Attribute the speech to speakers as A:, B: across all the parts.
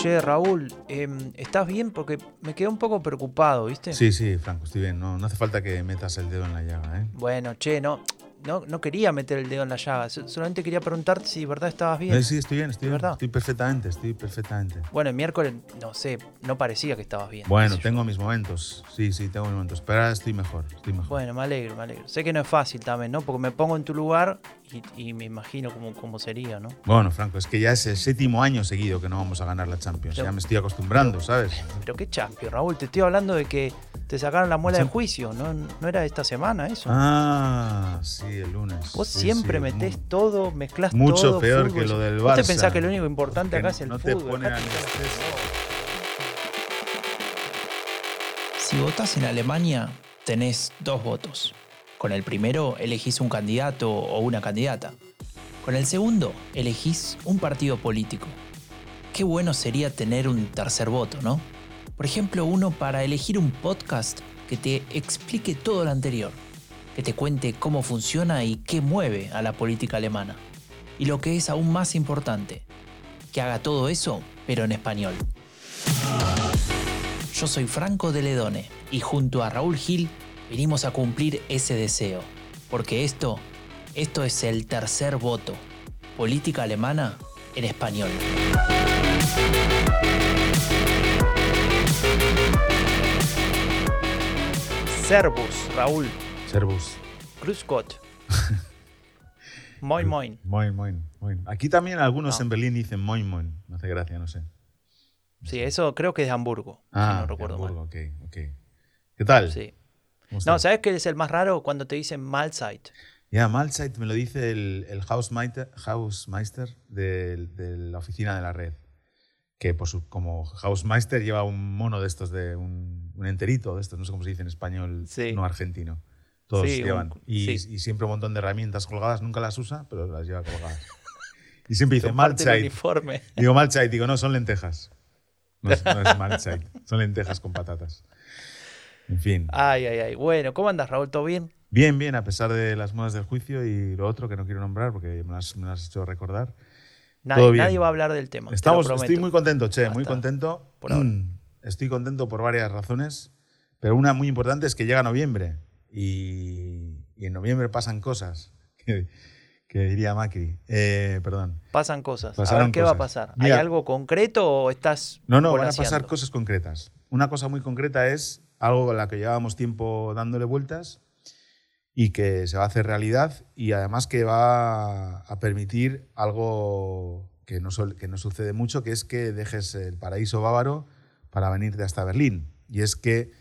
A: Che, Raúl, em, ¿estás bien? Porque me quedé un poco preocupado, ¿viste?
B: Sí, sí, Franco, estoy bien. No, no hace falta que metas el dedo en la llaga, ¿eh?
A: Bueno, che, no, no, no quería meter el dedo en la llaga. so- Solamente quería preguntarte si de verdad estabas bien.
B: Eh, sí, estoy bien, estoy
A: ¿De
B: bien.
A: verdad?
B: Estoy perfectamente, estoy perfectamente.
A: Bueno, el miércoles, no sé, no parecía que estabas bien.
B: Bueno,
A: qué sé yo.
B: tengo mis momentos. Sí, sí, tengo mis momentos. Pero ahora estoy mejor, estoy mejor.
A: Bueno, me alegro, me alegro. Sé que no es fácil también, ¿no? Porque me pongo en tu lugar y, y me imagino cómo, cómo sería, ¿no?
B: Bueno, Franco, es que ya es el séptimo año seguido que no vamos a ganar la Champions.
A: Pero-
B: ya me estoy acostumbrando, ¿sabes?
A: Pero qué champion, Raúl. Te estoy hablando de que te sacaron la muela de juicio. ¿No, no era esta semana eso?
B: Ah, sí, el lunes.
A: Vos
B: Sí,
A: siempre
B: sí,
A: metés todo, mezclas
B: Mucho
A: todo.
B: peor
A: fútbol.
B: que lo del
A: ¿Vos te
B: Barça.
A: pensás que lo único importante acá es el
B: no te
A: fútbol?
B: pone.
C: Si votás en Alemania, tenés dos votos. Con el primero elegís un candidato o una candidata. Con el segundo elegís un partido político. Qué bueno sería tener un tercer voto, ¿no? Por ejemplo, uno para elegir un podcast que te explique todo lo anterior, que te cuente cómo funciona y qué mueve a la política alemana. Y lo que es aún más importante, que haga todo eso, pero en español. Yo soy Franco de Ledone y junto a Raúl Gil vinimos a cumplir ese deseo. Porque esto, esto es el tercer voto. Política alemana en español.
A: Servus, Raúl.
B: Servus.
A: Grüß Gott. Moin, moin.
B: Moin, moin, moin. Aquí también algunos
A: Ah.
B: en Berlín dicen moin, moin. Me hace gracia, no sé.
A: Sí, eso creo que es de Hamburgo, si no recuerdo
B: Hamburgo, ok, ok. ¿Qué tal?
A: mal. Sí.
B: ¿Cómo
A: No? ¿sabes qué es el más raro? Cuando te dicen Mahlzeit.
B: Ya, Malzeit me lo dice el, el Hausmeister, Hausmeister de, de la oficina de la red. Que por su, como Hausmeister lleva un mono de estos, de un, un enterito de estos, no sé cómo se dice en español,
A: Sí.
B: no argentino. Todos
A: Sí, un-
B: llevan. y,
A: sí.
B: y siempre un montón de herramientas colgadas, nunca las usa, pero las lleva colgadas. Y siempre dice
A: uniforme.
B: Digo Malzeit, digo, no, son lentejas. No es, no es Malzeit, son lentejas con patatas. En fin.
A: Ay, ay, ay. Bueno, ¿cómo andas, Raúl? ¿Todo bien?
B: Bien, bien, a pesar de las modas del juicio y lo otro que no quiero nombrar porque me las, me las has hecho recordar.
A: Nadie,
B: Todo bien.
A: nadie va a hablar del tema. te
B: Estamos,
A: prometo.
B: estoy muy contento, Che, muy contento.
A: por ahora.
B: Estoy contento por varias razones, pero una muy importante es que llega noviembre y, y en noviembre pasan cosas, que, que diría Macri. Eh, perdón.
A: Pasan cosas. a
B: Pasaron
A: ver qué va a
B: cosas.
A: pasar.
B: Mira-
A: ¿Hay algo concreto o estás
B: No, no, van a
A: volaseando?
B: pasar cosas concretas. Una cosa muy concreta es algo con la que llevábamos tiempo dándole vueltas y que se va a hacer realidad y además que va a permitir algo que no, que no sucede mucho, que es que dejes el paraíso bávaro para venirte hasta Berlín. Y es que,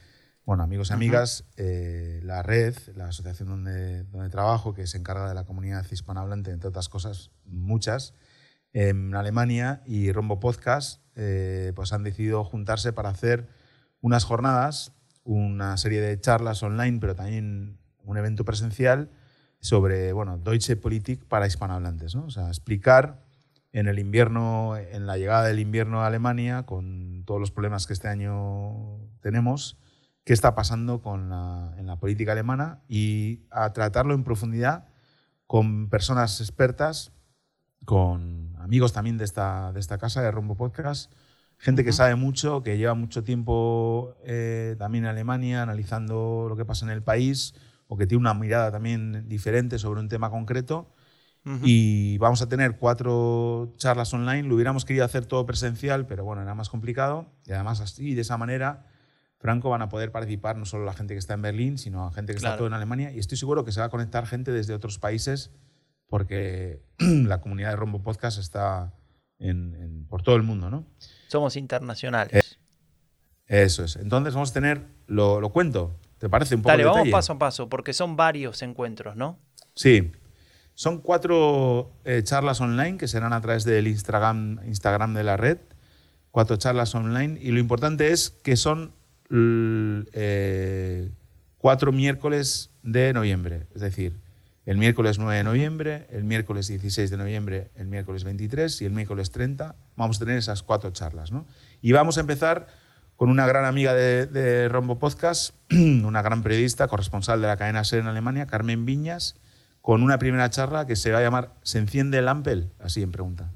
B: bueno, amigos y amigas, eh, la red, la asociación donde, donde trabajo, que se encarga de la comunidad hispanohablante, entre otras cosas, muchas, en Alemania y Rombo Podcast, eh, pues han decidido juntarse para hacer unas jornadas, una serie de charlas online, pero también un evento presencial sobre, bueno, Deutsche Politik para hispanohablantes, ¿no? O sea, explicar en el invierno, en la llegada del invierno a Alemania, con todos los problemas que este año tenemos, qué está pasando con la- en la política alemana y a tratarlo en profundidad con personas expertas, con amigos también de esta, de esta casa, de Rombo Podcast, gente que sabe mucho, que lleva mucho tiempo eh, también en Alemania analizando lo que pasa en el país o que tiene una mirada también diferente sobre un tema concreto. Y vamos a tener cuatro charlas online. Lo hubiéramos querido hacer todo presencial, pero bueno, era más complicado. Y además así, de esa manera, Franco, van a poder participar no solo la gente que está en Berlín, sino la gente que está todo en Alemania. Y estoy seguro que se va a conectar gente desde otros países porque la comunidad de Rombo Podcast está en- en- por todo el mundo, ¿no?
A: Somos internacionales.
B: Eso es. Entonces vamos a tener, lo, lo cuento, ¿te parece un poco
A: Dale, vamos
B: detalle?
A: paso a paso, porque son varios encuentros, ¿no?
B: Sí. Son cuatro eh, charlas online que serán a través del Instagram, Instagram de la red. Cuatro charlas online. Y lo importante es que son eh, cuatro miércoles de noviembre. Es decir, el miércoles 9 de noviembre, el miércoles 16 de noviembre, el miércoles 23 y el miércoles 30. Vamos a tener esas cuatro charlas. ¿no? Y vamos a empezar con una gran amiga de, de Rombo Podcast, una gran periodista, corresponsal de la cadena SER en Alemania, Carmen Viñas, con una primera charla que se va a llamar ¿Se enciende el Ampel? Así en pregunta.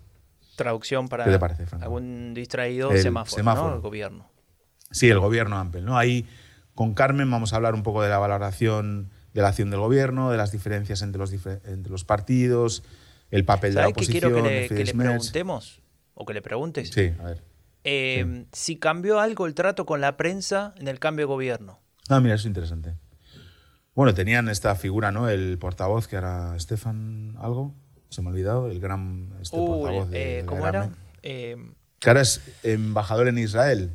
A: Traducción para
B: ¿Qué te parece,
A: algún distraído,
B: El
A: semáforo,
B: semáforo.
A: ¿no? El gobierno.
B: Sí, el gobierno Ampel. ¿no? Ahí con Carmen vamos a hablar un poco de la valoración de la acción del gobierno, de las diferencias entre los, entre los partidos, el papel de la
A: ¿Sabes qué
B: oposición.
A: quiero que le,
B: el
A: que le preguntemos? O que le preguntes.
B: Sí, a ver.
A: Eh, Si cambió algo el trato con la prensa en el cambio de gobierno.
B: Ah, mira, eso es interesante. Bueno, tenían esta figura, ¿no? El portavoz, que era Estefan algo, se me ha olvidado, el gran este portavoz de,
A: eh,
B: de
A: ¿Cómo era? Eh,
B: Que ahora es embajador en Israel.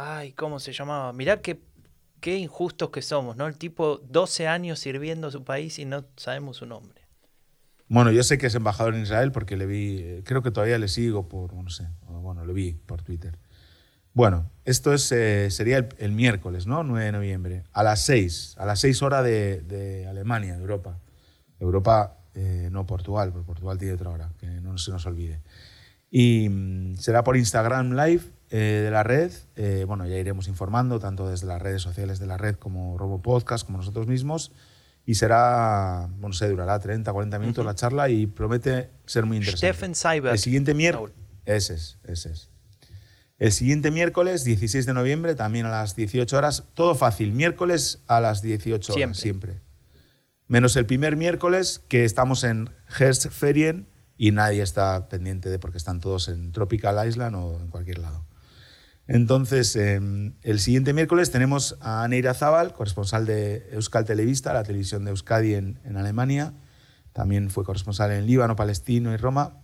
A: Ay, ¿cómo se llamaba? Mirá qué, qué injustos que somos, ¿no? El tipo 12 años sirviendo a su país y no sabemos su nombre.
B: Bueno, yo sé que es embajador en Israel porque le vi, eh, creo que todavía le sigo por, no sé, bueno, lo vi por Twitter. Bueno, esto es, eh, sería el, miércoles, ¿no? 9 de noviembre, a las 6, a las 6 horas de, de Alemania, de Europa. Europa, eh, no Portugal, porque Portugal tiene otra hora, que no se nos olvide. Y mm, será por Instagram Live eh, de la red. Eh, bueno, ya iremos informando, tanto desde las redes sociales de la red como Robo Podcast, como nosotros mismos. Y será, bueno, no sé, durará 30, 40 minutos la charla y promete ser muy interesante.
A: Stephen Seibert.
B: El siguiente miércoles. Ese es, ese es. El siguiente miércoles, 16 de noviembre, también a las 18 horas. Todo fácil, miércoles a las 18 horas,
A: Siempre.
B: siempre. Menos el primer miércoles, que estamos en Hertzferien y nadie está pendiente de porque están todos en Tropical Island o en cualquier lado. Entonces, eh, el siguiente miércoles tenemos a Neira Zabal, corresponsal de Euskal Televista, la televisión de Euskadi en, en Alemania. También fue corresponsal en Líbano, Palestino y Roma.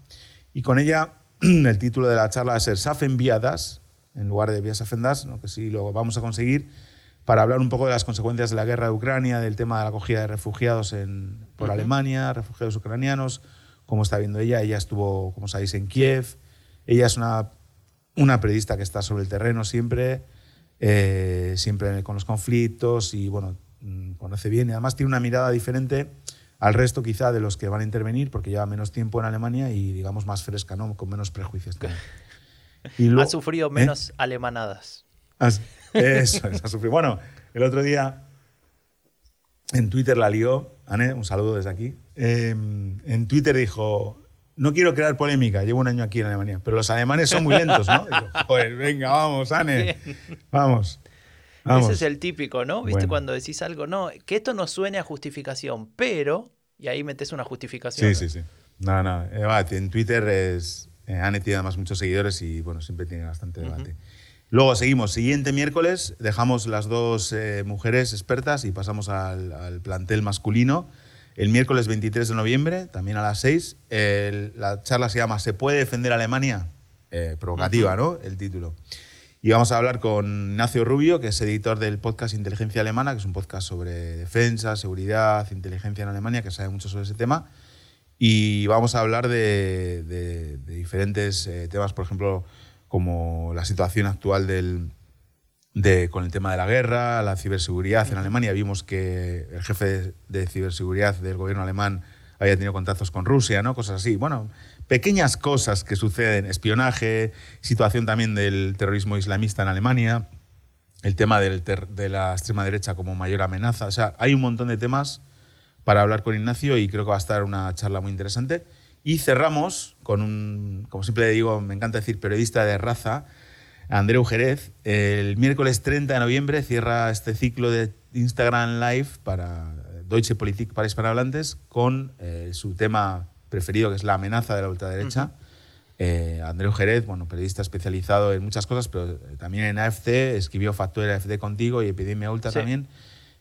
B: Y con ella, el título de la charla va a ser Safen Viadas, en lugar de Vías Afendas, ¿no? que sí lo vamos a conseguir, para hablar un poco de las consecuencias de la guerra de Ucrania, del tema de la acogida de refugiados en, por. Alemania, refugiados ucranianos, cómo está viendo ella. Ella estuvo, como sabéis, en Kiev. Ella es una una periodista que está sobre el terreno siempre, eh, siempre con los conflictos y bueno, mm, conoce bien y además tiene una mirada diferente al resto quizá de los que van a intervenir porque lleva menos tiempo en Alemania y digamos más fresca, ¿no? con menos prejuicios. Y
A: Ha
B: luego-
A: sufrido
B: ¿Eh?
A: menos alemanadas.
B: Has- Eso es, ha sufrido. Bueno, el otro día en Twitter la lió, Anne, un saludo desde aquí. Eh, en Twitter dijo, no quiero crear polémica, llevo un año aquí en Alemania, pero los alemanes son muy lentos, ¿no? Digo, Joder, venga, vamos, Anne, vamos. vamos.
A: Ese es el típico, ¿no? ¿Viste
B: Bueno.
A: cuando decís algo? No, que esto no suene a justificación, pero... Y ahí metes una justificación.
B: Sí, sí, sí. No, no, eh, va, en Twitter es, eh, Anne tiene además muchos seguidores y bueno, siempre tiene bastante debate. Luego seguimos, siguiente miércoles, dejamos las dos eh, mujeres expertas y pasamos al, al plantel masculino. El miércoles 23 de noviembre, también a las 6, el- la charla se llama ¿Se puede defender Alemania? Eh, provocativa, ¿no? El título. Y vamos a hablar con Ignacio Rubio, que es editor del podcast Inteligencia Alemana, que es un podcast sobre defensa, seguridad, inteligencia en Alemania, que sabe mucho sobre ese tema. Y vamos a hablar de, de- de diferentes eh, temas, por ejemplo, como la situación actual del, de, con el tema de la guerra, la ciberseguridad en Alemania. Vimos que el jefe de, de ciberseguridad del gobierno alemán había tenido contactos con Rusia, ¿no? Cosas así. Bueno, pequeñas cosas que suceden. Espionaje, situación también del terrorismo islamista en Alemania, el tema del de la extrema derecha como mayor amenaza. O sea, hay un montón de temas para hablar con Ignacio y creo que va a estar una charla muy interesante. Y cerramos con un, como siempre digo, me encanta decir periodista de raza, Andreu Jerez. El miércoles 30 de noviembre cierra este ciclo de Instagram Live para Deutsche Politik para hispanohablantes con eh, su tema preferido, que es la amenaza de la ultraderecha. Eh, Andreu Jerez, bueno, periodista especializado en muchas cosas, pero eh, también en AFC, escribió Factura AFD contigo y Epidemia Ultra
A: Sí.
B: también.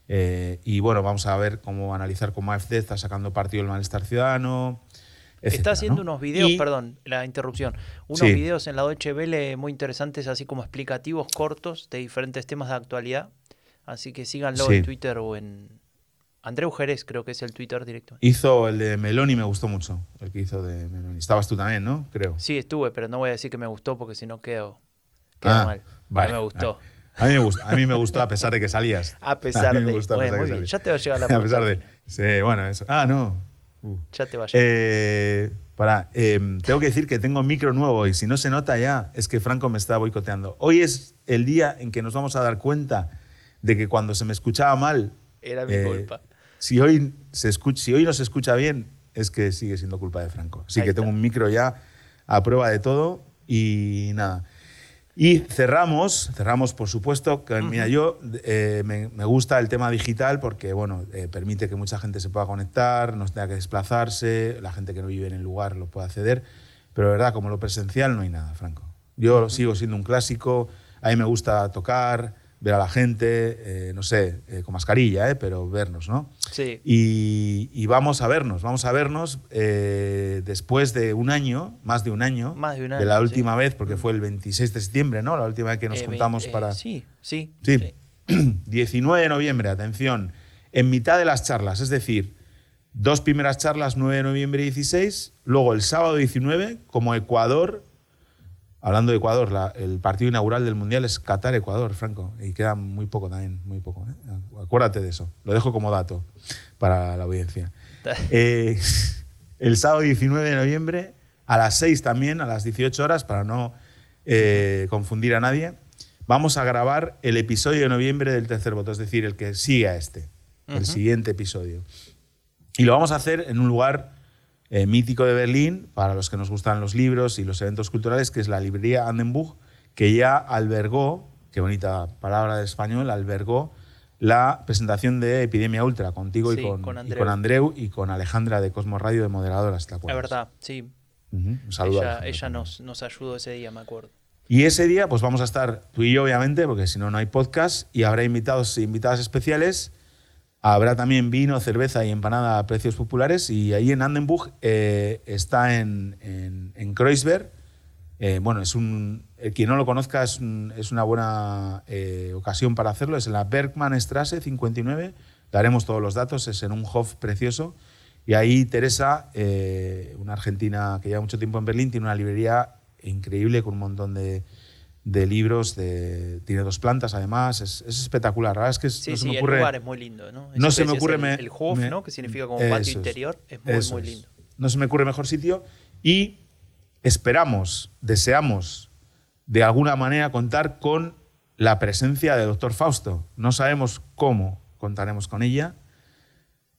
B: Eh, y bueno, vamos a ver cómo analizar cómo AFD está sacando partido del malestar ciudadano.
A: Está haciendo
B: ¿no?
A: unos videos,
B: Y-
A: perdón, la interrupción. Unos
B: Sí.
A: videos en la Deutsche Welle muy interesantes, así como explicativos cortos de diferentes temas de actualidad. Así que síganlo
B: Sí.
A: en Twitter o en. Andreu Jerez, creo que es el Twitter directo.
B: Hizo el de Meloni, me gustó mucho. El que hizo de Meloni. Estabas tú también, ¿no? Creo.
A: Sí, estuve, pero no voy a decir que me gustó porque si no quedo, quedo
B: Ah,
A: mal.
B: vale,
A: no me gustó.
B: A mí me gustó, a mí me gustó a pesar de que salías.
A: A pesar
B: mí me
A: de.
B: gustó a
A: Bueno,
B: pesar
A: muy
B: que
A: bien,
B: salías.
A: ya te va a llegar la
B: A pesar de. Sí, bueno, eso. Ah, no. Uh.
A: Ya te va a llegar.
B: Eh, para, eh, tengo que decir que tengo micro nuevo y si no se nota ya es que Franco me está boicoteando. Hoy es el día en que nos vamos a dar cuenta de que cuando se me escuchaba mal,
A: Era mi
B: eh,
A: culpa.
B: si hoy, se escucha, si hoy no se escucha bien, es que sigue siendo culpa de Franco. Así
A: Ahí
B: que
A: está.
B: tengo un micro ya a prueba de todo y nada. Y cerramos, cerramos por supuesto, que mira, yo eh, me, me gusta el tema digital porque bueno, eh, permite que mucha gente se pueda conectar, no tenga que desplazarse, la gente que no vive en el lugar lo pueda acceder, pero de verdad, como lo presencial no hay nada, Franco. Yo sigo siendo un clásico, a mí me gusta tocar, ver a la gente, eh, no sé, eh, con mascarilla, eh, pero vernos, ¿no?
A: Sí.
B: Y, y vamos a vernos, vamos a vernos eh, después de un año, más de un año,
A: Más de un
B: de
A: año,
B: la
A: sí.
B: última vez, porque fue el 26 de septiembre, ¿no? La última vez que nos juntamos para...
A: Sí, sí.
B: Sí. 19 de noviembre, atención, en mitad de las charlas, es decir, dos primeras charlas, 9 de noviembre y 16, luego el sábado 19, como Ecuador, hablando de Ecuador, la- el partido inaugural del Mundial es Qatar-Ecuador, Franco, y queda muy poco también, muy poco. ¿eh? Acuérdate de eso, lo dejo como dato para la audiencia. Eh, el sábado 19 de noviembre, a las 6 también, a las 18 horas, para no eh, confundir a nadie, vamos a grabar el episodio de noviembre del tercer voto, es decir, el que sigue a este, el siguiente episodio. Y lo vamos a hacer en un lugar eh, mítico de Berlín, para los que nos gustan los libros y los eventos culturales, que es la librería Andenbuch, que ya albergó, qué bonita palabra de español, albergó la presentación de Epidemia Ultra contigo
A: Sí,
B: y, con,
A: con
B: y
A: Andreu.
B: con Andreu y con Alejandra de Cosmos Radio de moderadoras, ¿te acuerdas?
A: verdad, sí.
B: Ujú, Un saludo.
A: Ella, nos, nos ayudó ese día, me acuerdo.
B: Y ese día, pues vamos a estar tú y yo, obviamente, porque si no, no hay podcast, y habrá invitados e invitadas especiales. Habrá también vino, cerveza y empanada a precios populares. Y ahí en Andenbuch eh, está en, en, en Kreuzberg. Eh, bueno, es un, quien no lo conozca es, es una buena eh, ocasión para hacerlo. Es en la Bergmannstraße 59. Daremos todos los datos. Es en un Hof precioso. Y ahí Teresa, una argentina que lleva mucho tiempo en Berlín, tiene una librería increíble con un montón de, de libros. De, tiene dos plantas además. Es, es espectacular. La verdad es que es-
A: Sí,
B: no se
A: sí,
B: me
A: el
B: ocurre.
A: lugar es muy lindo, ¿no?
B: No se me ocurre
A: El, el Hof,
B: me-
A: ¿no? Que significa como patio
B: es.
A: interior. Es muy, muy
B: es.
A: lindo.
B: No se me ocurre mejor sitio. Y esperamos, deseamos, de alguna manera contar con la presencia de Doctor Fausto. No sabemos cómo contaremos con ella,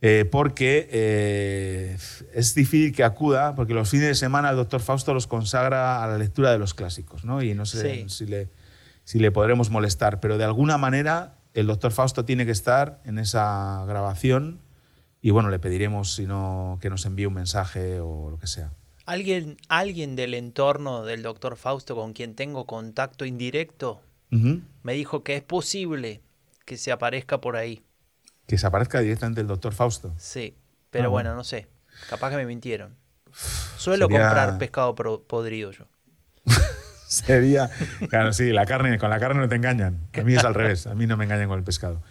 B: eh, porque eh, es difícil que acuda, porque los fines de semana el Doctor Fausto los consagra a la lectura de los clásicos, ¿no? Y no sé
A: Sí.
B: si, le, si le podremos molestar, pero de alguna manera el Doctor Fausto tiene que estar en esa grabación y bueno, le pediremos si no, que nos envíe un mensaje o lo que sea.
A: ¿Alguien, alguien del entorno del doctor Fausto con quien tengo contacto indirecto
B: Ujú.
A: me dijo que es posible que se aparezca por ahí.
B: Que se aparezca directamente el Doctor Fausto.
A: Sí, pero
B: Ah,
A: bueno, no sé. Capaz que me mintieron. Suelo
B: Sería-
A: comprar pescado podrido yo.
B: Sería. Claro, sí, la carne, con la carne no te engañan. A mí es al revés, a mí no me engañan con el pescado.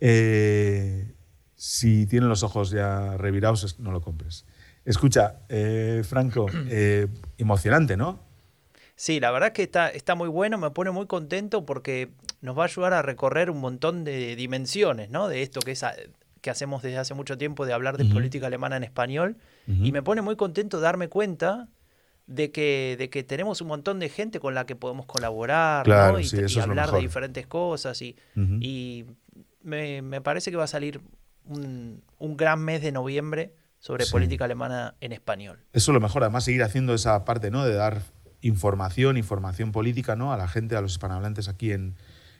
B: Eh, si tienen los ojos ya revirados, no lo compres. Escucha, eh, Franco, eh, emocionante, ¿no?
A: Sí, la verdad que está, está muy bueno, me pone muy contento porque nos va a ayudar a recorrer un montón de dimensiones, ¿no? De esto que es a- que hacemos desde hace mucho tiempo de hablar de política alemana en español. Y me pone muy contento darme cuenta de que, de que tenemos un montón de gente con la que podemos colaborar,
B: Claro,
A: ¿no? Y,
B: sí, es
A: hablar de diferentes cosas. Y, y me, me parece que va a salir un, un gran mes de noviembre sobre
B: Sí.
A: política alemana en español.
B: Eso es lo mejor, además seguir haciendo esa parte, ¿no? De dar información, información política, ¿no? A la gente, a los hispanohablantes aquí en,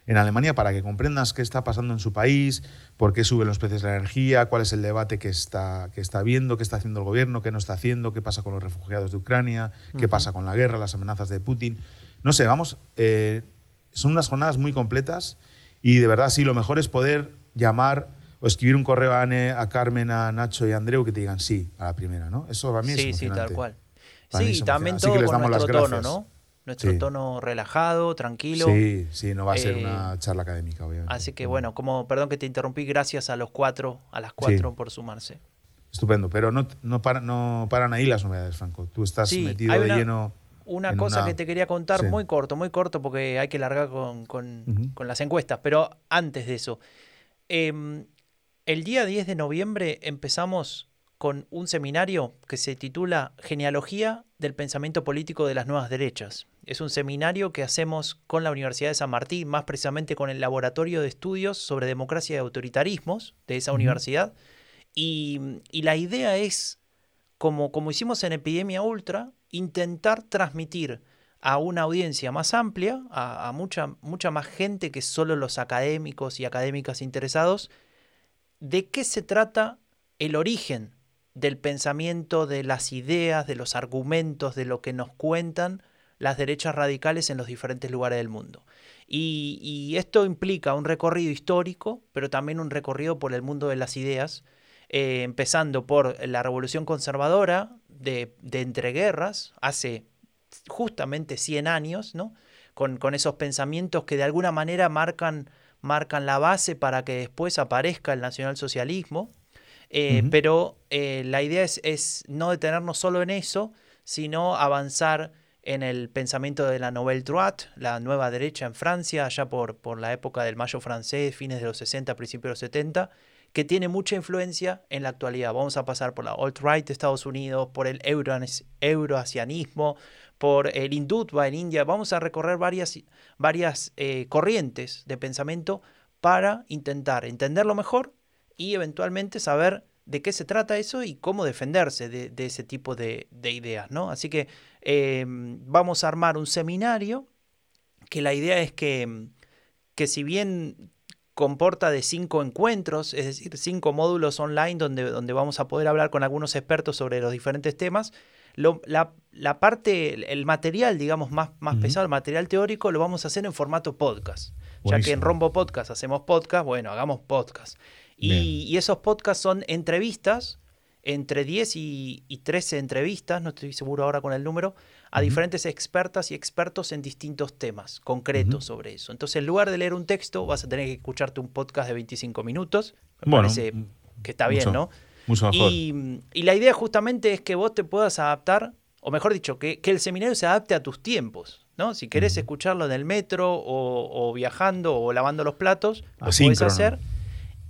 B: en Alemania, para que comprendas qué está pasando en su país, por qué suben los precios de la energía, cuál es el debate que está, que está viendo, qué está haciendo el gobierno, qué no está haciendo, qué pasa con los refugiados de Ucrania, qué pasa con la guerra, las amenazas de Putin. No sé, vamos, eh, son unas jornadas muy completas y de verdad sí, lo mejor es poder llamar o escribir un correo a Anne, a Carmen, a Nacho y a Andreu que te digan sí a la primera, ¿no? Eso para mí es
A: Sí, sí, tal cual. Sí, también todo con nuestro tono. ¿no? Nuestro
B: Sí.
A: tono relajado, tranquilo.
B: Sí, sí, no va a ser
A: Eh,
B: una charla académica, obviamente.
A: Así que bueno, como perdón que te interrumpí, gracias a los cuatro, a las cuatro por sumarse.
B: Estupendo, pero no, no, para- no paran ahí las novedades, Franco. Tú estás
A: Sí,
B: metido de
A: una-
B: lleno.
A: Una cosa
B: una-
A: que te quería contar, muy corto, muy corto, porque hay que largar con, con las encuestas, pero antes de eso, em, el día 10 de noviembre empezamos con un seminario que se titula Genealogía del Pensamiento Político de las Nuevas Derechas. Es un seminario que hacemos con la Universidad de San Martín, más precisamente con el Laboratorio de Estudios sobre Democracia y Autoritarismos de esa universidad. Y, y la idea es, como, como hicimos en Epidemia Ultra, intentar transmitir a una audiencia más amplia, a, mucha, mucha más gente que solo los académicos y académicas interesados, de qué se trata el origen del pensamiento, de las ideas, de los argumentos, de lo que nos cuentan las derechas radicales en los diferentes lugares del mundo. Y, esto implica un recorrido histórico, pero también un recorrido por el mundo de las ideas, eh, empezando por la revolución conservadora de, de entreguerras, hace justamente 100 años, ¿no? Con, esos pensamientos que de alguna manera marcan, marcan la base para que después aparezca el nacionalsocialismo. Eh, pero eh, la idea es, es, no detenernos solo en eso, sino avanzar en el pensamiento de la Nouvelle Droite, la nueva derecha en Francia, allá por, por la época del Mayo francés, fines de los 60, principios de los 70, que tiene mucha influencia en la actualidad. Vamos a pasar por la alt-right de Estados Unidos, por el euroasianismo, por el Hindutva en India. Vamos a recorrer varias, varias eh, corrientes de pensamiento para intentar entenderlo mejor y eventualmente saber de qué se trata eso y cómo defenderse de, ese tipo de, ideas. ¿no? Así que em, vamos a armar un seminario que la idea es que, que si bien comporta de cinco encuentros, es decir, cinco módulos online donde, donde vamos a poder hablar con algunos expertos sobre los diferentes temas, la, parte, el material, digamos, más, más pesado, el material teórico, lo vamos a hacer en formato podcast. Ya que en Rombo Podcast hacemos podcast, bueno, hagamos podcast. Y, esos podcasts son entrevistas, entre 10 y, 13 entrevistas, no estoy seguro ahora con el número, a diferentes expertas y expertos en distintos temas concretos sobre eso. Entonces, en lugar de leer un texto, vas a tener que escucharte un podcast de 25 minutos. Me parece que está bien, ¿no? Y, la idea justamente es que vos te puedas adaptar, o mejor dicho, que, el seminario se adapte a tus tiempos. ¿no? Si querés escucharlo en el metro o, viajando o lavando los platos, lo puedes hacer.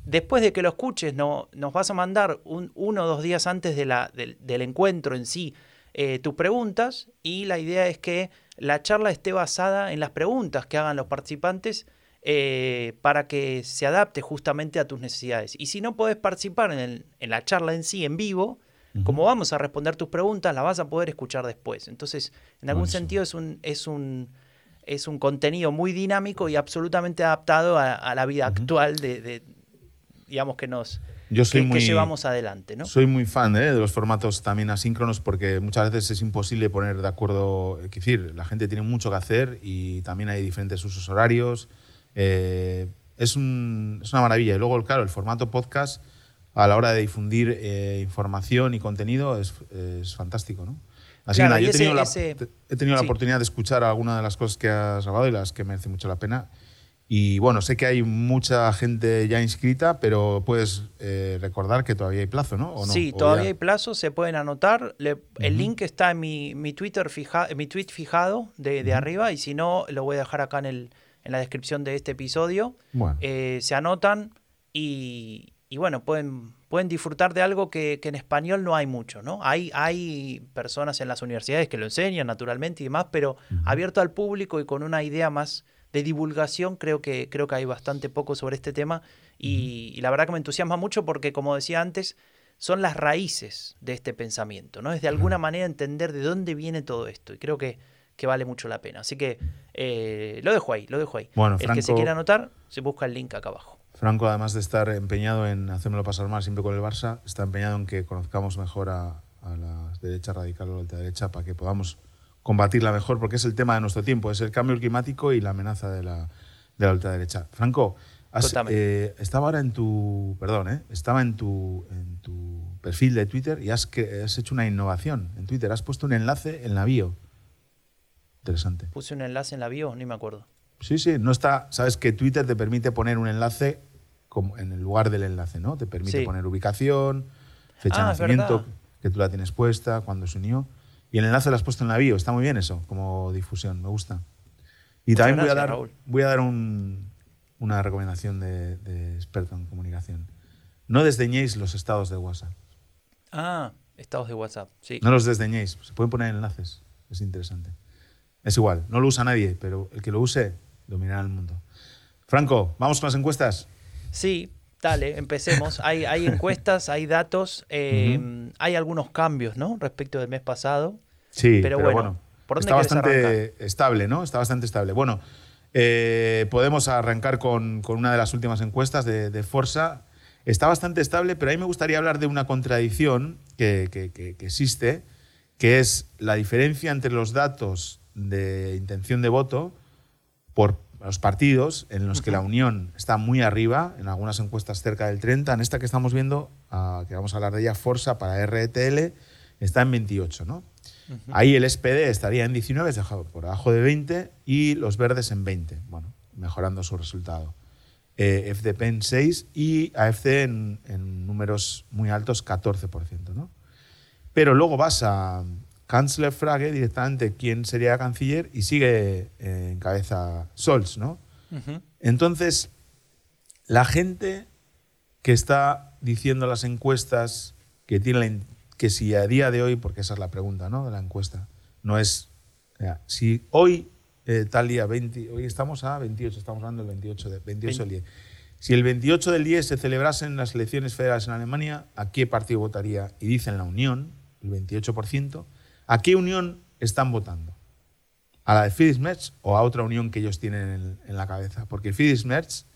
A: Después de que lo escuches, no, nos vas a mandar un, uno o dos días antes de la, del, encuentro en sí eh, tus preguntas y la idea es que la charla esté basada en las preguntas que hagan los participantes eh, para que se adapte justamente a tus necesidades. Y si no podés participar en, la charla en sí, en vivo, como vamos a responder tus preguntas, la vas a poder escuchar después. Entonces, en algún sentido es un, es, un, es un contenido muy dinámico y absolutamente adaptado a, la vida actual de, digamos, que nos...
B: Yo soy
A: que, llevamos adelante, ¿no?
B: Soy muy fan ¿eh? de los formatos también asíncronos porque muchas veces es imposible poner de acuerdo, es decir, la gente tiene mucho que hacer y también hay diferentes usos horarios, eh, es, una maravilla. Y luego, claro, el formato podcast a la hora de difundir eh, información y contenido es, fantástico, ¿no? Así que yo he tenido, la, he tenido la oportunidad de escuchar algunas de las cosas que has grabado y las que merece mucho la pena. Y bueno, sé que hay mucha gente ya inscrita, pero puedes eh, recordar que todavía hay plazo, ¿no?
A: Sí, todavía hay plazo, se pueden anotar. el link está en mi, mi Twitter fija, mi tweet fijado de, de arriba y si no, lo voy a dejar acá en el, en la descripción de este episodio. Eh, se anotan y, bueno, pueden, pueden disfrutar de algo que, en español no hay mucho, ¿no? Hay, hay personas en las universidades que lo enseñan naturalmente y demás, pero abierto al público y con una idea más de divulgación, creo que, creo que hay bastante poco sobre este tema y, y la verdad que me entusiasma mucho porque, como decía antes, son las raíces de este pensamiento, ¿no? Es de alguna manera entender de dónde viene todo esto y creo que que vale mucho la pena. Así que eh, lo dejo ahí, lo dejo ahí. Bueno, el que se quiera anotar, se busca el link acá abajo.
B: Franco, además de estar empeñado en hacérmelo pasar mal siempre con el Barça, está empeñado en que conozcamos mejor a, la derecha radical o la ultraderecha para que podamos combatirla mejor, porque es el tema de nuestro tiempo, es el cambio climático y la amenaza de la, de la ultraderecha. Franco, eh, estaba ahora en tu, perdón, eh, estaba en tu, en tu perfil de Twitter y has, has hecho una innovación en Twitter, has puesto un enlace en la bio. Interesante.
A: Puse un enlace en la bio, ni me acuerdo.
B: Sí, sí, no está. Sabes que Twitter te permite poner un enlace como en el lugar del enlace, ¿no? Te permite poner ubicación, fecha de ah, nacimiento, que tú la tienes puesta, cuando se unió. Y el enlace lo has puesto en la bio. Está muy bien eso, como difusión, me gusta. Y también voy a dar, voy a dar una recomendación de, de, experto en comunicación. No desdeñéis los estados de WhatsApp.
A: Ah, estados de WhatsApp, sí.
B: No los desdeñéis, se pueden poner enlaces, es interesante. Es igual, no lo usa nadie, pero el que lo use dominará el mundo. Franco, ¿vamos con las encuestas?
A: Sí, dale, empecemos. hay, hay encuestas, hay datos, eh, hay algunos cambios, ¿no? Respecto del mes pasado.
B: Sí,
A: pero,
B: pero,
A: bueno, ¿por dónde
B: está bastante estable, ¿no? Está bastante estable. Bueno, eh, podemos arrancar con, con una de las últimas encuestas de, de Forza. Está bastante estable, pero a mí me gustaría hablar de una contradicción que, que- que- que existe, que es la diferencia entre los datos de intención de voto por los partidos, en los que la Unión está muy arriba, en algunas encuestas cerca del 30, en esta que estamos viendo, ah, que vamos a hablar de ella, Forza para RTL, está en 28, ¿no? Ahí el SPD estaría en 19, es dejado por debajo de 20, y los verdes en 20, bueno, mejorando su resultado. Eh, FDP en 6 y AFC en, en números muy altos, 14%, ¿no? Pero luego vas a Kanzlerfrage directamente quién sería canciller y sigue eh, en cabeza Scholz, ¿no? Entonces, la gente que está diciendo las encuestas que tiene la que si a día de hoy, porque esa es la pregunta de la encuesta, no es si hoy, eh, tal día, 20, hoy estamos a 28, estamos hablando del 28, de, 28 del 10. Si el 28 del 10 se celebrasen las elecciones federales en Alemania, ¿a qué partido votaría? Y dicen la Unión, el 28%. ¿A qué Unión están votando? ¿A la de Friedrich Merz o a otra unión que ellos tienen en, en la cabeza? Porque Friedrich Merz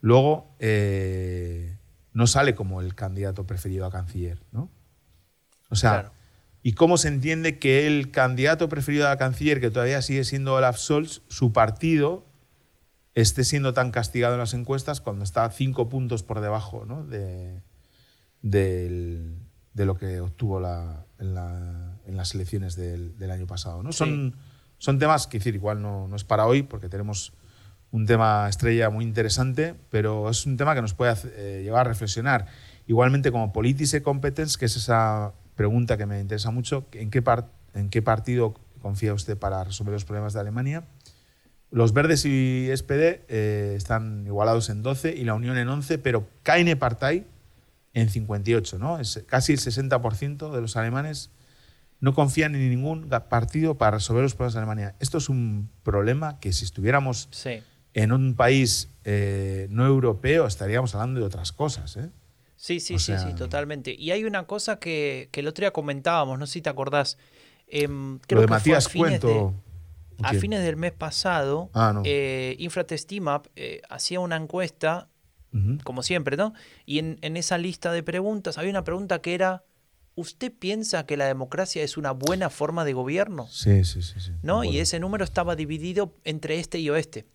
B: luego eh, no sale como el candidato preferido a canciller, ¿no? O sea,
A: Claro.
B: ¿y cómo se entiende que el candidato preferido a canciller, que todavía sigue siendo Olaf Scholz, su partido esté siendo tan castigado en las encuestas cuando está cinco puntos por debajo ¿no? de, del- de lo que obtuvo la- en, la- en las elecciones del, del año pasado. ¿no?
A: Sí.
B: Son, son temas que decir, igual no, no es para hoy, porque tenemos un tema estrella muy interesante, pero es un tema que nos puede eh, llevar a reflexionar. Igualmente como Politice Competence, que es esa pregunta que me interesa mucho, ¿en qué, par- en qué partido confía usted para resolver los problemas de Alemania? Los verdes y SPD eh, están igualados en 12 y la Unión en 11, pero Keine Partei en 58, ¿no? Es casi el 60% de los alemanes no confían en ningún partido para resolver los problemas de Alemania. Esto es un problema que si estuviéramos
A: Sí.
B: en un país eh, no europeo estaríamos hablando de otras cosas, ¿eh?
A: Sí, sí,
B: O
A: sí, sí, totalmente. Y hay una cosa que, que el otro día comentábamos, no sé si te acordás. em,
B: Lo
A: creo
B: de
A: que fue
B: Matías
A: a fines
B: Cuento.
A: de-
B: ¿o
A: a fines del mes pasado,
B: Ah, no.
A: eh, Infratestimap eh, hacía una encuesta, como siempre, ¿no? Y en, en esa lista de preguntas había una pregunta que era, ¿usted piensa que la democracia es una buena forma de gobierno?
B: Sí, sí, sí. sí.
A: ¿No? Y ese número estaba dividido entre este y oeste.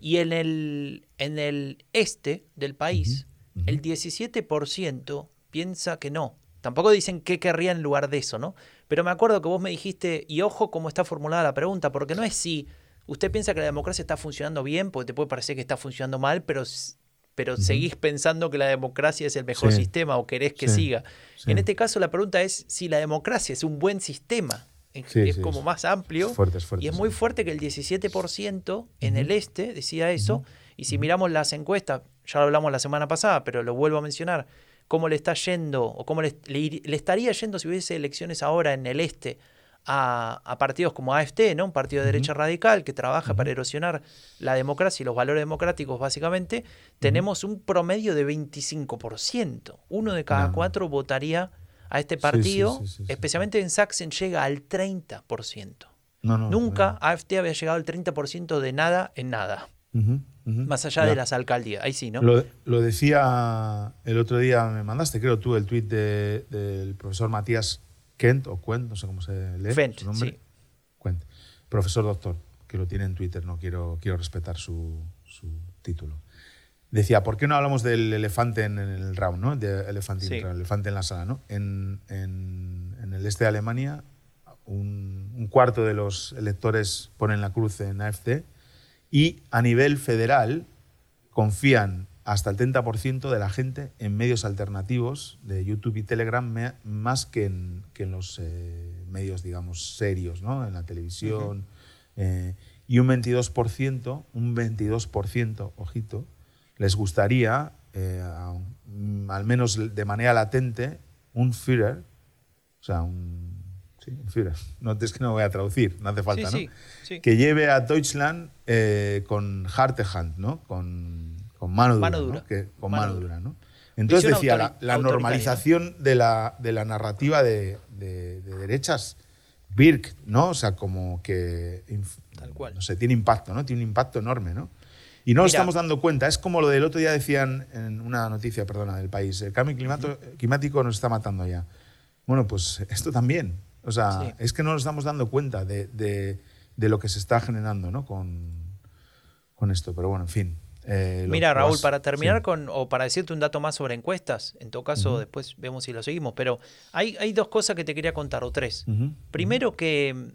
A: Y en el, en el este del país, El 17% piensa que no. Tampoco dicen qué querría en lugar de eso, ¿no? Pero me acuerdo que vos me dijiste, y ojo cómo está formulada la pregunta, porque no es si usted piensa que la democracia está funcionando bien, porque te puede parecer que está funcionando mal, pero, pero seguís pensando que la democracia es el mejor
B: Sí.
A: sistema o querés que
B: Sí.
A: siga.
B: Sí.
A: En este caso la pregunta es si la democracia es un buen sistema. Es, como más amplio.
B: Es fuerte, es fuerte,
A: y es muy fuerte que el 17% en el este decía eso. Y si miramos las encuestas, ya lo hablamos la semana pasada, pero lo vuelvo a mencionar, cómo le está yendo o cómo le, le estaría yendo si hubiese elecciones ahora en el este a, a partidos como AFT, ¿no? un partido de derecha radical que trabaja para erosionar la democracia y los valores democráticos básicamente, tenemos un promedio de 25%. Uno de cada
B: No.
A: cuatro votaría a este partido,
B: sí, sí, sí.
A: especialmente en Sachsen llega al 30%.
B: No, no,
A: Nunca AFT había llegado al 30% de nada en nada, Más allá de las alcaldías. Ahí sí, ¿no?
B: Lo, lo decía el otro día, me mandaste, creo tú, el tuit de- del profesor Matías Kent, o Quent, no sé cómo se lee
A: Fent,
B: su nombre.
A: sí.
B: Quent. Profesor doctor, que lo tiene en Twitter, no quiero, quiero respetar su, su título. Decía, ¿por qué no hablamos del elefante en el round, ¿no? De elefante,
A: Sí.
B: elefante en la sala, ¿no? En, en- en el este de Alemania, un, un cuarto de los electores ponen la cruz en AFD y a nivel federal confían hasta el 30% de la gente en medios alternativos de YouTube y Telegram más que en, que en los eh, medios, digamos, serios, ¿no? En la televisión. eh, y un 22%, un 22%, ojito, les gustaría, eh, a al menos de manera latente, un Führer, o sea, un, sí. No, es que no voy a traducir, no hace falta,
A: sí,
B: ¿no?
A: sí,
B: que lleve a Deutschland eh, con Hartehand, ¿no? Con, con mano dura.
A: Mano
B: ¿no?
A: dura.
B: Que- con
A: Mano
B: mano
A: dura.
B: Entonces decía, la, la normalización de la, de la narrativa de, de- de derechas Birk, ¿no? O sea, como que, inf-
A: Tal cual.
B: no sé, tiene impacto, ¿no? Tiene un impacto enorme, ¿no? Y no
A: Mira.
B: estamos dando cuenta. Es como lo del otro día decían en una noticia, perdona, del país. El cambio climato- climático nos está matando ya. Bueno, pues esto también. O sea,
A: Sí.
B: es que no nos estamos dando cuenta de, de- de lo que se está generando, ¿no? Con, con esto. Pero bueno, en fin. eh,
A: Mira, Raúl, para terminar
B: sí.
A: con, o para decirte un dato más sobre encuestas, en todo caso después vemos si lo seguimos, pero hay, hay dos cosas que te quería contar, o tres. Primero que,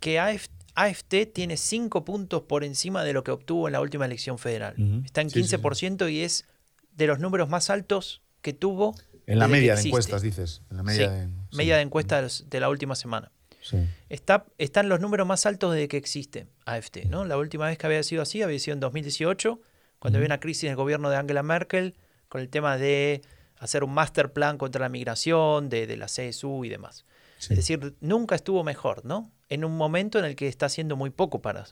A: que AF AFT tiene cinco puntos por encima de lo que obtuvo en la última elección federal. Está en
B: Sí, sí, sí.
A: 15% y es de los números más altos que tuvo.
B: En la media de encuestas, dices. En la media de.
A: Media de encuestas de la última semana.
B: Sí.
A: Está, están los números más altos desde que existe AFT. ¿no? La última vez que había sido así había sido en 2018, cuando había una crisis en el gobierno de Angela Merkel con el tema de hacer un master plan contra la migración, de, de la CSU y demás.
B: Sí.
A: Es decir, nunca estuvo mejor, ¿no? En un momento en el que está haciendo muy poco para...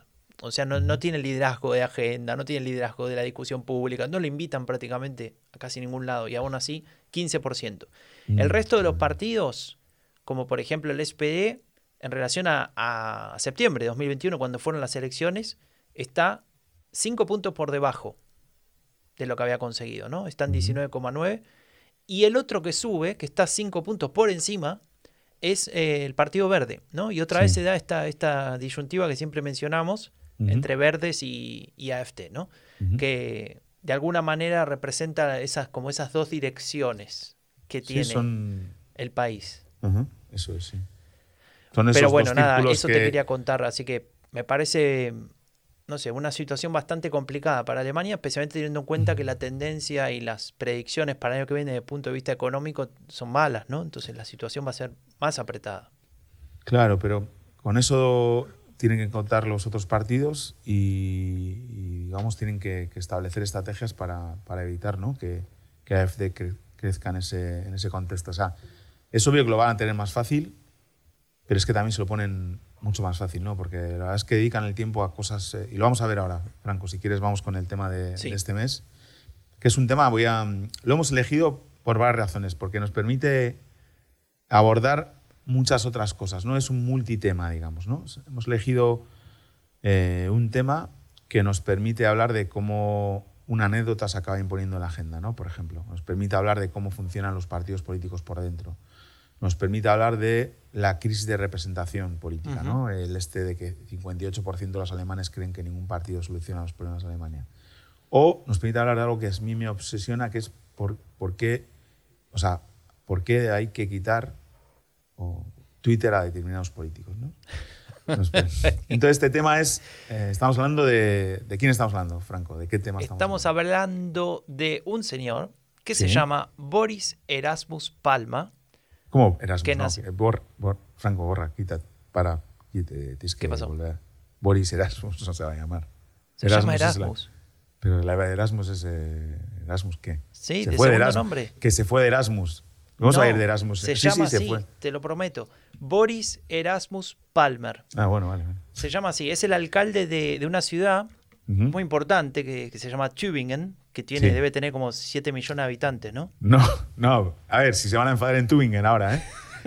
A: O sea, no, no tiene liderazgo de agenda, no tiene liderazgo de la discusión pública, no le invitan prácticamente a casi ningún lado y aún así 15%. El
B: Mm,
A: resto de los partidos, como por ejemplo el SPD, en relación a, a septiembre de 2021, cuando fueron las elecciones, está 5 puntos por debajo de lo que había conseguido, ¿no? Está en
B: Ujú.
A: 19,9. Y el otro que sube, que está 5 puntos por encima, es eh, el Partido Verde, ¿no? Y otra
B: Sí.
A: vez se da esta, esta disyuntiva que siempre mencionamos Entre verdes y, y AFT, ¿no? Que de alguna manera representa esas, como esas dos direcciones que
B: Sí,
A: tiene
B: son.
A: el país.
B: Eso es, sí. Son esos
A: Pero
B: dos
A: bueno, nada, eso
B: que-
A: te quería contar, así que me parece, no sé, una situación bastante complicada para Alemania, especialmente teniendo en cuenta que la tendencia y las predicciones para el año que viene desde el punto de vista económico son malas, ¿no? Entonces la situación va a ser más apretada.
B: Claro, pero con eso tienen que contar los otros partidos y, y, digamos, tienen que, que establecer estrategias para, para evitar ¿no? que, que AFD cre- crezca en ese, en ese contexto. O sea, es obvio que lo van a tener más fácil, pero es que también se lo ponen mucho más fácil, ¿no? Porque la verdad es que dedican el tiempo a cosas, eh, y lo vamos a ver ahora, Franco, si quieres vamos con el tema de,
A: Sí.
B: de este mes, que es un tema, voy a, lo hemos elegido por varias razones, porque nos permite abordar muchas otras cosas, no es un multitema, digamos, ¿no? Hemos elegido eh, un tema que nos permite hablar de cómo una anécdota se acaba imponiendo en la agenda, ¿no? Por ejemplo, nos permite hablar de cómo funcionan los partidos políticos por dentro, nos permite hablar de la crisis de representación política, ¿no? El este de que 58% de los alemanes creen que ningún partido soluciona los problemas de Alemania. O nos permite hablar de algo que a mí me obsesiona, que es por, por qué, o sea, por qué hay que quitar o Twitter a determinados políticos, ¿no? Entonces este tema es, eh, estamos hablando de, ¿de quién estamos hablando, Franco? ¿De qué tema estamos,
A: Estamos
B: hablando?
A: hablando de un señor que se
B: Sí.
A: llama Boris Erasmus Palma.
B: ¿Cómo Erasmus?
A: ¿Qué
B: no,
A: nace?
B: que bor- bor- Franco, borra, quita, para, tienes
A: ¿Qué
B: que
A: pasó?
B: volver. Boris Erasmus no se va a llamar.
A: Se llama
B: es la-
A: Erasmus.
B: pero la Erasmus es eh, Erasmus, ¿qué?
A: Sí,
B: se
A: de
B: fue de Erasmus.
A: nombre.
B: Que se fue de Erasmus. Vamos a
A: No,
B: ir de Erasmus.
A: Se
B: sí,
A: llama
B: sí, se
A: así,
B: fue.
A: te lo prometo. Boris Erasmus Palmer.
B: Ah, bueno, vale. vale.
A: Se llama así. Es el alcalde de, de una ciudad
B: Ujú.
A: muy importante que, que se llama Tübingen, que tiene,
B: Sí.
A: debe tener como 7 millones de habitantes, ¿no?
B: No, no. A ver, si se van a enfadar en Tübingen ahora, ¿eh?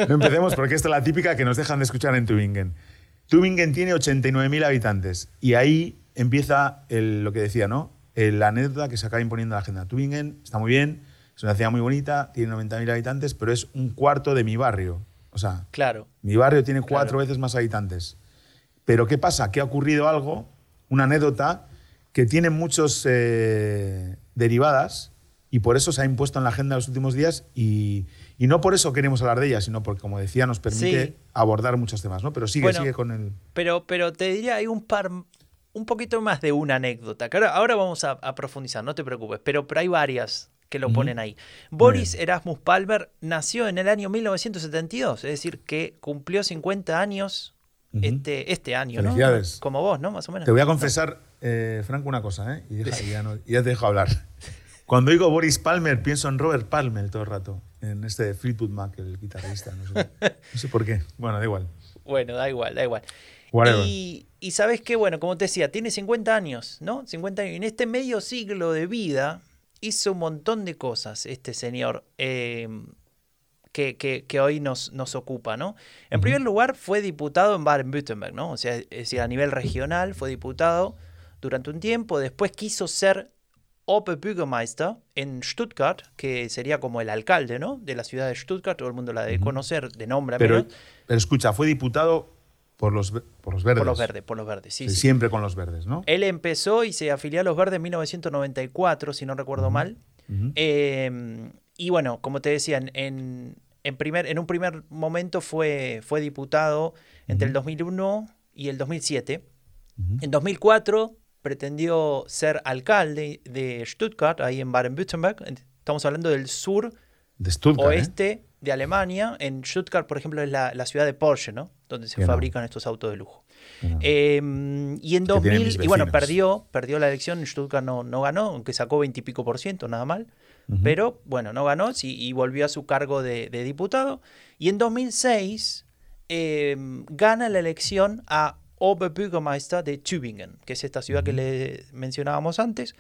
B: No empecemos porque esta es la típica que nos dejan de escuchar en Tübingen. Tübingen tiene 89.000 habitantes y ahí empieza el- lo que decía, ¿no? El- La anécdota que se acaba imponiendo en la agenda. Tübingen está muy bien, es una ciudad muy bonita, tiene 90.000 habitantes, pero es un cuarto de mi barrio. O sea,
A: Claro.
B: mi barrio tiene cuatro
A: Claro.
B: veces más habitantes. Pero ¿qué pasa? Que ha ocurrido algo, una anécdota, que tiene muchos eh, derivadas y por eso se ha impuesto en la agenda en los últimos días y, y no por eso queremos hablar de ella, sino porque, como decía, nos permite
A: Sí.
B: abordar muchos temas, ¿no? Pero sigue,
A: Bueno,
B: sigue con el...
A: Pero, pero te diría, hay un par, un poquito más de una anécdota, que ahora, ahora vamos a, a profundizar, no te preocupes, pero, pero hay varias que lo ponen ahí. Boris. Erasmus Palmer nació en el año 1972, es decir, que cumplió 50 años este, este año, ¿no? Como vos, ¿no? Más o menos.
B: Te voy a confesar, eh, Franco, una cosa, ¿eh? Y, deja- y ya, no- ya te dejo hablar. Cuando digo Boris Palmer, pienso en Robert Palmer todo el rato, en este de Fleetwood Mac, el guitarrista, no sé, no sé por qué. Bueno, da igual.
A: Bueno, da igual, da igual.
B: Whatever.
A: Y, y sabes qué, bueno, como te decía, tiene 50 años, ¿no? 50 años. Y en este medio siglo de vida hizo un montón de cosas este señor. eh, que, que- que hoy nos, nos ocupa, ¿no? En primer lugar, fue diputado en Baden-Württemberg, ¿no? O sea, es decir, a nivel regional fue diputado durante un tiempo, después quiso ser Oberbürgermeister en Stuttgart, que sería como el alcalde, ¿no? De la ciudad de Stuttgart, todo el mundo la debe conocer de nombre a
B: Pero, pero escucha, fue diputado por los, por los verdes.
A: por los verdes, por los verdes, sí, sí.
B: Siempre con los verdes, ¿no?
A: Él empezó y se afilió a los verdes en 1994, si no recuerdo mal. Eh, y bueno, como te decía, en, en, primer, en un primer momento fue, fue diputado entre el 2001 y el 2007.
B: Ujú.
A: En 2004 pretendió ser alcalde de Stuttgart, ahí en Baden-Württemberg. Estamos hablando del sur
B: De. ¿eh?
A: oeste de Alemania. En Stuttgart, por ejemplo, es la, la ciudad de Porsche, ¿no? Donde se
B: Bien.
A: fabrican estos autos de lujo. Eh, y en
B: Que tienen
A: 2000,
B: mis
A: y bueno, perdió, perdió la elección, Stuttgart no, no ganó, aunque sacó 20 y pico por ciento, nada mal. Pero bueno, no ganó sí, y volvió a su cargo de, de diputado. Y en 2006 eh, gana la elección a Oberbürgermeister de Tübingen, que es esta ciudad que le mencionábamos antes.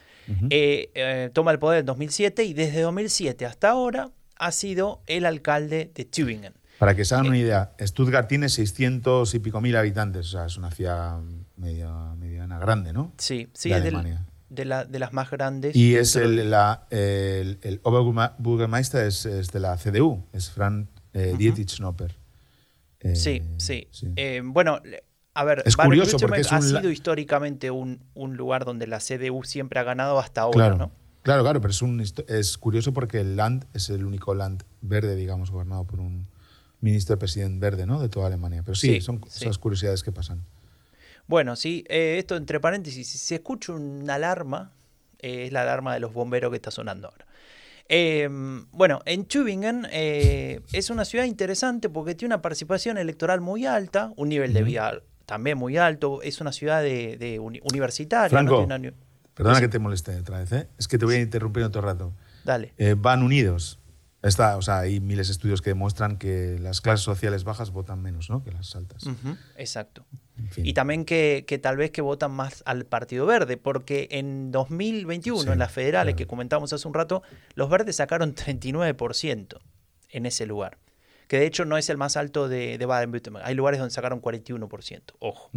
A: Eh, eh, toma el poder en 2007 y desde 2007 hasta ahora ha sido el alcalde de Tübingen.
B: Para que se hagan una idea, Stuttgart tiene 600 y pico mil habitantes, o sea, es una ciudad media, mediana grande, ¿no?
A: Sí, sí,
B: De
A: es del-
B: Alemania.
A: de, la, de las más grandes.
B: Y es el, la, el, el Oberbürgermeister es, es de la CDU, es Frank eh,
A: Ujú.
B: Dietrich. Eh,
A: Sí, sí. Eh, bueno, a ver,
B: Es curioso porque es un
A: ha sido históricamente un, un lugar donde la CDU siempre ha ganado hasta ahora,
B: claro,
A: ¿no?
B: claro, claro, pero es, un, es curioso porque el Land es el único Land verde, digamos, gobernado por un ministro presidente verde, ¿no? De toda Alemania. Pero sí,
A: Sí,
B: son
A: sí.
B: esas curiosidades que pasan.
A: Bueno, sí, eh, esto entre paréntesis, si se escucha una alarma, eh, es la alarma de los bomberos que está sonando ahora. Eh, bueno, en Tübingen es una ciudad interesante porque tiene una participación electoral muy alta, un nivel de vida también muy alto, es una ciudad de, de uni- universitaria.
B: Franco, Perdona que te moleste otra vez, ¿eh? Es que te voy a interrumpir otro rato.
A: Dale.
B: Eh, van unidos. Está, o sea, hay miles de estudios que demuestran que las clases sociales bajas votan menos ¿no? que las altas.
A: Exacto.
B: En fin.
A: Y también que, que tal vez que votan más al Partido Verde, porque en 2021,
B: Sí,
A: en las federales
B: claro.
A: que comentamos hace un rato, los verdes sacaron 39% en ese lugar. Que de hecho no es el más alto de, de Baden-Württemberg. Hay lugares donde sacaron 41%. Ojo.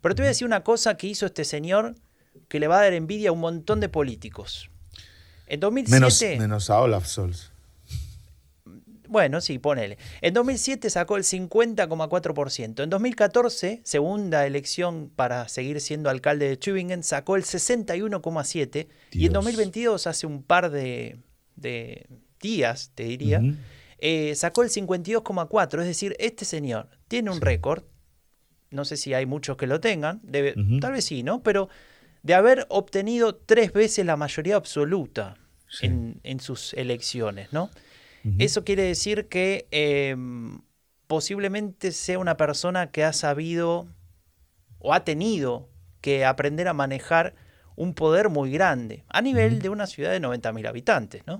A: Pero te voy a decir una cosa que hizo este señor que le va a dar envidia a un montón de políticos. En 2007.
B: menos, menos a Olaf Scholz.
A: Bueno, sí, ponele. En 2007 sacó el 50,4%. En 2014, segunda elección para seguir siendo alcalde de Tübingen, sacó el 61,7%. Y en
B: Dios.
A: 2022, hace un par de, de días, te diría, eh, sacó el 52,4%. Es decir, este señor tiene un récord. No sé si hay muchos que lo tengan. debe-. Tal vez sí, ¿no? Pero de haber obtenido tres veces la mayoría absoluta
B: Sí.
A: en, en sus elecciones, ¿no? Eso quiere decir que eh, posiblemente sea una persona que ha sabido o ha tenido que aprender a manejar un poder muy grande a nivel de una ciudad de 90.000 habitantes. ¿no?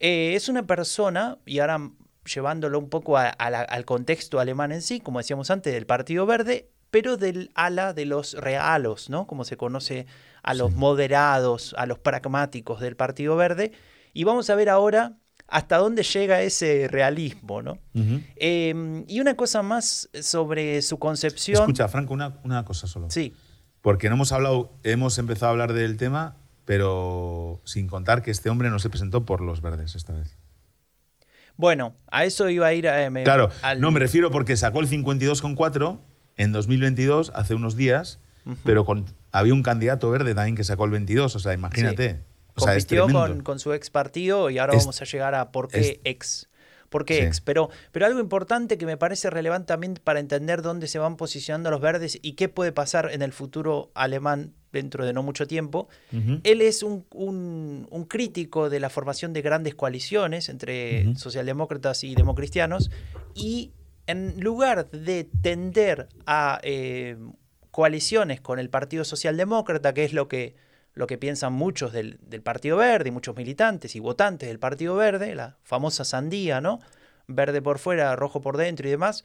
A: Eh, es una persona, y ahora llevándolo un poco a- a la- al contexto alemán en sí, como decíamos antes, del Partido Verde, pero del ala de los realos, ¿no? como se conoce a los
B: Sí.
A: moderados, a los pragmáticos del Partido Verde. Y vamos a ver ahora hasta dónde llega ese realismo. ¿no? Eh, y una cosa más sobre su concepción.
B: Escucha, Franco, una, una cosa solo.
A: Sí,
B: Porque no hemos hablado, hemos empezado a hablar del tema, pero sin contar que este hombre no se presentó por los verdes esta vez.
A: bueno, a eso iba a ir. eh, me-
B: Claro,
A: al-
B: no me refiero porque sacó el 52,4 en 2022, hace unos días, pero con, había un candidato verde también que sacó el 22, o sea, imagínate. O sea, es
A: compitió con, su ex partido y ahora
B: Es-
A: vamos a llegar a por qué
B: es-
A: ex. ¿Por qué
B: Sí.
A: ex? Pero, pero algo importante que me parece relevante también para entender dónde se van posicionando los verdes y qué puede pasar en el futuro alemán dentro de no mucho tiempo. Él es un, un- un crítico de la formación de grandes coaliciones entre socialdemócratas y democristianos y en lugar de tender a eh, coaliciones con el Partido Socialdemócrata, que es lo que, lo que piensan muchos del, del Partido Verde y muchos militantes y votantes del Partido Verde, la famosa sandía, ¿no? Verde por fuera, rojo por dentro y demás,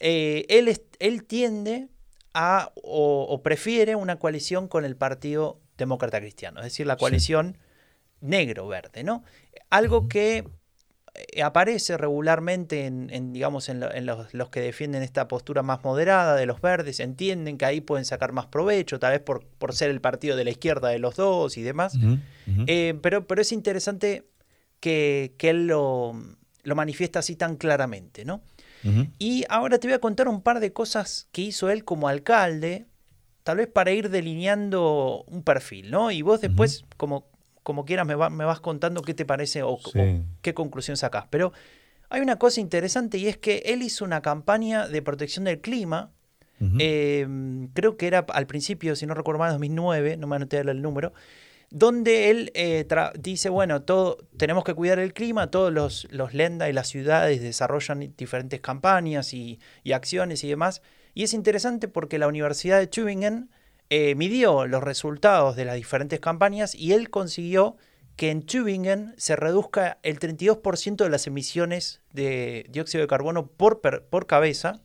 A: eh, él, él tiende a o, o prefiere una coalición con el Partido Demócrata Cristiano, es decir, la
B: Sí.
A: coalición negro-verde, ¿no? Algo que aparece regularmente en, digamos, en, los, que defienden esta postura más moderada de los verdes, entienden que ahí pueden sacar más provecho, tal vez por, por ser el partido de la izquierda de los dos y demás. Eh, pero, pero es interesante que, él lo, lo, manifiesta así tan claramente, ¿no? Y ahora te voy a contar un par de cosas que hizo él como alcalde, tal vez para ir delineando un perfil, ¿no? Y vos después, como como quieras me, vas contando qué te parece o, qué conclusión sacás. Pero hay una cosa interesante y es que él hizo una campaña de protección del clima. Em, creo que era al principio, si no recuerdo mal, 2009, no me anoté el número, donde él eh, dice, bueno, todo, tenemos que cuidar el clima, todos los, los Lenda y las ciudades desarrollan diferentes campañas y, y acciones y demás. Y es interesante porque la Universidad de Tübingen eh, midió los resultados de las diferentes campañas y él consiguió que en Tübingen se reduzca el 32% de las emisiones de dióxido de carbono por, por cabeza,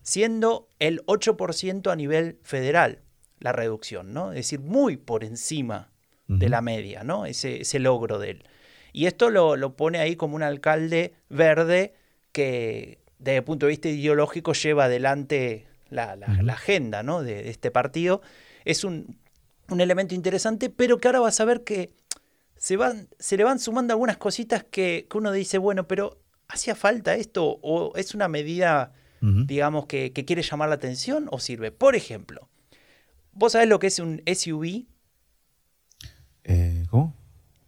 A: siendo el 8% a nivel federal la reducción, ¿no? Es decir, muy por encima de la media, ¿no? Ese, ese logro de él. Y esto lo, lo, pone ahí como un alcalde verde que, desde el punto de vista ideológico, lleva adelante la, agenda ¿no? de, este partido, es un, elemento interesante, pero que ahora vas a ver que se, van, se le van sumando algunas cositas que, uno dice, bueno, pero ¿hacía falta esto o es una medida, digamos, que, quiere llamar la atención o sirve? Por ejemplo, ¿vos sabés lo que es un SUV?
B: Eh, ¿Cómo?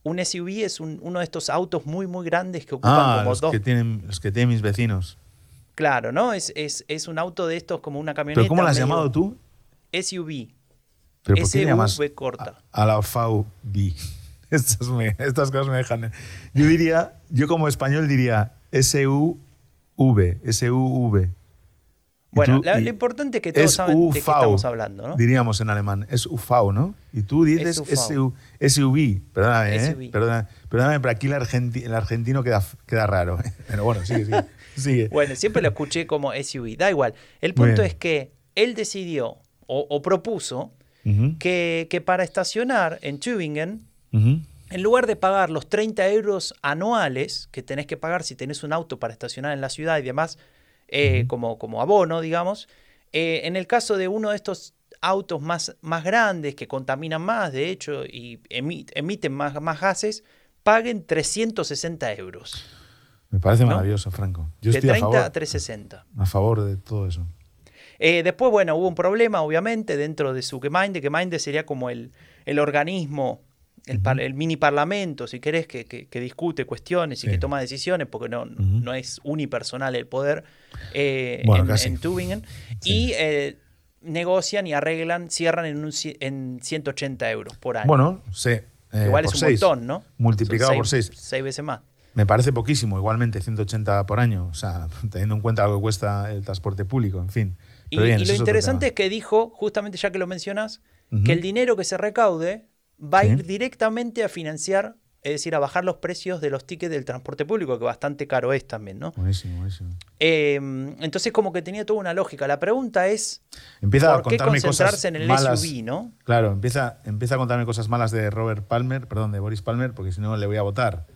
A: Un SUV es uno de estos autos muy, muy grandes que ocupan ah, como
B: los
A: dos.
B: Que tienen, los que tienen mis vecinos.
A: Claro, ¿no? Es, es, es, un auto de estos como una camioneta.
B: ¿Pero cómo lo has llamado tú?
A: SUV.
B: ¿Pero por qué llamas
A: corta.
B: A, la VB. Estas, estas cosas me dejan. Yo diría, yo como español diría SUV, SUV.
A: Bueno, lo importante es que todos saben de qué estamos hablando, ¿no?
B: Diríamos en alemán, es UV, ¿no? Y tú dices SUV. Perdóname, ¿eh? Perdóname, perdóname, pero aquí el, el argentino queda, queda raro. ¿eh? Pero bueno, sigue, sigue.
A: Bueno, siempre lo escuché como SUV, da igual. El punto es que él decidió o, propuso que, para estacionar en Tübingen, en lugar de pagar los 30 euros anuales que tenés que pagar si tenés un auto para estacionar en la ciudad y demás, eh, como, como abono, digamos, eh, en el caso de uno de estos autos más, más grandes que contaminan más, de hecho, y emiten más, más gases, paguen 360 euros.
B: Me parece maravilloso, Franco.
A: Yo de estoy 30 a, favor, a 360.
B: A favor de todo eso.
A: Eh, después, bueno, hubo un problema, obviamente, dentro de su Gemeinde. Gemeinde sería como el, el organismo, el, el, mini parlamento, si querés, que, que, discute cuestiones y que toma decisiones, porque no, no es unipersonal el poder eh, en, Tübingen. Y eh, negocian y arreglan, cierran en, un, en 180 euros por año.
B: Bueno, sí.
A: Igual es un montón, ¿no?
B: Multiplicado por 6.
A: Seis veces más.
B: Me parece poquísimo, igualmente, 180 por año, o sea, teniendo en cuenta lo que cuesta el transporte público, en fin.
A: y, lo interesante es, que dijo, justamente ya que lo mencionas, que el dinero que se recaude va a ir directamente a financiar, es decir, a bajar los precios de los tickets del transporte público, que bastante caro es también, ¿no?
B: Buenísimo, buenísimo.
A: Em, entonces, como que tenía toda una lógica. La pregunta es,
B: empieza
A: ¿por qué concentrarse en el SUV, no?
B: Claro, empieza, empieza a contarme cosas malas de Robert Palmer, perdón, de Boris Palmer, porque si no le voy a votar.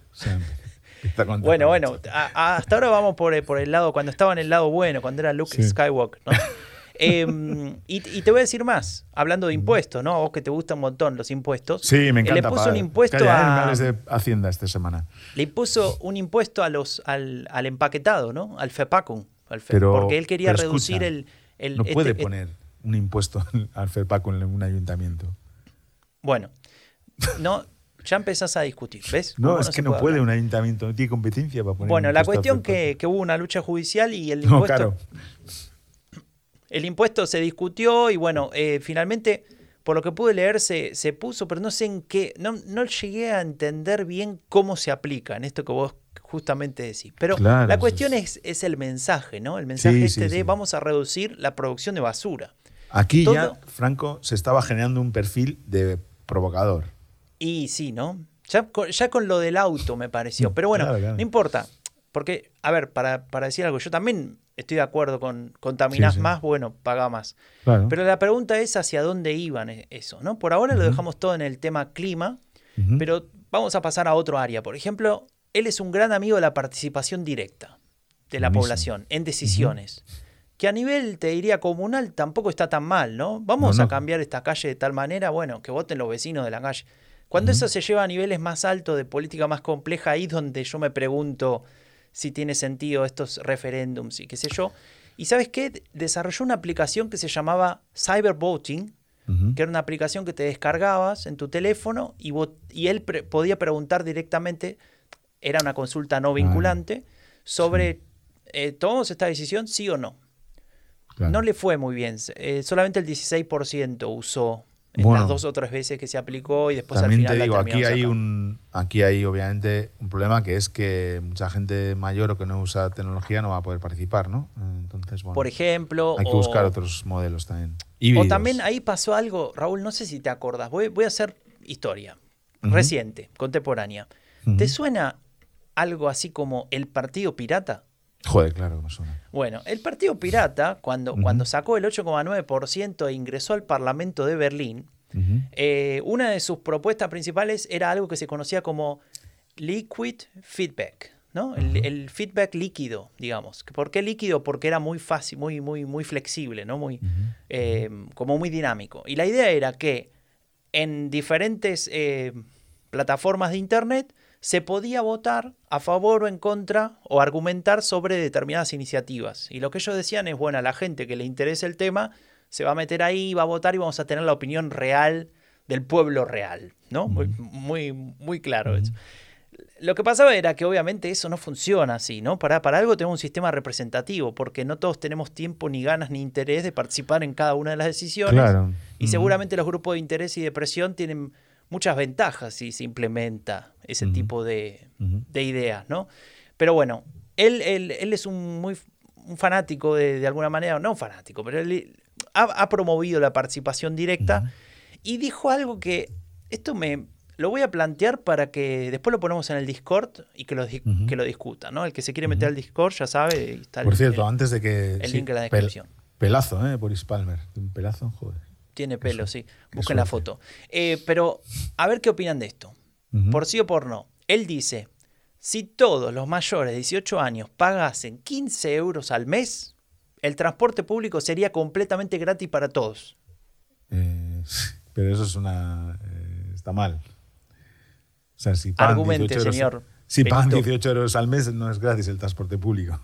A: Bueno, bueno, hasta ahora vamos por, eh, por, el lado, cuando estaba en el lado bueno, cuando era Luke Skywalker, ¿no? Em, y, te voy a decir más, hablando de impuestos, ¿no? A vos que te gustan un montón los impuestos.
B: Sí, me encanta.
A: Le puso un impuesto
B: a. de Hacienda esta semana.
A: Le puso un impuesto a los, al, al empaquetado, ¿no? Al FEPACUM. porque él quería reducir el, el,
B: No puede este, poner un impuesto al FEPACUM en un ayuntamiento.
A: Bueno, no ya empezás a discutir, ¿ves?
B: No, es que no puede un ayuntamiento, no tiene competencia para poner.
A: Bueno, la cuestión que, que hubo una lucha judicial y el impuesto. No, claro. El impuesto se discutió y bueno, eh, finalmente, por lo que pude leer, se, se, puso, pero no sé en qué, no, no llegué a entender bien cómo se aplica en esto que vos justamente decís. Pero la cuestión es, es, el mensaje, ¿no? El mensaje este de vamos a reducir la producción de basura.
B: Aquí ya, Franco, se estaba generando un perfil de provocador.
A: Y sí, ¿no? Ya, ya con lo del auto me pareció. Pero bueno, no importa. Porque, a ver, para, para, decir algo, yo también estoy de acuerdo con contaminás más, bueno, paga más. Pero la pregunta es hacia dónde iban e, eso, ¿no? Por ahora lo dejamos todo en el tema clima, pero vamos a pasar a otro área. Por ejemplo, él es un gran amigo de la participación directa de la
B: Buenísimo.
A: población en decisiones. Que a nivel, te diría, comunal tampoco está tan mal, ¿no? Vamos
B: No,
A: a cambiar esta calle de tal manera, bueno, que voten los vecinos de la calle. Cuando eso se lleva a niveles más altos de política más compleja, ahí es donde yo me pregunto si tiene sentido estos referéndums y qué sé yo. Y sabes qué? Desarrolló una aplicación que se llamaba Cybervoting,
B: Ujú.
A: que era una aplicación que te descargabas en tu teléfono y, él pre- podía preguntar directamente, era una consulta no vinculante, sobre, eh, ¿tomamos esta decisión, sí o no?
B: Claro.
A: No le fue muy bien, eh, solamente el 16% usó en
B: Bueno.
A: las dos o tres veces que se aplicó y después
B: También
A: al final
B: te
A: la
B: digo, aquí hay un, aquí hay obviamente un problema que es que mucha gente mayor o que no usa tecnología no va a poder participar, ¿no? Entonces, bueno,
A: Por ejemplo,
B: hay que
A: o-
B: buscar otros modelos también.
A: O también ahí pasó algo, Raúl, no sé si te acordás. Voy, voy a hacer historia reciente, contemporánea. ¿Te suena algo así como el Partido Pirata?
B: Joder, claro que me suena.
A: Bueno, el Partido Pirata, cuando, cuando sacó el 8,9% e ingresó al Parlamento de Berlín, eh, una de sus propuestas principales era algo que se conocía como liquid feedback, ¿no? El, feedback líquido, digamos. ¿Por qué líquido? Porque era muy fácil, muy, muy, muy flexible, ¿no? Muy, eh, como muy dinámico. Y la idea era que en diferentes eh, plataformas de Internet se podía votar a favor o en contra o argumentar sobre determinadas iniciativas. Y lo que ellos decían es, bueno, a la gente que le interese el tema se va a meter ahí, va a votar y vamos a tener la opinión real del pueblo real, ¿no? Muy, muy, muy claro eso. Lo que pasaba era que obviamente eso no funciona así, ¿no? Para, para algo tenemos un sistema representativo, porque no todos tenemos tiempo, ni ganas, ni interés de participar en cada una de las decisiones.
B: Claro.
A: Y seguramente los grupos de interés y de presión tienen muchas ventajas si se implementa ese tipo de, ideas, ¿no? Pero bueno, él, él, él es un muy un fanático de, de alguna manera, no un fanático, pero él ha, ha promovido la participación directa y dijo algo que esto me lo voy a plantear para que después lo ponemos en el Discord y que lo, que lo discutan, ¿no? El que se quiere meter al Discord ya sabe, está el-
B: Por cierto,
A: el-
B: antes de que.
A: el
B: sí,
A: link en la
B: pel-
A: descripción.
B: pelazo, ¿eh? Boris Palmer. Un pelazo, joder.
A: Tiene pelo, sí. Busquen la foto. Eh, pero a ver qué opinan de esto. Por sí o por no. Él dice, si todos los mayores de 18 años pagasen 15 euros al mes, el transporte público sería completamente gratis para todos.
B: Eh, pero eso es una. eh, está mal. O sea, si pagan
A: Argumente,
B: 18 euros,
A: señor
B: Si pagan
A: Benito.
B: 18 euros al mes, no es gratis el transporte público.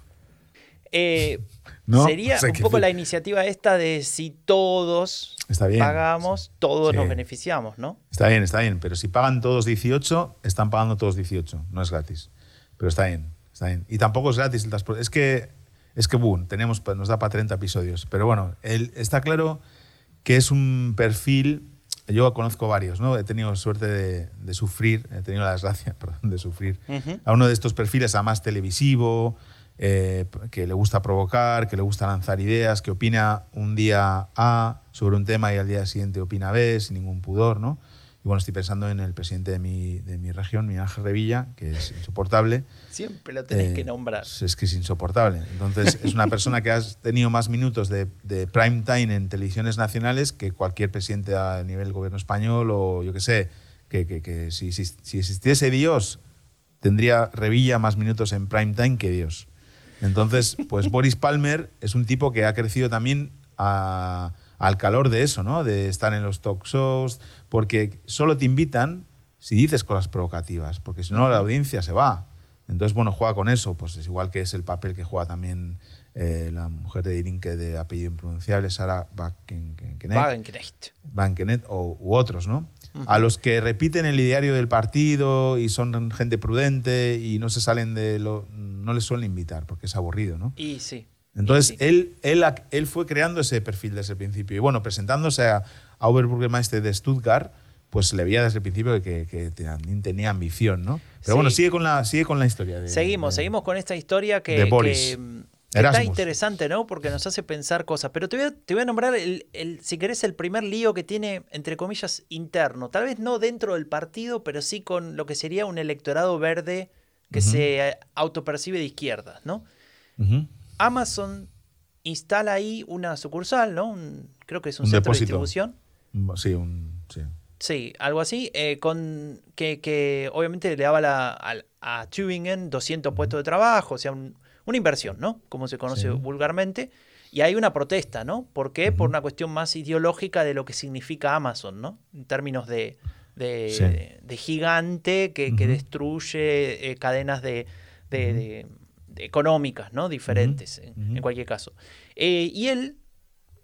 A: Eh,
B: ¿No?
A: Sería
B: O sea,
A: un poco la iniciativa esta de si todos
B: Está bien.
A: pagamos, todos
B: Sí.
A: nos beneficiamos, ¿no?
B: Está bien, está bien. Pero si pagan todos 18, están pagando todos 18. No es gratis. Pero está bien, está bien. Y tampoco es gratis el transporte. Es que, es que boom, tenemos, nos da para 30 episodios. Pero bueno, está claro que es un perfil. Yo conozco varios, ¿no? He tenido suerte de, de sufrir, he tenido la desgracia, perdón, de sufrir a uno de estos perfiles, además televisivo, eh, que le gusta provocar, que le gusta lanzar ideas, que opina un día A sobre un tema y al día siguiente opina B sin ningún pudor, ¿no? Y bueno, estoy pensando en el presidente de mi, de mi región, Miguel Ángel Revilla, que es insoportable.
A: Siempre lo tenés
B: Eh,
A: que nombrar.
B: Es que es insoportable. Entonces, es una persona que ha tenido más minutos de, de prime time en televisiones nacionales que cualquier presidente a nivel gobierno español o yo qué sé, que, que- que si, si- si existiese Dios, tendría Revilla más minutos en prime time que Dios. Entonces, pues Boris Palmer es un tipo que ha crecido también a- al calor de eso, ¿no? De estar en los talk shows, porque solo te invitan si dices cosas provocativas, porque si no la audiencia se va. Entonces, bueno, juega con eso, pues es igual que es el papel que juega también eh, la mujer de Irinque de apellido impronunciable, Sara Wagenknecht.
A: Wagenknecht.
B: O, u otros, ¿no? A los que repiten el ideario del partido y son gente prudente y no se salen de lo. No les suelen invitar porque es aburrido, ¿no?
A: Y sí.
B: Entonces,
A: y sí.
B: él, él, él fue creando ese perfil desde el principio. Y bueno, presentándose a, a Oberbürgermeister de Stuttgart, pues le veía desde el principio que, que también tenía ambición, ¿no? Pero
A: Sí.
B: bueno, sigue con la, sigue con la historia. De,
A: Seguimos,
B: de-
A: seguimos con esta historia que,
B: de Boris.
A: que, mm, está interesante, ¿no? Porque nos hace pensar cosas. Pero te voy a, te voy a nombrar, el, el- si querés, el primer lío que tiene, entre comillas, interno. Tal vez no dentro del partido, pero sí con lo que sería un electorado verde que se eh, autopercibe de izquierda, ¿no? Amazon instala ahí una sucursal, ¿no? Un- creo que es un,
B: Un
A: centro
B: depósito.
A: de distribución.
B: Sí, un, sí.
A: Sí, algo así, eh, con que, que obviamente le daba la, al- a Tübingen 200 puestos de trabajo, o sea, un- una inversión, ¿no? Como se conoce
B: Sí.
A: vulgarmente. Y hay una protesta, ¿no? ¿Por qué? Por una cuestión más ideológica de lo que significa Amazon, ¿no? En términos de, de,
B: Sí.
A: de- de gigante que, que destruye eh, cadenas de, de- económicas, ¿no? Diferentes, en, cualquier caso. Eh, y él,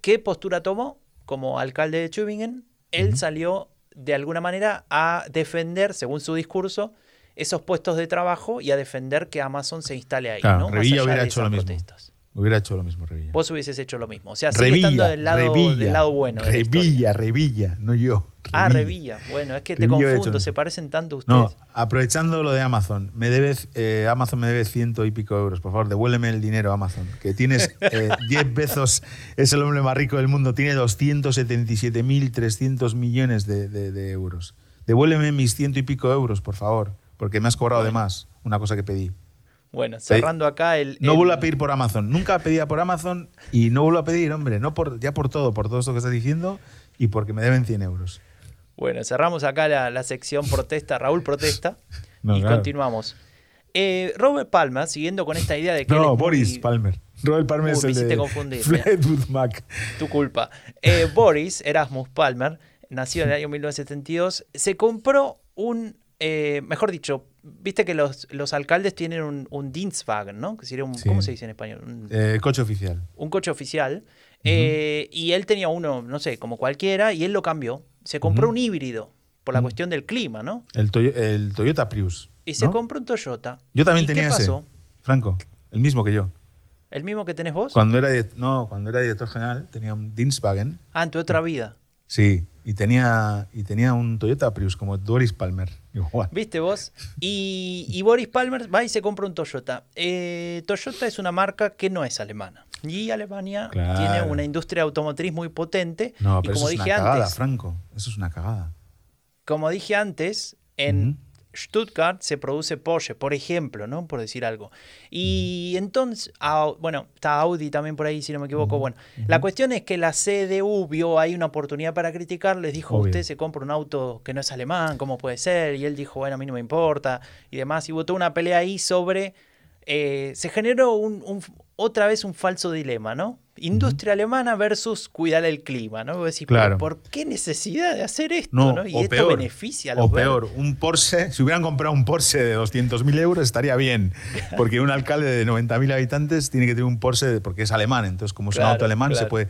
A: ¿qué postura tomó como alcalde de Tübingen? Él salió de alguna manera a defender, según su discurso, esos puestos de trabajo y a defender que Amazon se instale ahí.
B: Claro,
A: ¿no? Más
B: Revilla
A: allá
B: hubiera
A: de
B: hecho
A: esas
B: lo mismo.
A: protestas.
B: Hubiera hecho lo mismo, Revilla.
A: Vos hubieses hecho lo mismo. O sea, sigue estando del lado, del lado bueno. de.
B: Revilla, Revilla, no yo.
A: Ah, Revilla. Bueno, es que te confundo, se parecen tanto ustedes.
B: No, aprovechando lo de Amazon, me debes, eh, Amazon me debe ciento y pico euros. Por favor, devuélveme el dinero, Amazon. Que tienes eh, 10 Bezos, es el hombre más rico del mundo, tiene 277.300 millones de, de- de euros. Devuélveme mis ciento y pico euros, por favor, porque me has cobrado de más una cosa que pedí.
A: Bueno, cerrando acá el.
B: No
A: el-
B: vuelvo a pedir por Amazon. Nunca pedía por Amazon y no vuelvo a pedir, hombre. No por, ya por todo, por todo esto que estás diciendo y porque me deben 100 euros.
A: Bueno, cerramos acá la, la sección protesta. Raúl protesta.
B: No,
A: y
B: claro.
A: continuamos. Eh, Robert Palma, siguiendo con esta idea de que.
B: No,
A: muy-
B: Boris Palmer. Robert Palmer es
A: me
B: el
A: hiciste
B: de
A: confundir,
B: Mac.
A: Tu culpa. Eh, Boris Erasmus Palmer, nacido en el año 1972, se compró un. eh, mejor dicho, viste que los, los alcaldes tienen un, un Dienstwagen, ¿no? Que sería un,
B: Sí.
A: ¿Cómo se dice en español? Un,
B: Eh, coche oficial.
A: un coche oficial. eh, y él tenía uno, no sé, como cualquiera, y él lo cambió. Se compró un híbrido por la cuestión del clima, ¿no?
B: El, el Toyota Prius.
A: Y se compró un Toyota.
B: Yo también
A: ¿Y
B: tenía
A: qué
B: ese.
A: pasó?
B: Franco, el mismo que yo.
A: ¿El mismo que tenés vos?
B: Cuando era, no, cuando era director general tenía un Dienstwagen.
A: Ah, en tu otra vida.
B: Sí, y tenía, y tenía un Toyota Prius como Doris Palmer. Igual.
A: ¿Viste vos? Y, y Boris Palmer va y se compra un Toyota. Eh, Toyota es una marca que no es alemana. Y Alemania
B: Claro.
A: tiene una industria automotriz muy potente.
B: No,
A: y
B: pero
A: como
B: eso es
A: dije
B: una cagada,
A: antes,
B: Franco. Eso es una cagada.
A: como dije antes, en. Stuttgart se produce Porsche, por ejemplo, ¿no? Por decir algo. Y entonces, Au- bueno, está Audi también por ahí, si no me equivoco. Bueno, la cuestión es que la CDU vio ahí una oportunidad para criticar, les dijo,
B: Obvio.
A: usted se compra un auto que no es alemán, ¿cómo puede ser? Y él dijo, bueno, a mí no me importa, y demás. Y toda una pelea ahí sobre... eh, se generó un, un- otra vez un falso dilema, ¿no? Industria alemana versus cuidar el clima, ¿no? Vos decís,
B: Claro.
A: ¿por qué necesidad de hacer esto?
B: No,
A: ¿no? Y
B: o
A: esto
B: peor,
A: beneficia a los
B: O
A: verdes.
B: peor, un Porsche. Si hubieran comprado un Porsche de 200.000 euros estaría bien. Porque un alcalde de 90.000 habitantes tiene que tener un Porsche de- porque es alemán. Entonces, como es
A: Claro,
B: un auto alemán,
A: claro.
B: se puede.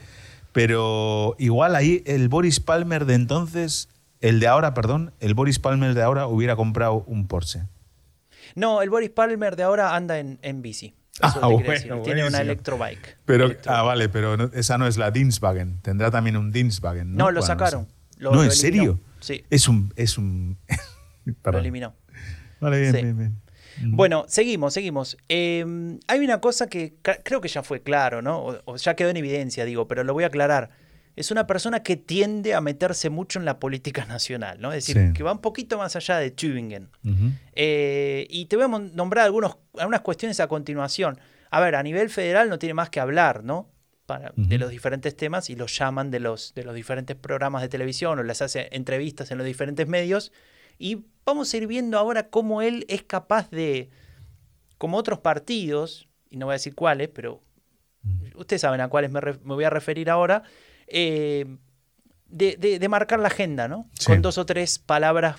B: Pero igual ahí el Boris Palmer de entonces, el de ahora, perdón, el Boris Palmer de ahora hubiera comprado un Porsche.
A: No, el Boris Palmer de ahora anda en, en bici.
B: Ah, bueno.
A: Tiene una electrobike.
B: Pero,
A: Electro-
B: ah, vale, pero no- esa no es la Dienstwagen. Tendrá también un Dienstwagen. No,
A: No, lo sacaron. Lo-
B: no,
A: lo
B: ¿en
A: eliminó.
B: serio?
A: Sí,
B: Es un. Es un
A: lo eliminó.
B: Vale, bien,
A: Sí.
B: bien, bien. Mm.
A: Bueno, seguimos, seguimos. Eh, hay una cosa que creo que ya fue claro, ¿no? O, o ya quedó en evidencia, digo, pero lo voy a aclarar. Es una persona que tiende a meterse mucho en la política nacional, ¿no? Es decir,
B: Sí.
A: que va un poquito más allá de Tübingen. Eh, y te voy a nombrar algunos, algunas cuestiones a continuación. A ver, a nivel federal no tiene más que hablar, ¿no? Para, De los diferentes temas y los llaman de los, de los diferentes programas de televisión o les hace entrevistas en los diferentes medios. Y vamos a ir viendo ahora cómo él es capaz de, como otros partidos, y no voy a decir cuáles, pero ustedes saben a cuáles me voy a referir ahora, eh, de, de- de marcar la agenda, ¿no?
B: Sí.
A: Con dos o tres palabras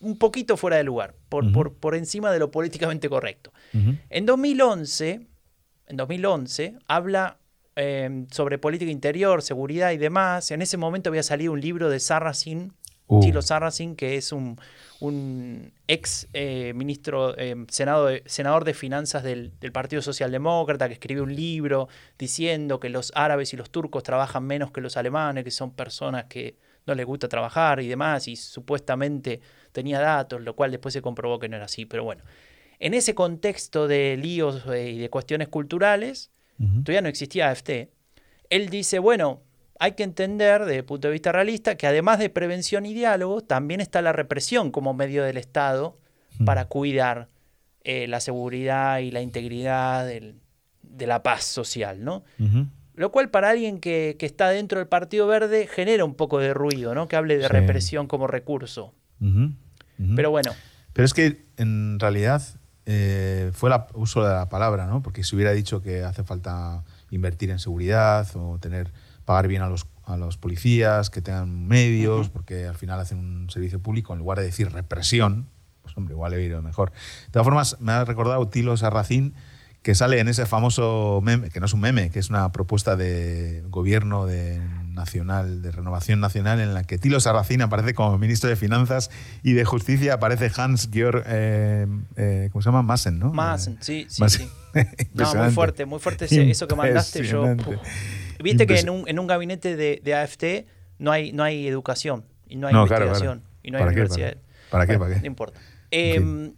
A: un poquito fuera de lugar, por, por, por encima de lo políticamente correcto.
B: Ujú.
A: En 2011, en 2011 habla eh, sobre política interior, seguridad y demás. En ese momento había salido un libro de Sarrazin,
B: Uh.
A: Thilo Sarrazin, que es un, un ex eh, ministro, eh, senado de- senador de finanzas del, del Partido Socialdemócrata, que escribió un libro diciendo que los árabes y los turcos trabajan menos que los alemanes, que son personas que no les gusta trabajar y demás, y supuestamente tenía datos, lo cual después se comprobó que no era así, pero bueno. En ese contexto de líos eh, y de cuestiones culturales, todavía no existía AFT, él dice, bueno, hay que entender desde el punto de vista realista que además de prevención y diálogo, también está la represión como medio del Estado
B: Mm.
A: para cuidar eh, la seguridad y la integridad del- de la paz social, ¿no? Lo cual para alguien que, que está dentro del Partido Verde genera un poco de ruido, ¿no? Que hable de
B: Sí.
A: represión como recurso. Pero bueno,
B: Pero es que en realidad eh, fue el uso de la palabra, ¿no? Porque si hubiera dicho que hace falta invertir en seguridad o tener pagar bien a los, a los policías, que tengan medios, porque al final hacen un servicio público, en lugar de decir represión, pues hombre, igual he ido mejor. De todas formas, me ha recordado Tilo Sarracín, que sale en ese famoso meme, que no es un meme, que es una propuesta de gobierno de nacional, de renovación nacional, en la que Tilo Sarracín aparece como ministro de Finanzas y de Justicia aparece Hans Georg, eh, eh, ¿cómo se llama? Massen, ¿no?
A: Massen, sí, sí. sí. no, muy fuerte, muy fuerte eso que mandaste. Yo, Viste que en un, en un gabinete de, de, AFT no hay, no hay educación y no hay investigación y no hay universidad.
B: ¿Para, qué? ¿Para qué?
A: No importa. Eh,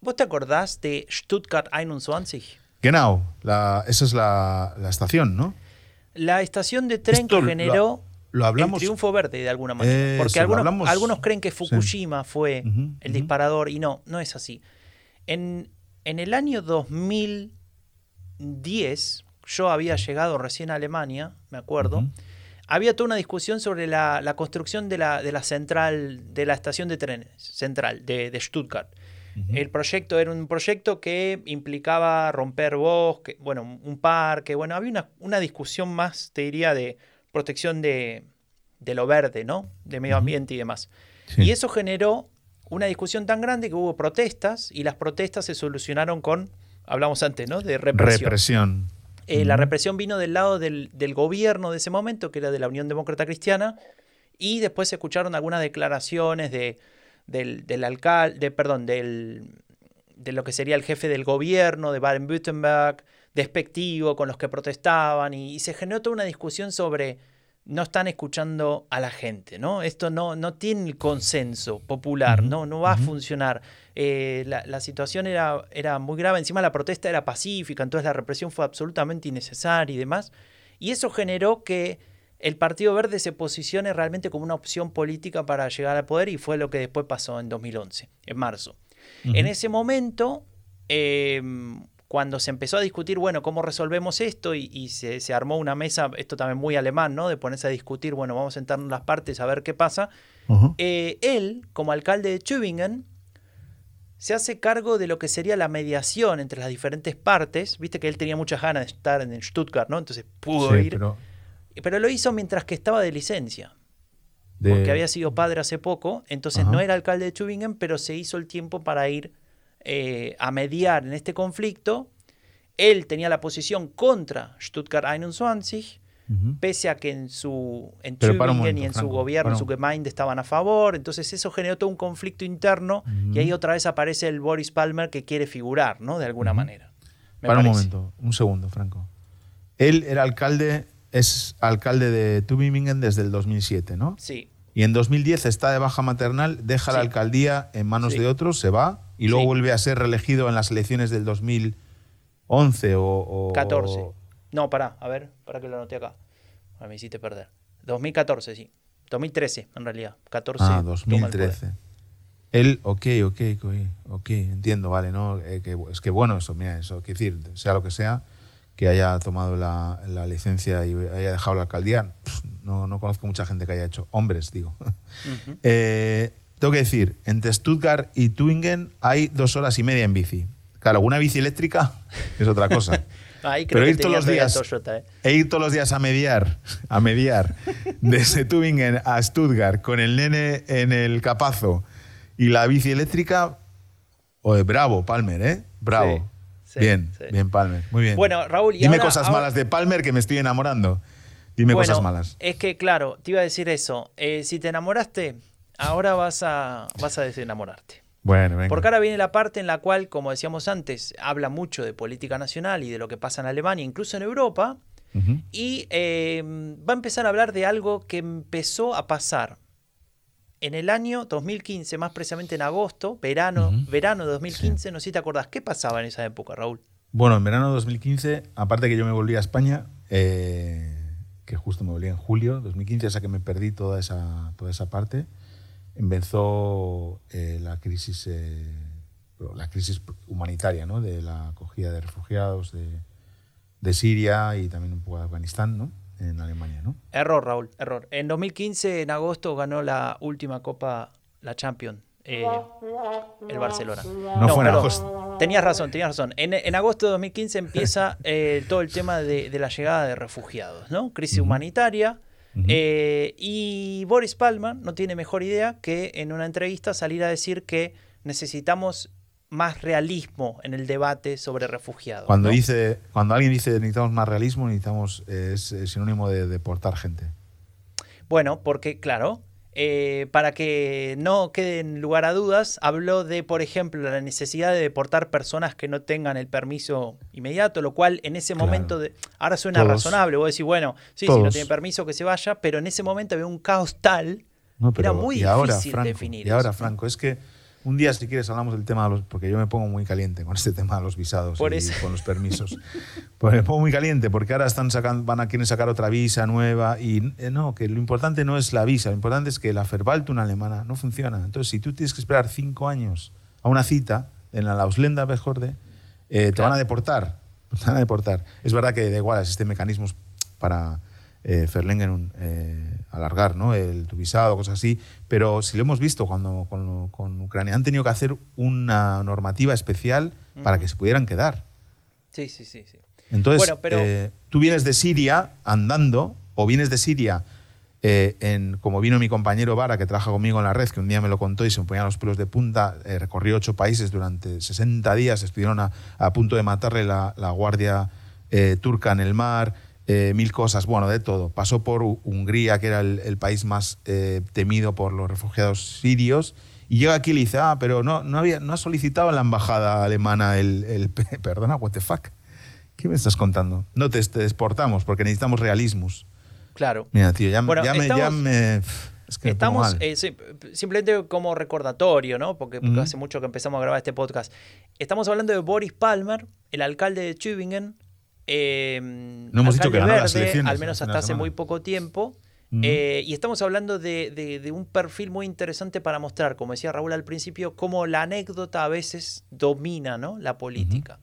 A: ¿Vos te acordás de Stuttgart 21?
B: Genau, la, esa es la, la estación, ¿no?
A: la estación de tren que generó el triunfo verde de alguna manera. Porque algunos, algunos, creen que Fukushima fue el disparador y no, no es así. En, en, el año 2010, yo había llegado recién a Alemania, me acuerdo, había toda una discusión sobre la, construcción de la, de la, central, de la estación de trenes central de, de Stuttgart. El proyecto era un proyecto que implicaba romper bosque, bueno, un parque, bueno, había una, discusión más, te diría, de protección de, lo verde, ¿no? De medio ambiente y demás. Y eso generó una discusión tan grande que hubo protestas y las protestas se solucionaron con, hablamos antes, ¿no? De represión.
B: Represión.
A: Eh, la represión vino del lado del, del, gobierno de ese momento, que era de la Unión Demócrata Cristiana, y después se escucharon algunas declaraciones de del, alcalde, perdón, del, de lo que sería el jefe del gobierno de Baden-Württemberg, despectivo con los que protestaban, y, se generó toda una discusión sobre no están escuchando a la gente, ¿no? Esto no, no tiene el consenso popular, no, no va a funcionar. Eh, la, situación era, era muy grave, encima la protesta era pacífica, entonces la represión fue absolutamente innecesaria y demás. Y eso generó que el Partido Verde se posicione realmente como una opción política para llegar al poder y fue lo que después pasó en 2011, en marzo. En ese momento, em, cuando se empezó a discutir, bueno, ¿cómo resolvemos esto? Y, se, armó una mesa, esto también muy alemán, ¿no? De ponerse a discutir, bueno, vamos a sentarnos las partes a ver qué pasa. Eh, él, como alcalde de Tübingen, se hace cargo de lo que sería la mediación entre las diferentes partes. Viste que él tenía muchas ganas de estar en Stuttgart, ¿no? Entonces pudo ir. Pero lo hizo mientras que estaba de licencia. Porque había sido padre hace poco, entonces no era alcalde de Tübingen, pero se hizo el tiempo para ir eh, a mediar en este conflicto. Él tenía la posición contra Stuttgart 21, pese a que en su en Tübingen y en su gobierno, en su Gemeinde estaban a favor. Entonces eso generó todo un conflicto interno y ahí otra vez aparece el Boris Palmer que quiere figurar, ¿no? De alguna manera.
B: para un momento, un segundo, Franco. Él era alcalde es alcalde de Tübingen desde el 2007, ¿no?
A: Sí.
B: Y en 2010 está de baja maternal, deja la alcaldía en manos de otros, se va y luego vuelve a ser reelegido en las elecciones del 2011 o,
A: 14. No, pará, a ver, para que lo anote acá. Me hiciste perder. 2014, sí. 2013, en realidad. 14.
B: Ah, 2013. Él, ok, ok, ok, ok, entiendo, vale, ¿no? Eh, que, es que bueno eso, mira, eso, quiere decir, sea lo que sea, que haya tomado la, licencia y haya dejado la alcaldía. No, no, conozco mucha gente que haya hecho. Hombres, digo. Eh, tengo que decir, entre Stuttgart y Tübingen hay dos horas y media en bici. Claro, una bici eléctrica es otra cosa. Pero ir todos los días ¿eh? e ir todos los días a mediar, a mediar desde Tübingen a Stuttgart con el nene en el capazo y la bici eléctrica, oye, bravo, Palmer, ¿eh? Bravo bien, bien, Palmer. Muy bien.
A: Bueno, Raúl,
B: Dime cosas malas de Palmer que me estoy enamorando. Dime cosas malas.
A: Es que, claro, te iba a decir eso. Eh, si te enamoraste, ahora vas a, vas a desenamorarte.
B: Bueno, venga.
A: Porque ahora viene la parte en la cual, como decíamos antes, habla mucho de política nacional y de lo que pasa en Alemania, incluso en Europa. Y eh, va a empezar a hablar de algo que empezó a pasar en el año 2015, más precisamente en agosto, verano, verano de 2015, no sé si te acordás, ¿qué pasaba en esa época, Raúl?
B: Bueno, en verano de 2015, aparte que yo me volví a España, eh, que justo me volví en julio de 2015, o sea que me perdí toda esa, toda esa parte, empezó eh, la crisis eh, la crisis humanitaria, ¿no? De la acogida de refugiados de, de Siria y también un poco de Afganistán, ¿no? en Alemania, ¿no?
A: Error, Raúl, error. En 2015, en agosto, ganó la última Copa, la Champions, eh, el Barcelona.
B: No, fue en agosto.
A: Tenías razón, tenías razón. En, en agosto de 2015 empieza eh, todo el tema de, de la llegada de refugiados, ¿no? Crisis
B: Ujú.
A: Eh, y Boris Palmer no tiene mejor idea que en una entrevista salir a decir que necesitamos más realismo en el debate sobre refugiados.
B: Cuando,
A: ¿no?
B: dice, cuando alguien dice necesitamos más realismo, necesitamos eh, es, es sinónimo de deportar gente.
A: Bueno, porque claro, eh, para que no quede en lugar a dudas, habló de, por ejemplo, la necesidad de deportar personas que no tengan el permiso inmediato, lo cual en ese
B: Claro.
A: momento, de, ahora suena
B: Todos.
A: razonable, vos decís, bueno, sí, si no tiene permiso que se vaya, pero en ese momento había un caos tal,
B: No,
A: Era muy
B: ahora,
A: difícil
B: Franco,
A: definir
B: Y ahora. Franco, es que un día, si quieres, hablamos del tema de los. Porque yo me pongo muy caliente con este tema de los visados
A: Por
B: y
A: eso.
B: con los permisos. Pues me pongo muy caliente porque ahora están sacando, van a quieren sacar otra visa nueva. Y eh, no, que lo importante no es la visa, lo importante es que la Verwaltung alemana no funciona. Entonces, si tú tienes que esperar cinco años a una cita en la Ausländer Behörde, eh, te van a deportar. Te van a deportar. Es verdad que da igual, existen mecanismos para eh, eh, alargar ¿no? el, tu visado, cosas así, pero si lo hemos visto cuando con, con Ucrania, han tenido que hacer una normativa especial para que se pudieran quedar.
A: sí, sí, sí, sí.
B: Entonces,
A: Bueno, pero-
B: eh, tú vienes de Siria andando, o vienes de Siria, eh, en, como vino mi compañero Vara, que trabaja conmigo en la red, que un día me lo contó y se me ponían los pelos de punta, eh, recorrió ocho países durante 60 días, estuvieron a, a punto de matarle la, la guardia eh, turca en el mar, eh, mil cosas, bueno, de todo. Pasó por Hungría, que era el, el país más eh, temido por los refugiados sirios, y llega aquí y le dice, ah, pero no, no, había, no ha solicitado en la embajada alemana el, el perdona, what the fuck. ¿Qué me estás contando? No te, te exportamos porque necesitamos realismos.
A: Claro.
B: Mira, tío, ya,
A: Bueno,
B: ya me, ya
A: estamos-
B: me- Es que me
A: Estamos,
B: mal.
A: eh, simplemente como recordatorio, ¿no? Porque, porque
B: Ujú.
A: hace mucho que empezamos a grabar este podcast. Estamos hablando de Boris Palmer, el alcalde de Tübingen. Eh,
B: No hemos dicho que ganó las elecciones
A: al menos hasta hace
B: semana.
A: muy poco tiempo.
B: Ujú.
A: Eh, y estamos hablando de, de- de un perfil muy interesante para mostrar, como decía Raúl al principio, cómo la anécdota a veces domina ¿no? la política.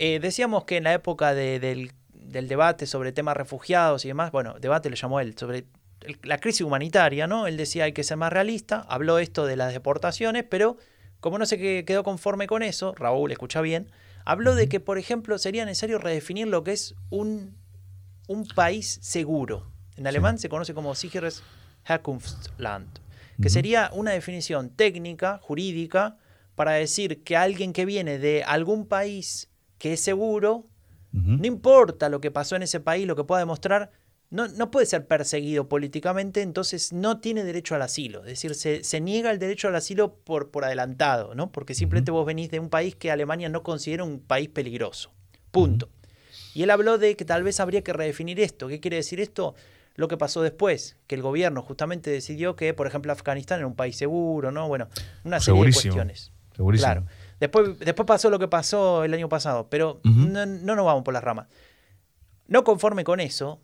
A: Eh, decíamos que en la época de- del, del debate sobre temas refugiados y demás, bueno, debate lo llamó él, sobre el- la crisis humanitaria, ¿no? Él decía hay que ser más realista, habló esto de las deportaciones, pero como no se que- quedó conforme con eso, Raúl escucha bien, habló de que, por ejemplo, sería necesario redefinir lo que es un, un país seguro. En alemán se conoce como Sicheres Herkunftsland, que sería una definición técnica, jurídica, para decir que alguien que viene de algún país que es seguro, no importa lo que pasó en ese país, lo que pueda demostrar, no, no puede ser perseguido políticamente, entonces no tiene derecho al asilo. Es decir, se, se niega el derecho al asilo por, por adelantado, ¿no? Porque simplemente vos venís de un país que Alemania no considera un país peligroso. Punto. Y él habló de que tal vez habría que redefinir esto. ¿Qué quiere decir esto? Lo que pasó después, que el gobierno justamente decidió que, por ejemplo, Afganistán era un país seguro, ¿no? Bueno, una serie
B: Segurísimo.
A: de cuestiones.
B: Segurísimo.
A: Claro. Después, después pasó lo que pasó el año pasado, pero no, no nos vamos por las ramas. No conforme con eso,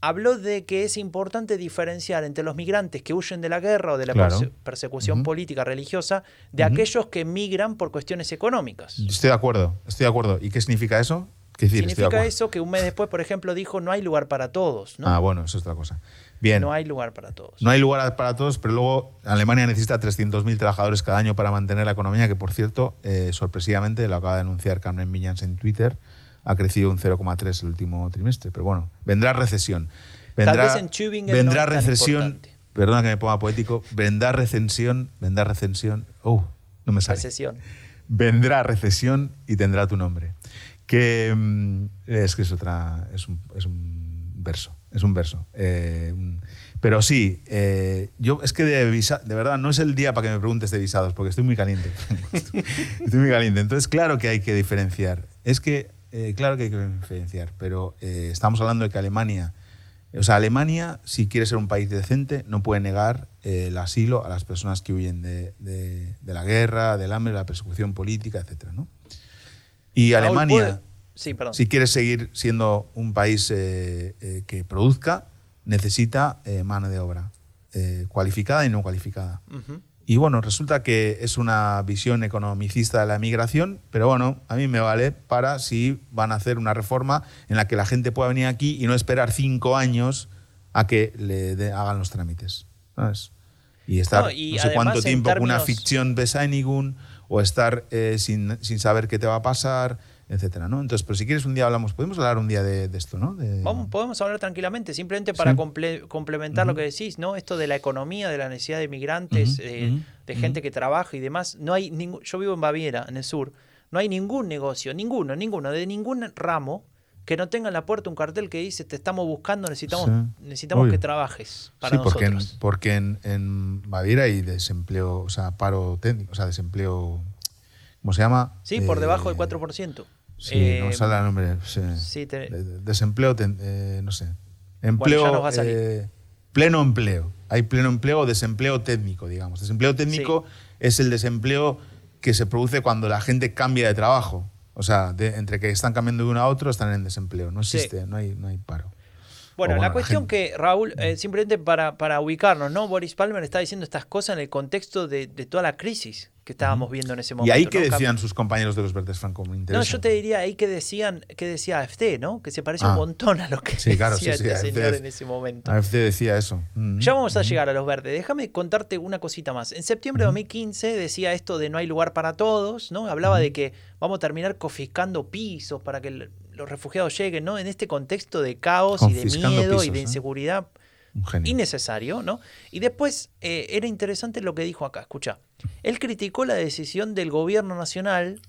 A: habló de que es importante diferenciar entre los migrantes que huyen de la guerra o de la
B: Claro.
A: perse- persecución política religiosa de aquellos que migran por cuestiones económicas.
B: Estoy de acuerdo, estoy de acuerdo. ¿Y qué significa eso? ¿Qué decir? Estoy de
A: Significa eso que un mes después, por ejemplo, dijo no hay lugar para todos. ¿no?
B: Ah, bueno, eso es otra cosa. Bien.
A: No hay lugar para todos.
B: No hay lugar para todos, pero luego Alemania necesita 300.000 trabajadores cada año para mantener la economía, que por cierto, eh, sorpresivamente, lo acaba de anunciar Carmen Viñans en Twitter, ha crecido un 0,3 el último trimestre. Pero bueno, vendrá recesión. Vendrá,
A: vez en Tübingen
B: vendrá
A: no
B: recesión. Perdona que me ponga poético. Vendrá recesión, vendrá recesión. Oh, no me sale.
A: Recesión.
B: vendrá recesión y tendrá tu nombre. Que mm, es que es otra, es un, es un verso, es un verso. Eh, pero sí, eh, yo es que de, visa- de verdad no es el día para que me preguntes de visados, porque estoy muy caliente. estoy muy caliente. Entonces, claro que hay que diferenciar. Es que, eh, claro que hay que diferenciar, pero eh, estamos hablando de que Alemania, o sea, Alemania, si quiere ser un país decente, no puede negar eh, el asilo a las personas que huyen de, de- de la guerra, del hambre, de la persecución política, etc. ¿no? Y
A: Raúl,
B: Alemania,
A: ¿puede- Sí, perdón.
B: si quiere seguir siendo un país eh, que produzca, necesita mano de obra cualificada y no cualificada. Y bueno, resulta que es una visión economicista de la migración, pero bueno, a mí me vale para si van a hacer una reforma en la que la gente pueda venir aquí y no esperar cinco años a que le de- hagan los trámites. ¿sabes? Y estar
A: No,
B: no,
A: y
B: sé cuánto tiempo con una ficción beseinigung o estar eh, sin, sin saber qué te va a pasar, etcétera, ¿no? Entonces, pero si quieres un día hablamos, podemos hablar un día de, de esto, ¿no? De-
A: Vamos, podemos hablar tranquilamente, simplemente para
B: Sí.
A: comple- complementar lo que decís, ¿no? Esto de la economía, de la necesidad de migrantes, eh, de gente que trabaja y demás. No hay ningún, yo vivo en Baviera, en el sur. No hay ningún negocio, ninguno, ninguno, de ningún ramo que no tenga en la puerta un cartel que dice te estamos buscando, necesitamos,
B: Sí.
A: necesitamos
B: Obvio.
A: que trabajes para
B: sí, porque, en,
A: nosotros.
B: porque en, en Baviera hay desempleo, o sea, paro técnico, o sea, desempleo, ¿cómo se llama?
A: Sí, por
B: Eh,
A: debajo del 4%.
B: Sí,
A: Eh,
B: no me sale el nombre. sí.
A: te-
B: Desempleo, eh, no sé. Empleo. eh, pleno empleo. Hay pleno empleo o desempleo técnico, digamos. Desempleo técnico es el desempleo que se produce cuando la gente cambia de trabajo. O sea, de- entre que están cambiando de uno a otro, están en desempleo. No
A: Sí.
B: existe, no, hay, no hay paro.
A: Bueno, la cuestión que, Raúl, eh, simplemente para, para ubicarnos, ¿no? Boris Palmer está diciendo estas cosas en el contexto de, de toda la crisis que estábamos viendo en ese momento.
B: ¿Y ahí qué
A: ¿no?
B: Decían sus compañeros de los verdes franco?
A: No, yo te diría ahí que decían, que decía AFD, ¿no? Que se parece un
B: Ah.
A: montón a lo que
B: Sí, claro,
A: decía
B: sí, sí,
A: este señor en ese momento.
B: AFD decía eso. Mm.
A: Ya vamos a llegar a los verdes. Déjame contarte una cosita más. En septiembre de 2015 decía esto de no hay lugar para todos, ¿no? Hablaba de que vamos a terminar confiscando pisos para que los refugiados lleguen, ¿no? En este contexto de caos y de miedo y de
B: ¿eh?
A: inseguridad. Innecesario, ¿no? Y después eh, era interesante lo que dijo acá, escucha. Él criticó la decisión del gobierno nacional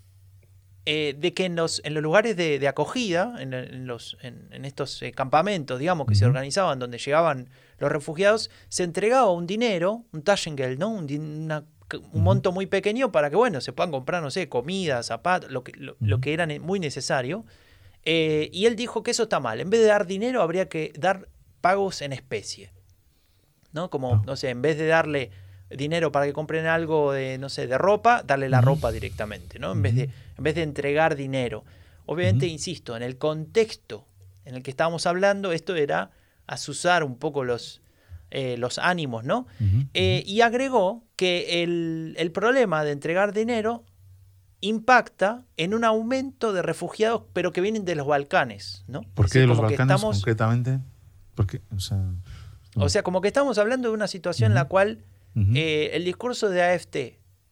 A: eh, de que en los, en los lugares de, de acogida, en, en los, en, en estos eh, campamentos, digamos, que se organizaban, donde llegaban los refugiados, se entregaba un dinero, un Taschengeld, ¿no? Un, din- una- un monto muy pequeño para que, bueno, se puedan comprar, no sé, comida, zapatos, lo que, lo, lo que era muy necesario. Eh, y él dijo que eso está mal. En vez de dar dinero, habría que dar pagos en especie. ¿No? Como,
B: Ah.
A: no sé, en vez de darle dinero para que compren algo de, no sé, de ropa, darle la ropa directamente, ¿no? En vez de, en vez de entregar dinero. Obviamente, insisto, en el contexto en el que estábamos hablando, esto era asusar un poco los, eh, los ánimos, ¿no? Eh, y agregó que el, el problema de entregar dinero impacta en un aumento de refugiados, pero que vienen de los Balcanes, ¿no?
B: ¿Por qué de los Balcanes
A: estamos-
B: concretamente? Porque, o sea,
A: O sea, como que estamos hablando de una situación en la cual eh, el discurso de AFT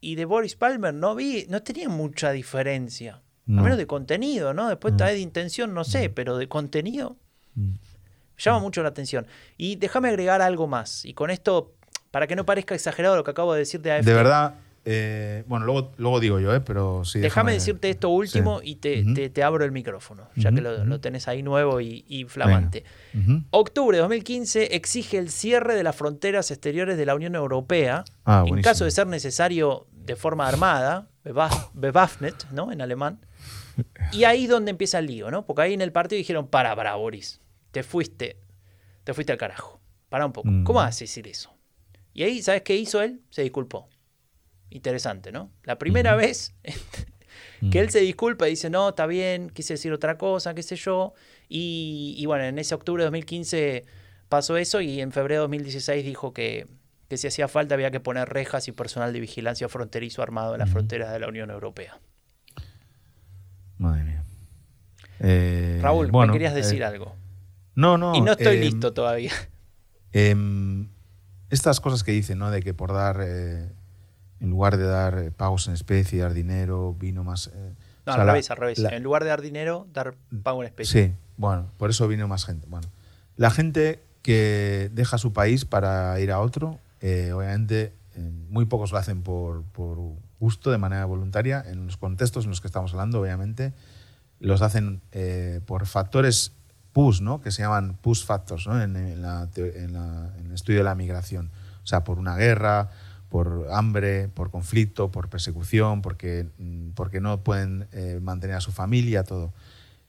A: y de Boris Palmer no vi, no tenía mucha diferencia.
B: No.
A: Al menos de contenido, ¿no? Después
B: No.
A: tal vez de intención, no sé, pero de contenido
B: Mm.
A: llama mucho la atención. Y déjame agregar algo más. Y con esto, para que no parezca exagerado lo que acabo de decir de AFT,
B: De verdad, eh, bueno, luego, luego digo yo, ¿eh? pero sí.
A: déjame decirte esto último
B: sí.
A: y te, te- te abro el micrófono, ya que lo, lo tenés ahí nuevo y, y flamante.
B: Ujú.
A: Octubre de 2015 exige el cierre de las fronteras exteriores de la Unión Europea
B: Ah,
A: en
B: buenísimo.
A: caso de ser necesario de forma armada, Bewaff- Bewaffnet, ¿no? En alemán. Y ahí donde empieza el lío, ¿no? Porque ahí en el partido dijeron, para, para, Boris, te fuiste, te fuiste al carajo. Para un poco.
B: Mm.
A: ¿Cómo vas a decir eso? Y ahí, ¿sabes qué hizo él? Se disculpó. Interesante, ¿no? La primera vez que él se disculpa y dice, no, está bien, quise decir otra cosa, qué sé yo. Y, y bueno, en ese octubre de 2015 pasó eso y en febrero de 2016 dijo que, que si hacía falta había que poner rejas y personal de vigilancia fronterizo armado en las fronteras de la Unión Europea.
B: Madre mía. Eh,
A: Raúl,
B: bueno,
A: me querías decir
B: eh,
A: algo.
B: No, no.
A: Y no estoy
B: eh,
A: listo todavía.
B: em, estas cosas que dicen, ¿no? De que por dar, eh, en lugar de dar eh, pagos en especie, dar dinero, vino más. eh,
A: No,
B: o sea,
A: al
B: la-
A: revés, al revés.
B: la-
A: En lugar de dar dinero, dar pago en especie.
B: Sí, bueno, por eso vino más gente. Bueno, la gente que deja su país para ir a otro, eh, obviamente, eh, muy pocos lo hacen por, por gusto, de manera voluntaria. En los contextos en los que estamos hablando, obviamente, los hacen eh, por factores PUS, ¿no? que se llaman PUS factors ¿no? en, en la en la- en el estudio de la migración. O sea, por una guerra, por hambre, por conflicto, por persecución, porque, mm, porque no pueden eh, mantener a su familia, todo.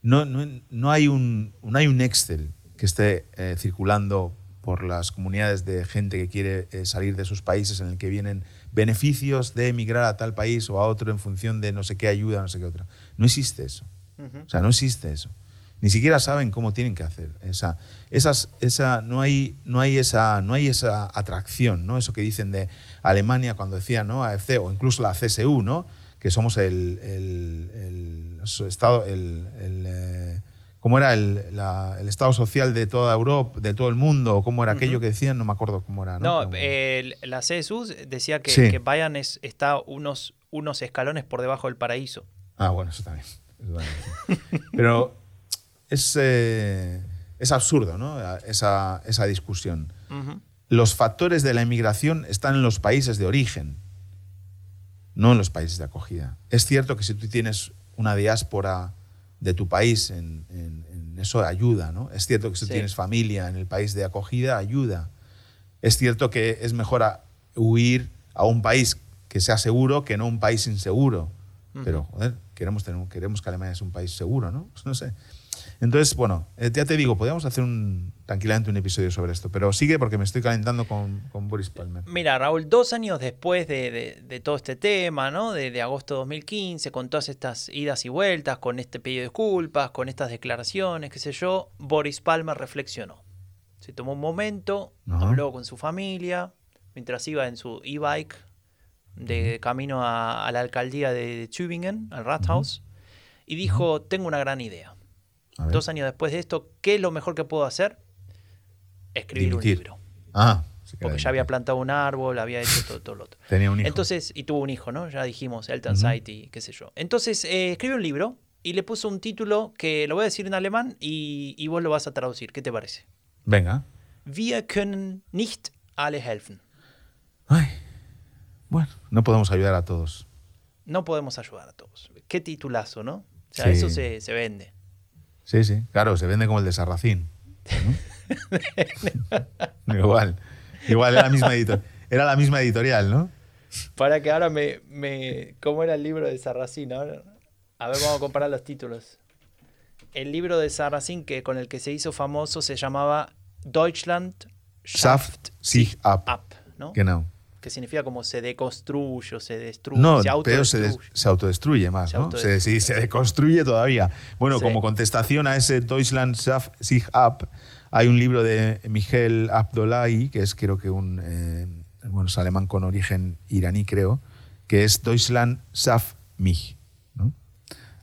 B: No, no, no hay, un, no hay un Excel que esté eh, circulando por las comunidades de gente que quiere eh, salir de sus países en el que vienen beneficios de emigrar a tal país o a otro en función de no sé qué ayuda, no sé qué otra. No existe eso. O sea, no existe eso. Ni siquiera saben cómo tienen que hacer. Esa, esas, esa, no, hay, no, hay esa, no hay esa atracción, ¿no? Eso que dicen de Alemania cuando decían, ¿no? AFC o incluso la CSU, ¿no? Que somos el, el, estado, el, el, eh, cómo era el, la- el estado social de toda Europa, de todo el mundo, o cómo era aquello que decían, no me acuerdo cómo era. No,
A: eh, la CSU decía que,
B: Sí.
A: que Bayern es- está unos, unos escalones por debajo del paraíso.
B: Ah, bueno, eso también. Pero es, eh, es absurdo, ¿no? Esa, esa discusión. Los factores de la inmigración están en los países de origen, no en los países de acogida. Es cierto que si tú tienes una diáspora de tu país, en, en- en eso ayuda, ¿no? Es cierto que si
A: Sí.
B: tienes familia en el país de acogida, ayuda. Es cierto que es mejor a- huir a un país que sea seguro que no a un país inseguro. Pero, joder, queremos, tener, queremos que Alemania sea un país seguro, ¿no? Pues no sé. Entonces, bueno, eh, ya te digo, podríamos hacer un, tranquilamente un episodio sobre esto, pero sigue porque me estoy calentando con, con Boris Palmer.
A: Mira, Raúl, dos años después de, de- de todo este tema, ¿no? De, de agosto de 2015, con todas estas idas y vueltas, con este pedido de disculpas, con estas declaraciones, qué sé yo, Boris Palmer reflexionó. Se tomó un momento,
B: Ajá.
A: habló con su familia, mientras iba en su e-bike de camino a, a la alcaldía de Tübingen, al Rathaus, y dijo, tengo una gran idea. Dos años después de esto, ¿qué es lo mejor que puedo hacer? Escribir
B: Dimitir.
A: un libro.
B: Ah,
A: Porque ya había plantado un árbol, había hecho todo, todo lo otro.
B: Tenía un hijo.
A: Entonces, y tuvo un hijo, ¿no? Ya dijimos, Elton
B: Ujú.
A: Saiti, qué sé yo. Entonces, eh, escribe un libro y le puso un título que lo voy a decir en alemán y, y vos lo vas a traducir. ¿Qué te parece?
B: Venga.
A: Wir können nicht alle helfen.
B: Ay, bueno, no podemos ayudar a todos.
A: No podemos ayudar a todos. Qué titulazo, ¿no? O sea,
B: Sí.
A: eso se, se vende.
B: Sí, sí, claro, se vende como el de Sarracín. ¿no? igual, igual, era la, misma editor- era la misma editorial, ¿no?
A: Para que ahora me, me... ¿Cómo era el libro de Sarracín? Ahora- A ver, vamos a comparar los títulos. El libro de Sarracín que, con el que se hizo famoso se llamaba Deutschland
B: Saft sich ab.
A: Up, ¿no?
B: Genau.
A: que significa como se deconstruye o se destruye,
B: No,
A: se
B: pero se,
A: autodestruye.
B: se autodestruye más,
A: Se
B: ¿no?
A: autodestruye.
B: Se, se deconstruye todavía. Bueno,
A: Sí.
B: como contestación a ese Deutschland Saft sich ab, hay un libro de Miguel Abdullahi, que es creo que un eh, bueno, es alemán con origen iraní, creo, que es Deutschland Saft mich. ¿no?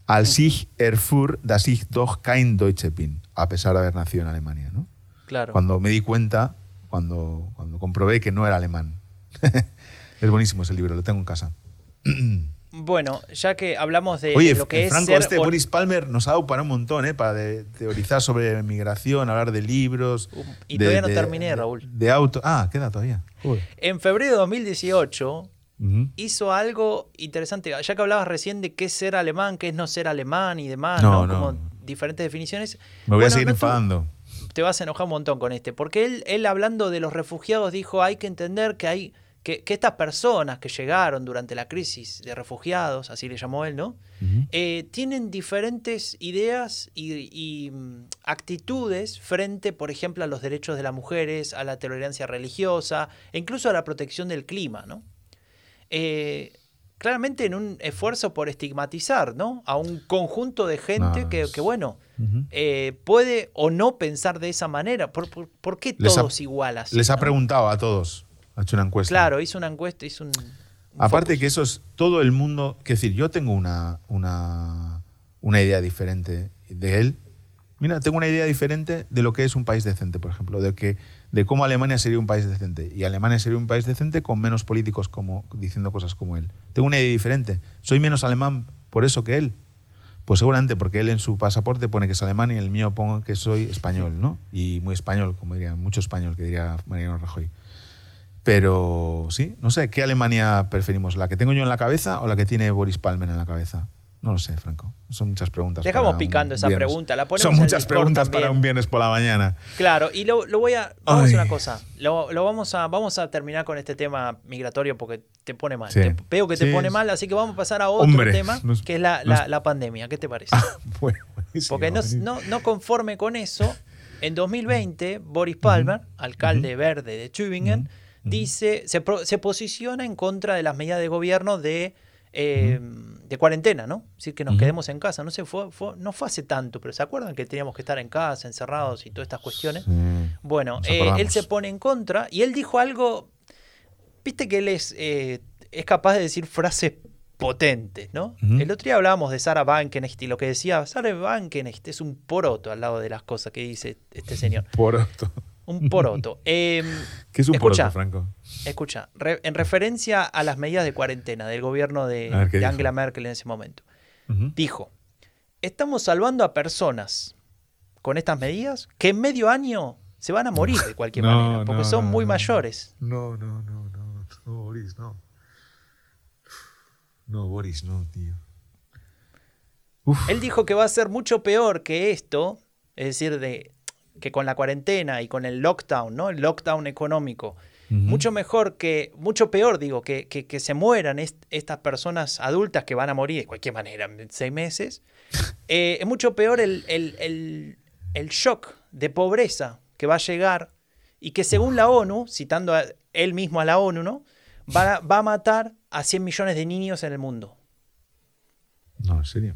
B: Al sich erfuhr, dass ich doch kein Deutsche bin, a pesar de haber nacido en Alemania. ¿no?
A: Claro.
B: Cuando me di cuenta, cuando, cuando comprobé que no era alemán. es buenísimo ese libro, lo tengo en casa.
A: Bueno, ya que hablamos de,
B: Oye,
A: de lo que es
B: Franco,
A: ser
B: este
A: or-
B: Boris Palmer nos ha dado para un montón, ¿eh? Para de- teorizar sobre migración, hablar de libros.
A: Um, y
B: de-
A: todavía no terminé, Raúl.
B: De auto. Ah, queda todavía.
A: En febrero de 2018
B: Ujú.
A: hizo algo interesante. Ya que hablabas recién de qué es ser alemán, qué es no ser alemán y demás, ¿no?
B: No, no.
A: Como diferentes definiciones.
B: Me voy a seguir
A: no
B: enfadando.
A: te vas a enojar un montón con este, porque él, él hablando de los refugiados dijo, hay que entender que hay que, que estas personas que llegaron durante la crisis de refugiados, así le llamó él, ¿no? Eh, tienen diferentes ideas y, y, mm, actitudes frente, por ejemplo, a los derechos de las mujeres, a la tolerancia religiosa e incluso a la protección del clima, ¿no? Eh, claramente en un esfuerzo por estigmatizar, ¿no? A un conjunto de gente
B: No,
A: que, que, bueno, eh, puede o no pensar de esa manera. ¿Por, por, por qué
B: Les ha-
A: todos igual así,
B: Les ha preguntado a todos. Ha hecho una encuesta.
A: Claro, hizo una encuesta, hizo un... un
B: Aparte
A: focus.
B: que eso es todo el mundo. Es decir, yo tengo una, una, una idea diferente de él. Mira, tengo una idea diferente de lo que es un país decente, por ejemplo, de que de cómo Alemania sería un país decente. Y Alemania sería un país decente con menos políticos como diciendo cosas como él. Tengo una idea diferente. Soy menos alemán por eso que él. Pues seguramente porque él en su pasaporte pone que es alemán y en el mío pongo que soy español, ¿no? Y muy español, como diría, mucho español, que diría Mariano Rajoy. Pero sí, no sé, ¿qué Alemania preferimos? ¿La que tengo yo en la cabeza o la que tiene Boris Palmer en la cabeza? No lo sé, Franco. Son muchas preguntas.
A: Dejamos picando esa
B: viernes.
A: pregunta, la ponemos
B: Son muchas preguntas
A: también.
B: para un viernes por la mañana.
A: Claro, y lo, lo voy a... Vamos a hacer una cosa. Lo, lo vamos, a, vamos a terminar con este tema migratorio porque te pone mal.
B: Sí.
A: Te- veo que te
B: Sí.
A: pone mal, así que vamos a pasar a otro
B: Hombre,
A: tema,
B: nos-
A: que es la,
B: nos-
A: la- pandemia. ¿Qué te parece?
B: Bueno, buenísimo,
A: Porque no, no, no conforme con eso, en 2020, Boris Palmer, alcalde verde de Tübingen, dice, se, pro- se posiciona en contra de las medidas de gobierno de, eh, de cuarentena, ¿no? Es decir, que nos quedemos en casa. No sé, fue, fue- no fue hace tanto, pero ¿se acuerdan que teníamos que estar en casa, encerrados y todas estas cuestiones?
B: Sí.
A: Bueno, eh, él se pone en contra y él dijo algo, viste que él es, eh, es capaz de decir frases potentes, ¿no? El otro día hablábamos de Sarah Bankenest y lo que decía, Sarah Bankenest es un poroto al lado de las cosas que dice este señor.
B: Poroto.
A: Un poroto. Em,
B: ¿Qué es un
A: Escucha.
B: poroto, Franco?
A: escucha, re- en referencia a las medidas de cuarentena del gobierno de. Angela Merkel en ese momento, dijo, estamos salvando a personas con estas medidas que en medio año se van a morir de cualquier
B: No,
A: manera, porque
B: no,
A: son
B: no,
A: muy mayores.
B: No, no, no, no, no, Boris, no. No, Boris, no, tío. Uf.
A: Él dijo que va a ser mucho peor que esto, es decir, de que con la cuarentena y con el lockdown, ¿no? El lockdown económico. Mucho mejor que, mucho peor, digo, que, que, que se mueran est- estas personas adultas que van a morir de cualquier manera en seis meses. Eh, es mucho peor el, el- el- el shock de pobreza que va a llegar y que según la ONU, citando a él mismo a la ONU, ¿no? Va, a- va a matar a 100 millones de niños en el mundo.
B: No, en serio.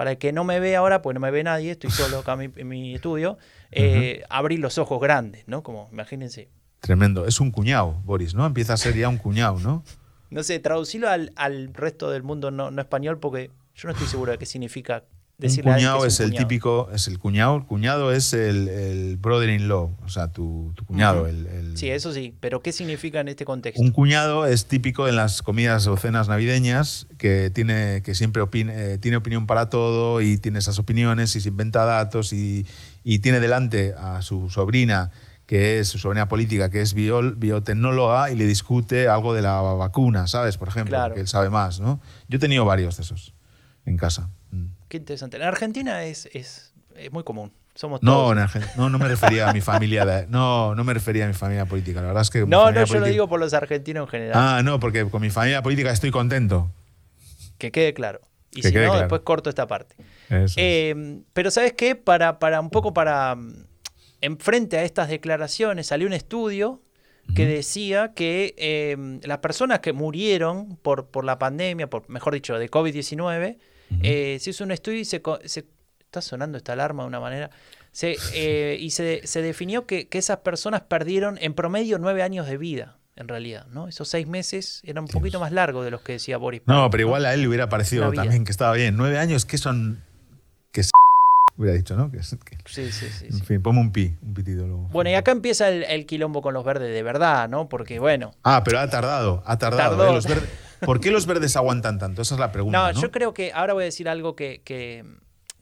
A: Para el que no me ve ahora, pues no me ve nadie, estoy solo acá en mi, en mi estudio, eh, abrir los ojos grandes, ¿no? Como, imagínense.
B: Tremendo. Es un cuñado, Boris, ¿no? Empieza a ser ya un cuñado, ¿no?
A: No sé, traducirlo al, al resto del mundo no, no español porque yo no estoy seguro de qué significa decirle
B: cuñado es,
A: un
B: el
A: cuñado.
B: típico, es el cuñado. El cuñado es el, el brother-in-law, o sea, tu, tu cuñado.
A: Ujú.
B: el, el-
A: Sí, eso sí, pero ¿qué significa en este contexto?
B: Un cuñado es típico en las comidas o cenas navideñas que tiene que siempre opine- eh, tiene opinión para todo y tiene esas opiniones y se inventa datos y, y tiene delante a su sobrina que es su sobrina política que es biol- biotecnóloga y le discute algo de la vacuna, ¿sabes? Por ejemplo,
A: Claro.
B: que él sabe más, ¿no? Yo he tenido varios de esos en casa.
A: Qué interesante. En Argentina es, es, es muy común. Somos
B: No,
A: todos.
B: no, no me refería a mi familia. de- no, no me refería a mi familia política. La verdad es que.
A: No, no, yo lo digo por los argentinos en general.
B: Ah, no, porque con mi familia política estoy contento.
A: Que quede claro. Y
B: Que
A: si no,
B: claro.
A: después corto esta parte. Eh, pero ¿sabes qué? Para, para un poco para... mm, Enfrente a estas declaraciones salió un estudio que decía que eh, las personas que murieron por, por la pandemia, por, mejor dicho, de COVID-19,
B: Ujú.
A: eh, se hizo un estudio y se, Está sonando esta alarma de una manera. Se, eh, y se, se definió que, que esas personas perdieron en promedio nueve años de vida, en realidad. ¿no? Esos seis meses eran un
B: Dios.
A: poquito más largos de los que decía Boris.
B: No, pero igual a él le hubiera parecido también que estaba bien. Nueve años, que son. que es. Hubiera dicho, ¿no? Que es- que-
A: Sí, sí, sí.
B: en
A: sí.
B: fin, ponme un pi, un pitido luego.
A: Bueno, y acá empieza el, el quilombo con los verdes de verdad, ¿no? Porque, bueno.
B: Ah, pero ha tardado, ha tardado.
A: Tardó.
B: ¿eh? Los ¿Por qué los verdes aguantan tanto? Esa es la pregunta.
A: No,
B: No,
A: yo creo que ahora voy a decir algo que, que-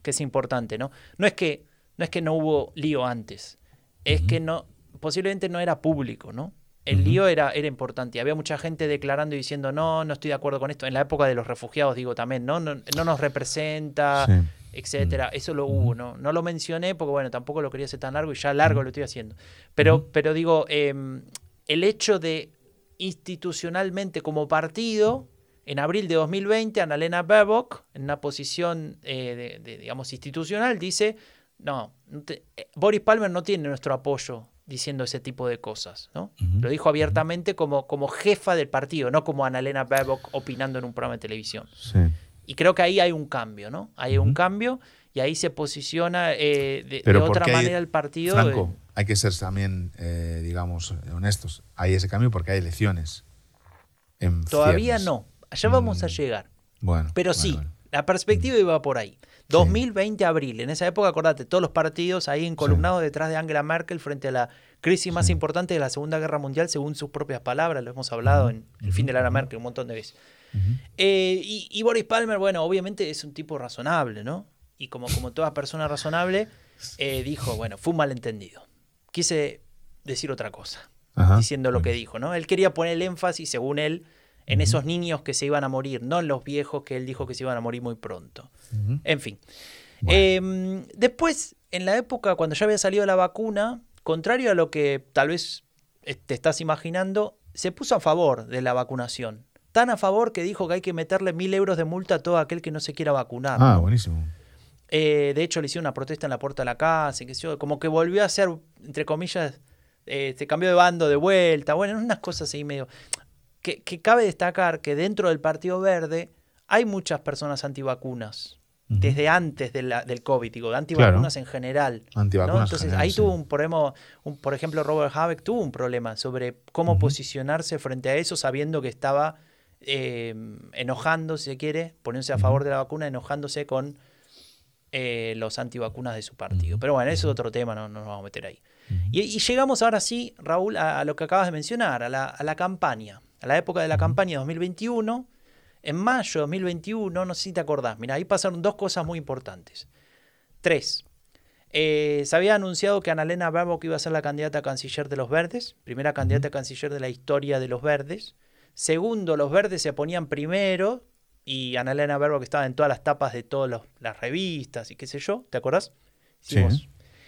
A: que es importante, ¿no? No es que no, es que no hubo lío antes, es que no, posiblemente no era público, ¿no? El lío era, era importante. Había mucha gente declarando y diciendo, no, no estoy de acuerdo con esto. En la época de los refugiados, digo también, no, no, no nos representa,
B: Sí.
A: etcétera.
B: Mm.
A: Eso lo hubo, ¿no? No lo mencioné porque, bueno, tampoco lo quería hacer tan largo y ya largo lo estoy haciendo. Pero, pero digo, em, el hecho de institucionalmente como partido, en abril de 2020, Annalena Baerbock, en una posición, eh, de, de, digamos, institucional, dice, no, te- eh, Boris Palmer no tiene nuestro apoyo diciendo ese tipo de cosas, ¿no? Lo dijo abiertamente como, como jefa del partido, no como Annalena Baerbock opinando en un programa de televisión.
B: Sí.
A: Y creo que ahí hay un cambio, ¿no? Hay un cambio y ahí se posiciona eh, de, otra manera el partido.
B: Franco,
A: eh,
B: hay que ser también, eh, digamos, honestos. Hay ese cambio porque hay elecciones. en
A: todavía
B: ciernes.
A: no. Allá vamos a
B: Mm.
A: llegar.
B: Bueno.
A: Pero
B: bueno,
A: sí,
B: bueno.
A: la perspectiva iba por ahí. 2020 abril, en esa época, acordate, todos los partidos ahí encolumnados detrás de Angela Merkel frente a la crisis más
B: Sí.
A: importante de la Segunda Guerra Mundial, según sus propias palabras, lo hemos hablado en el fin de la era. Merkel un montón de veces. Eh, y, y Boris Palmer, bueno, obviamente es un tipo razonable, ¿no? Y como, como toda persona razonable, eh, dijo, bueno, fue un malentendido. Quise decir otra cosa,
B: Ajá.
A: diciendo lo que dijo, ¿no? Él quería poner el énfasis, según él, en esos niños que se iban a morir, no en los viejos que él dijo que se iban a morir muy pronto. En fin.
B: Bueno.
A: Eh, después, en la época cuando ya había salido la vacuna, contrario a lo que tal vez eh, te estás imaginando, se puso a favor de la vacunación. Tan a favor que dijo que hay que meterle mil euros de multa a todo aquel que no se quiera vacunar.
B: Ah, buenísimo.
A: Eh, de hecho, le hicieron una protesta en la puerta de la casa, yo, como que volvió a ser, entre comillas, eh, se cambió de bando de vuelta. Bueno, unas cosas ahí medio. Que, que cabe destacar que dentro del Partido Verde hay muchas personas antivacunas. Desde antes de la- del COVID, digo, de antivacunas en general.
B: Antivacunas en
A: Entonces
B: general,
A: ahí
B: sí.
A: tuvo un problema, un- por ejemplo, Robert Habeck tuvo un problema sobre cómo posicionarse frente a eso sabiendo que estaba eh, enojando, si se quiere, poniéndose a favor de la vacuna, enojándose con eh, los antivacunas de su partido. Pero bueno, eso es otro tema, no, no nos vamos a meter ahí. y, y, llegamos ahora sí, Raúl, a, a, lo que acabas de mencionar, a la, a la campaña, a la época de la campaña 2021. En mayo de 2021, no sé si te acordás, mira, ahí pasaron dos cosas muy importantes. Tres. Eh, se había anunciado que Annalena Baerbock iba a ser la candidata a canciller de los Verdes, primera candidata a canciller de la historia de los Verdes. Segundo, los Verdes se ponían primero y Annalena Baerbock estaba en todas las tapas de todas las revistas y qué sé yo, ¿te acordás?
B: Sí.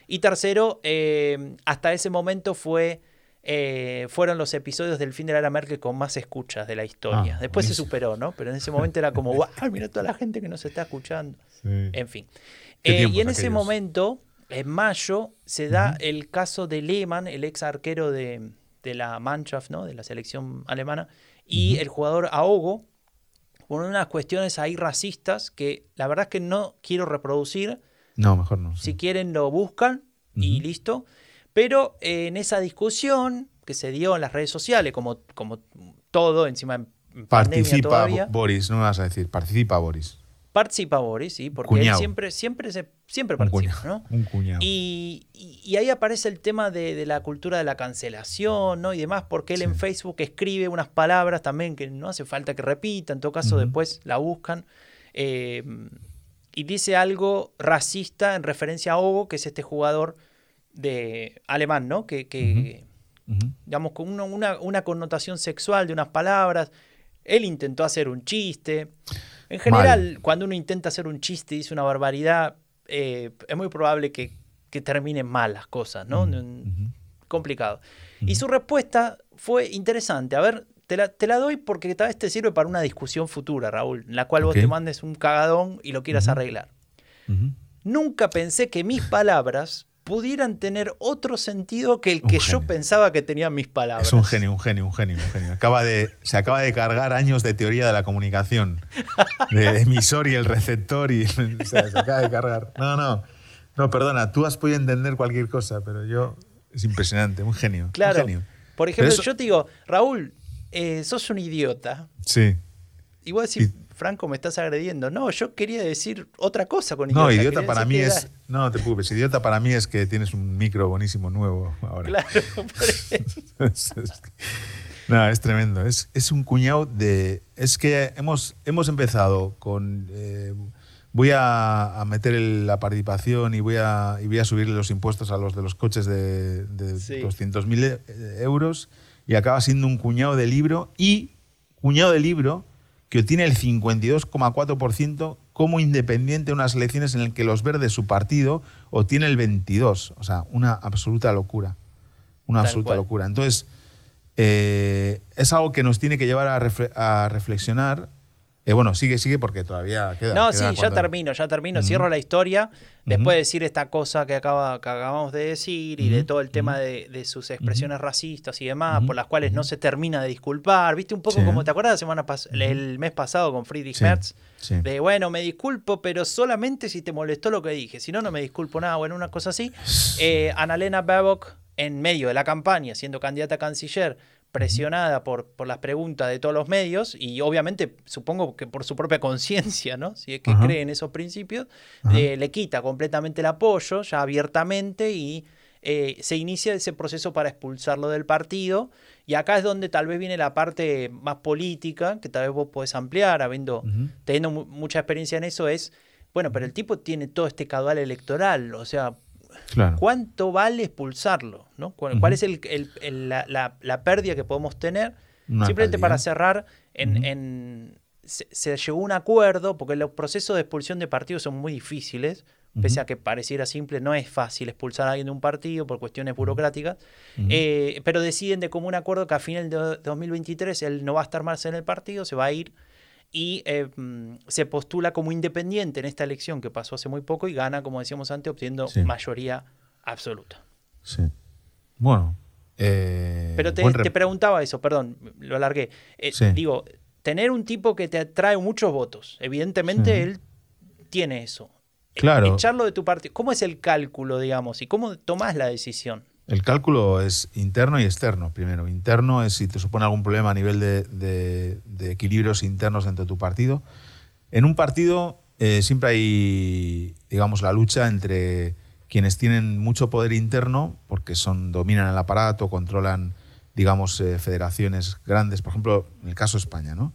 A: Y tercero, eh, hasta ese momento fue, eh, fueron los episodios del fin de la era Merkel con más escuchas de la historia.
B: Ah,
A: Después se superó, ¿no? Pero en ese momento era como, ¡guau! Mira toda la gente que nos está escuchando.
B: Sí.
A: En fin. Eh, y en ese momento, en mayo, se da el caso de Lehmann, el ex arquero de, de la Mannschaft, ¿no? de la selección alemana, y el jugador Ahogo, por unas cuestiones ahí racistas que la verdad es que no quiero reproducir.
B: No, mejor no. sí.
A: Si quieren lo buscan y listo. Pero eh, en esa discusión que se dio en las redes sociales, como, como todo, encima en
B: Participa
A: todavía,
B: Boris, no me vas a decir. Participa Boris.
A: Participa Boris, sí, porque él siempre, siempre, se, siempre
B: Un
A: participa,
B: cuñado.
A: ¿no?
B: Un cuñado.
A: Y, y- y ahí aparece el tema de, de la cultura de la cancelación, ¿no? Y demás, porque él
B: Sí.
A: en Facebook escribe unas palabras también que no hace falta que repita, en todo caso después la buscan. eh, y dice algo racista en referencia a Ogo, que es este jugador de alemán, ¿no? Que, que, digamos, con una, una- una connotación sexual de unas palabras. Él intentó hacer un chiste. En general, cuando uno intenta hacer un chiste y dice una barbaridad, eh, es muy probable que, que terminen mal las cosas, ¿no? Mm, Complicado. Y su respuesta fue interesante. A ver, te la, te la doy porque tal vez te sirve para una discusión futura, Raúl, en la cual vos te mandes un cagadón y lo quieras arreglar. Nunca pensé que mis palabras pudieran tener otro sentido que el
B: Un
A: que yo pensaba que tenían mis palabras.
B: Es un genio, un genio, un genio, un genio. Acaba de, se acaba de cargar años de teoría de la comunicación. De emisor y el receptor y o sea, se acaba de cargar. No, no. No, perdona, tú has podido entender cualquier cosa, pero yo es impresionante, un genio. un
A: Claro.
B: genio.
A: Por ejemplo,
B: eso-
A: yo te digo, Raúl, eh, sos un idiota.
B: Sí.
A: Y vos decís, Franco, me estás agrediendo. No, yo quería decir otra cosa con idiota.
B: No, idiota para mí es. No, no te preocupes. Idiota para mí es que tienes un micro buenísimo nuevo ahora.
A: Claro,
B: no, es tremendo. Es, es un cuñado de. Es que hemos, hemos empezado con. eh, voy a, a meter el- la participación y voy a, y voy a subirle los impuestos a los de los coches de, de
A: Sí.
B: 200.000 e- euros y acaba siendo un cuñado de libro y cuñado de libro que tiene el 52,4% como independiente en unas elecciones en las que los verdes, su partido, obtiene el 22%. O sea, una absoluta locura. Una
A: Tal
B: absoluta
A: cual.
B: locura. Entonces, eh, es algo que nos tiene que llevar a, refle- a reflexionar. Eh, bueno, sigue, sigue porque todavía queda.
A: No,
B: queda
A: sí, ya termino, ya termino. Cierro la historia. Después de decir esta cosa que, acaba, que acabamos de decir y de todo el tema de, de sus expresiones racistas y demás, por las cuales no se termina de disculpar. ¿Viste un poco
B: Sí.
A: como te acuerdas la semana el mes pasado con Friedrich
B: Sí,
A: Merz?
B: sí.
A: De bueno, me disculpo, pero solamente si te molestó lo que dije. Si no, no me disculpo nada. Bueno, una cosa así. Eh, Annalena Baerbock, en medio de la campaña, siendo candidata a canciller, presionada por, por las preguntas de todos los medios y obviamente supongo que por su propia conciencia, ¿no? Si es que
B: Ajá.
A: cree en esos principios, eh, le quita completamente el apoyo ya abiertamente y eh, se inicia ese proceso para expulsarlo del partido. Y acá es donde tal vez viene la parte más política, que tal vez vos podés ampliar, habiendo, teniendo mu- mucha experiencia en eso, es, bueno, pero el tipo tiene todo este caudal electoral, o sea,
B: Claro.
A: ¿cuánto vale expulsarlo? ¿no? ¿Cuál, es el- el- el- la, la- la pérdida que podemos tener?
B: Una
A: Simplemente para cerrar, en, se, se llegó a un acuerdo, porque los procesos de expulsión de partidos son muy difíciles, pese a que pareciera simple, no es fácil expulsar a alguien de un partido por cuestiones burocráticas, eh, pero deciden de común acuerdo que a final de 2023 él no va a estar más en el partido, se va a ir y eh, mm, se postula como independiente en esta elección que pasó hace muy poco y gana, como decíamos antes, obteniendo
B: Sí.
A: mayoría absoluta.
B: Sí. Bueno. eh,
A: Pero te, preguntaba eso, perdón, lo alargué. Eh,
B: Sí.
A: Digo, tener un tipo que te atrae muchos votos, evidentemente
B: Sí.
A: él tiene eso.
B: Claro.
A: Echarlo de tu partido. ¿Cómo es el cálculo, digamos? ¿Y cómo tomás la decisión?
B: El cálculo es interno y externo, primero. Interno es si te supone algún problema a nivel de, de, equilibrios internos dentro de tu partido. En un partido eh, siempre hay, digamos, la lucha entre quienes tienen mucho poder interno, porque son, dominan el aparato, controlan, digamos, eh, federaciones grandes. Por ejemplo, en el caso de España, ¿no?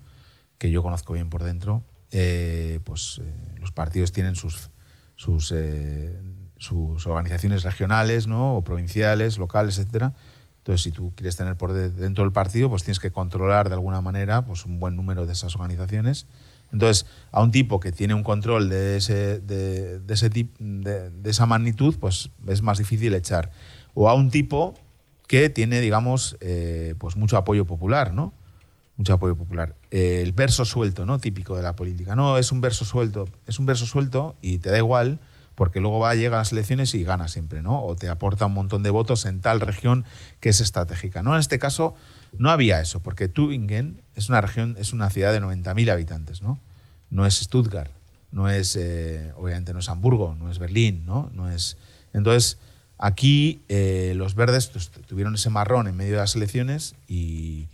B: que yo conozco bien por dentro, eh, pues los partidos tienen sus, sus sus organizaciones regionales ¿no? o provinciales, locales, etcétera. Entonces, si tú quieres tener por dentro del partido, pues tienes que controlar de alguna manera pues, un buen número de esas organizaciones. Entonces, a un tipo que tiene un control de, ese, de, ese de, esa magnitud, pues es más difícil echar. O a un tipo que tiene, digamos, eh, pues mucho apoyo popular, ¿no? Mucho apoyo popular. El verso suelto, ¿no? Típico de la política. No, es un verso suelto. Es un verso suelto y te da igual porque luego va a llegar a las elecciones y gana siempre, ¿no? O te aporta un montón de votos en tal región que es estratégica. No, en este caso no había eso, porque Tübingen es una región, es una ciudad de 90.000 habitantes, ¿no? No es Stuttgart, no es, eh, obviamente no es Hamburgo, no es Berlín, ¿no? no es, entonces, aquí eh, los verdes pues, tuvieron ese marrón en medio de las elecciones y,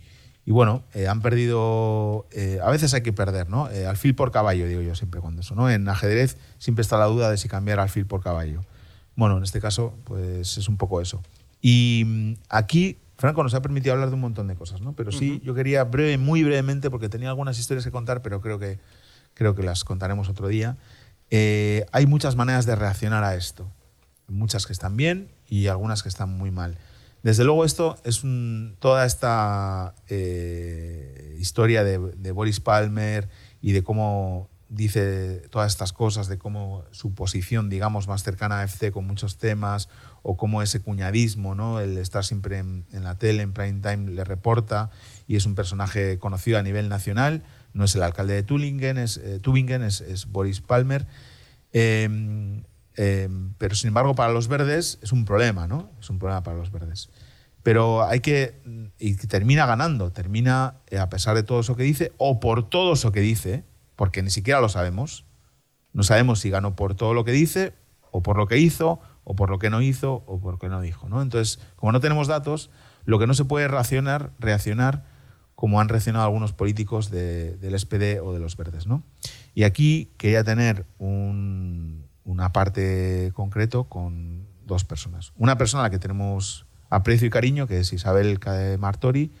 B: y bueno, eh, han perdido, eh, a veces hay que perder, ¿no? Eh, alfil por caballo, digo yo siempre cuando eso, ¿no? En ajedrez siempre está la duda de si cambiar alfil por caballo. Bueno, en este caso, pues es un poco eso. Y mm, aquí, Franco nos ha permitido hablar de un montón de cosas, ¿no? Pero sí, yo quería breve, muy brevemente, porque tenía algunas historias que contar, pero creo que, creo que las contaremos otro día. hay muchas maneras de reaccionar a esto. Muchas que están bien y algunas que están muy mal. Desde luego esto es toda esta eh, historia de, Boris Palmer y de cómo dice todas estas cosas, de cómo su posición, digamos, más cercana a FC con muchos temas, o cómo ese cuñadismo, ¿no? el estar siempre en, la tele, en prime time, le reporta, y es un personaje conocido a nivel nacional, no es el alcalde de Tübingen, es, eh, Tübingen, es, Boris Palmer. Em, Em, pero sin embargo, para los verdes es un problema, ¿no? Es un problema para los verdes. Pero hay que. Y termina ganando, termina, eh, a pesar de todo eso que dice, o por todo eso que dice, porque ni siquiera lo sabemos. No sabemos si ganó por todo lo que dice, o por lo que hizo, o por lo que no hizo, o por lo que no dijo. ¿no? Entonces, como no tenemos datos, lo que no se puede reaccionar, reaccionar como han reaccionado algunos políticos del SPD o de los verdes. ¿no? Y aquí quería tener un, una parte concreto con dos personas. Una persona a la que tenemos aprecio y cariño, que es Isabel Martori,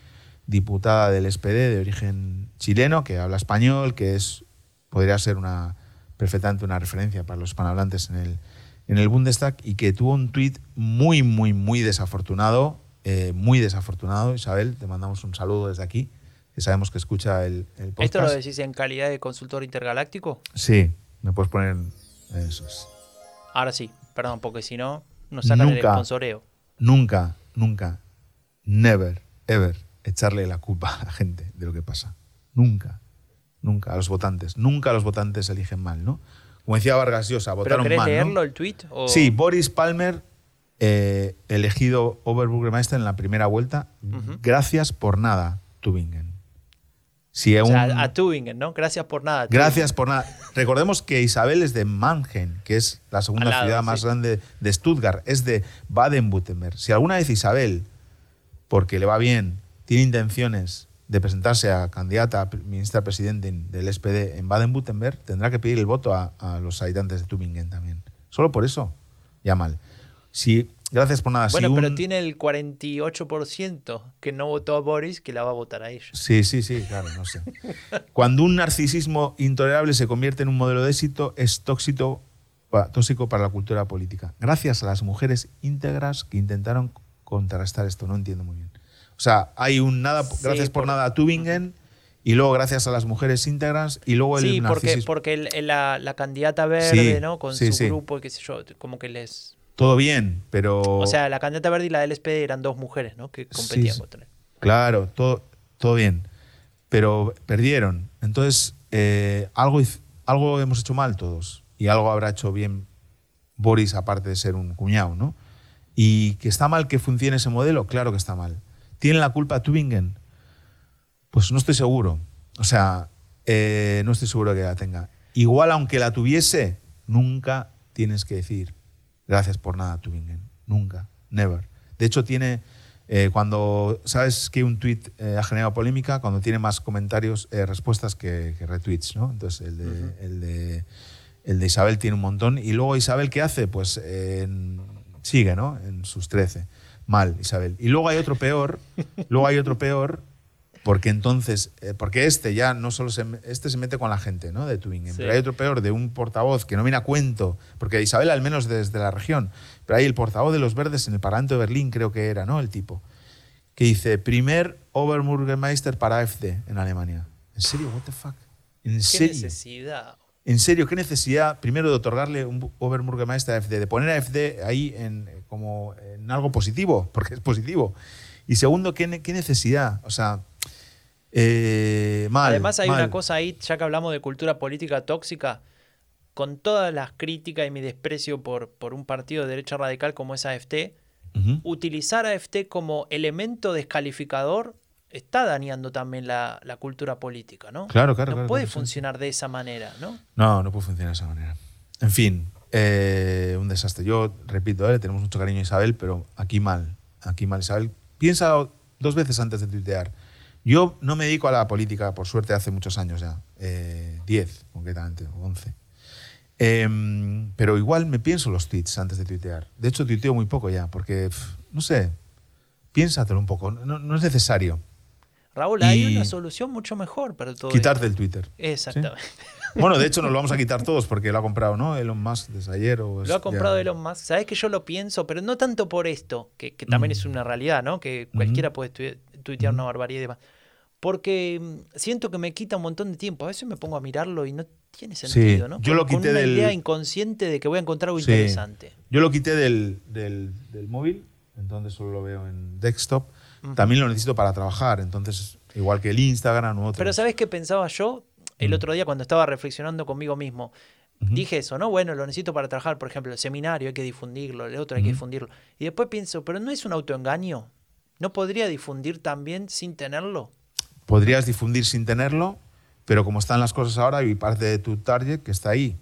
B: diputada del SPD de origen chileno, que habla español, que es podría ser una perfectamente una referencia para los hispanohablantes en el, en el Bundestag y que tuvo un tuit muy, muy, muy desafortunado, eh, muy desafortunado. Isabel, te mandamos un saludo desde aquí, que sabemos que escucha el, el podcast.
A: ¿Esto lo decís en calidad de consultor intergaláctico?
B: Sí, me puedes poner eso es.
A: Ahora sí, perdón, porque si no, nos sacan el sponsoreo.
B: Nunca, nunca, never, ever echarle la culpa a la gente de lo que pasa. Nunca, nunca a los votantes. Nunca los votantes eligen mal, ¿no? Como decía Vargas Llosa, votaron
A: ¿Pero
B: mal.
A: leerlo el tweet?
B: Sí, Boris Palmer, eh, elegido Oberbürgermeister en la primera vuelta. Gracias por nada, Tübingen
A: a Tübingen, ¿no? Gracias por nada.
B: Gracias por nada. Recordemos que Isabel es de Mannheim, que es la segunda ciudad más grande de Stuttgart, es de Baden-Württemberg. Si alguna vez Isabel, porque le va bien, tiene intenciones de presentarse a candidata a ministra presidente del SPD en Baden-Württemberg, tendrá que pedir el voto a, a, los habitantes de Tübingen también. Solo por eso, ya mal. Si Gracias por nada.
A: Bueno, pero tiene el 48% que no votó a Boris que la va a votar a ellos.
B: Sí, sí, sí, claro, no sé. Cuando un narcisismo intolerable se convierte en un modelo de éxito, es tóxico, tóxico para la cultura política. Gracias a las mujeres íntegras que intentaron contrarrestar esto, no entiendo muy bien. O sea, hay un nada, gracias por, nada a Tübingen y luego gracias a las mujeres íntegras y luego el
A: Sí, porque, porque la, candidata verde, ¿no? Con su grupo, qué sé yo, como que les
B: todo bien, pero...
A: O sea, la candidata verde y la del SPD eran dos mujeres, ¿no? Que competían contra él.
B: Claro, todo, todo bien. Pero perdieron. Entonces, eh, algo, algo hemos hecho mal todos. Y algo habrá hecho bien Boris, aparte de ser un cuñado, ¿no? Y que está mal que funcione ese modelo, claro que está mal. ¿Tiene la culpa Tübingen? Pues no estoy seguro. O sea, eh, no estoy seguro que la tenga. Igual, aunque la tuviese, nunca tienes que decir Gracias por nada, Tübingen. Nunca. Never. De hecho, tiene, eh, cuando, ¿sabes que un tweet eh, ha generado polémica? Cuando tiene más comentarios, eh, respuestas que, que retweets, ¿no? Entonces, el de, el, de, el de Isabel tiene un montón. Y luego Isabel, ¿qué hace? Pues sigue, ¿no? En sus 13. Mal, Isabel. Y luego hay otro peor, luego hay otro peor, porque entonces, eh, porque este ya no solo se, este se mete con la gente, ¿no? De Tübingen,
A: Sí.
B: pero hay otro peor de un portavoz que no viene a cuento, porque Isabel al menos desde la región, pero hay el portavoz de los verdes en el Parlamento de Berlín, creo que era, ¿no? El tipo, que dice, primer Oberbürgermeister para AfD en Alemania. ¿En serio? What the fuck? ¿En
A: ¿Qué
B: serio?
A: necesidad?
B: En serio, ¿qué necesidad primero de otorgarle un Oberbürgermeister a AfD, de poner a AfD ahí en, eh, como en algo positivo, porque es positivo? Y segundo, ¿qué, ne- qué necesidad? O sea, eh, mal.
A: Además hay
B: mal.
A: una cosa ahí, ya que hablamos de cultura política tóxica, con todas las críticas y mi desprecio por, por un partido de derecha radical como es AFT,
B: Ujú.
A: utilizar a AFT como elemento descalificador está dañando también la, la cultura política, ¿no?
B: Claro, claro,
A: No
B: claro,
A: puede
B: claro, sí.
A: funcionar de esa manera, ¿no?
B: No, no puede funcionar de esa manera. En fin, eh, un desastre. Yo repito, eh, tenemos mucho cariño a Isabel, pero aquí mal. Aquí mal, Isabel. Piensa dos veces antes de tuitear. Yo no me dedico a la política, por suerte, hace muchos años ya. Eh, Diez, concretamente, o once. Em, pero igual me pienso los tweets antes de tuitear. De hecho, tuiteo muy poco ya, porque, pf, no sé, piénsatelo un poco. No, no es necesario
A: Raúl, hay
B: Y-
A: una solución mucho mejor para todo
B: quitarte
A: esto.
B: el Twitter.
A: Exactamente.
B: Bueno, de hecho nos lo vamos a quitar todos porque lo ha comprado, ¿no? Elon Musk desde ayer. O
A: Lo ha comprado
B: ya-
A: Elon Musk. Sabes que yo lo pienso, pero no tanto por esto, que, que también
B: Mm.
A: es una realidad, ¿no? Que cualquiera puede tui- tuitear una barbaridad y demás. Porque mm, siento que me quita un montón de tiempo. A veces me pongo a mirarlo y no tiene sentido, ¿no?
B: yo
A: Con-
B: lo
A: con
B: quité
A: una
B: del-
A: idea inconsciente de que voy a encontrar algo
B: Sí.
A: interesante.
B: Yo lo quité del, del, del móvil, entonces solo lo veo en desktop. También lo necesito para trabajar, entonces igual que el Instagram u otro.
A: Pero ¿sabes qué pensaba yo el
B: Mm.
A: otro día cuando estaba reflexionando conmigo mismo? Dije eso, ¿no? Bueno, lo necesito para trabajar, por ejemplo, el seminario hay que difundirlo, el otro hay que difundirlo. Y después pienso, ¿pero no es un autoengaño? ¿No podría difundir también sin tenerlo?
B: Podrías difundir sin tenerlo, pero como están las cosas ahora, hay parte de tu target que está ahí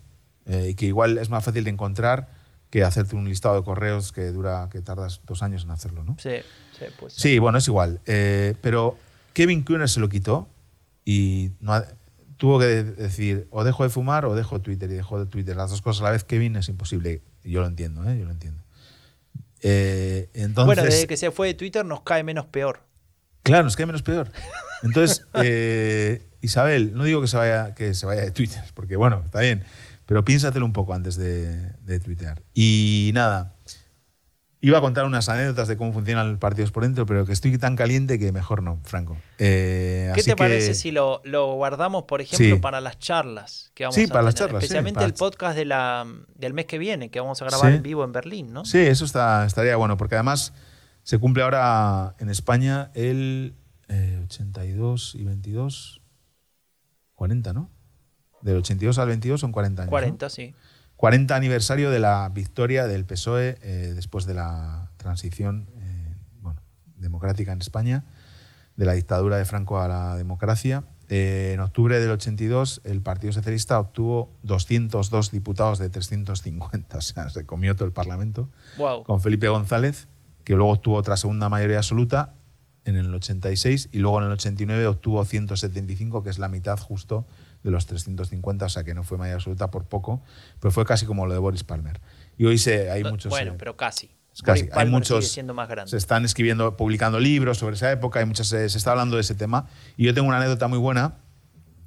B: eh, y que igual es más fácil de encontrar que hacerte un listado de correos que dura, que tardas dos años en hacerlo, ¿no?
A: Sí, sí, pues.
B: Sí, bueno, es igual. Eh, pero Kevin Kuhner se lo quitó y no ha- tuvo que de- decir o dejo de fumar o dejo Twitter y dejó de Twitter. Las dos cosas a la vez, Kevin, es imposible. Yo lo entiendo, ¿eh? Yo lo entiendo. Eh, entonces,
A: bueno, desde que se fue de Twitter nos cae menos peor.
B: claro, nos queda menos peor. Entonces, eh, Isabel, no digo que se, vaya, que se vaya de Twitter, porque bueno, está bien, pero piénsatelo un poco antes de, de tuitear. Y nada, iba a contar unas anécdotas de cómo funcionan los partidos por dentro, pero que estoy tan caliente que mejor no, Franco. Eh,
A: ¿Qué
B: así
A: te
B: que-
A: parece si lo, lo guardamos, por ejemplo,
B: Sí.
A: para las charlas que vamos
B: Sí,
A: a
B: para las charlas, sí,
A: Especialmente
B: para-
A: el podcast de la, del mes que viene, que vamos a grabar en vivo en Berlín, ¿no?
B: Sí, eso está, estaría bueno, porque además se cumple ahora en España el eh, 82 y 22, 40, ¿no? Del 82 al 22 son 40 años. ¿no?
A: 40, sí.
B: 40 aniversario de la victoria del PSOE eh, después de la transición eh, bueno, democrática en España, de la dictadura de Franco a la democracia. Eh, en octubre del 82 el Partido Socialista obtuvo 202 diputados de 350, o sea, se comió todo el Parlamento
A: Wow.
B: con Felipe González, que luego obtuvo otra segunda mayoría absoluta en el 86 y luego en el 89 obtuvo 175, que es la mitad justo de los 350, o sea que no fue mayoría absoluta por poco, pero fue casi como lo de Boris Palmer. Y hoy se, hay muchos...
A: bueno,
B: eh,
A: pero casi.
B: casi. Hay muchos-
A: siendo más grande.
B: se están escribiendo, publicando libros sobre esa época, hay muchas, eh, se está hablando de ese tema. Y yo tengo una anécdota muy buena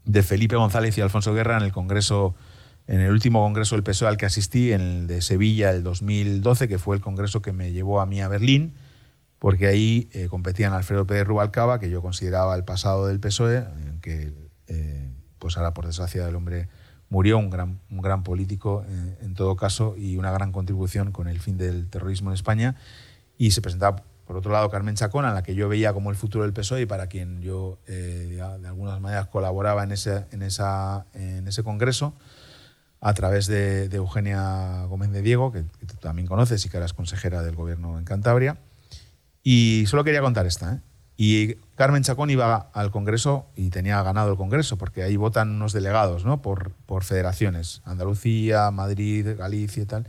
B: de Felipe González y Alfonso Guerra en el Congreso, en el último Congreso del PSOE al que asistí, en el de Sevilla, el 2012, que fue el Congreso que me llevó a mí a Berlín, porque ahí eh, competían Alfredo Pérez Rubalcaba, que yo consideraba el pasado del PSOE, que eh, pues ahora por desgracia el hombre murió, un gran, un gran político eh, en todo caso y una gran contribución con el fin del terrorismo en España. Y se presentaba, por otro lado, Carmen Chacón, a la que yo veía como el futuro del PSOE y para quien yo eh, de, algunas maneras colaboraba en ese, en esa, en ese congreso a través de, de Eugenia Gómez de Diego, que, que tú también conoces y que ahora es consejera del gobierno en Cantabria. Y solo quería contar esta. ¿eh? Y Carmen Chacón iba al Congreso y tenía ganado el Congreso, porque ahí votan unos delegados ¿no? por, por federaciones, Andalucía, Madrid, Galicia y tal.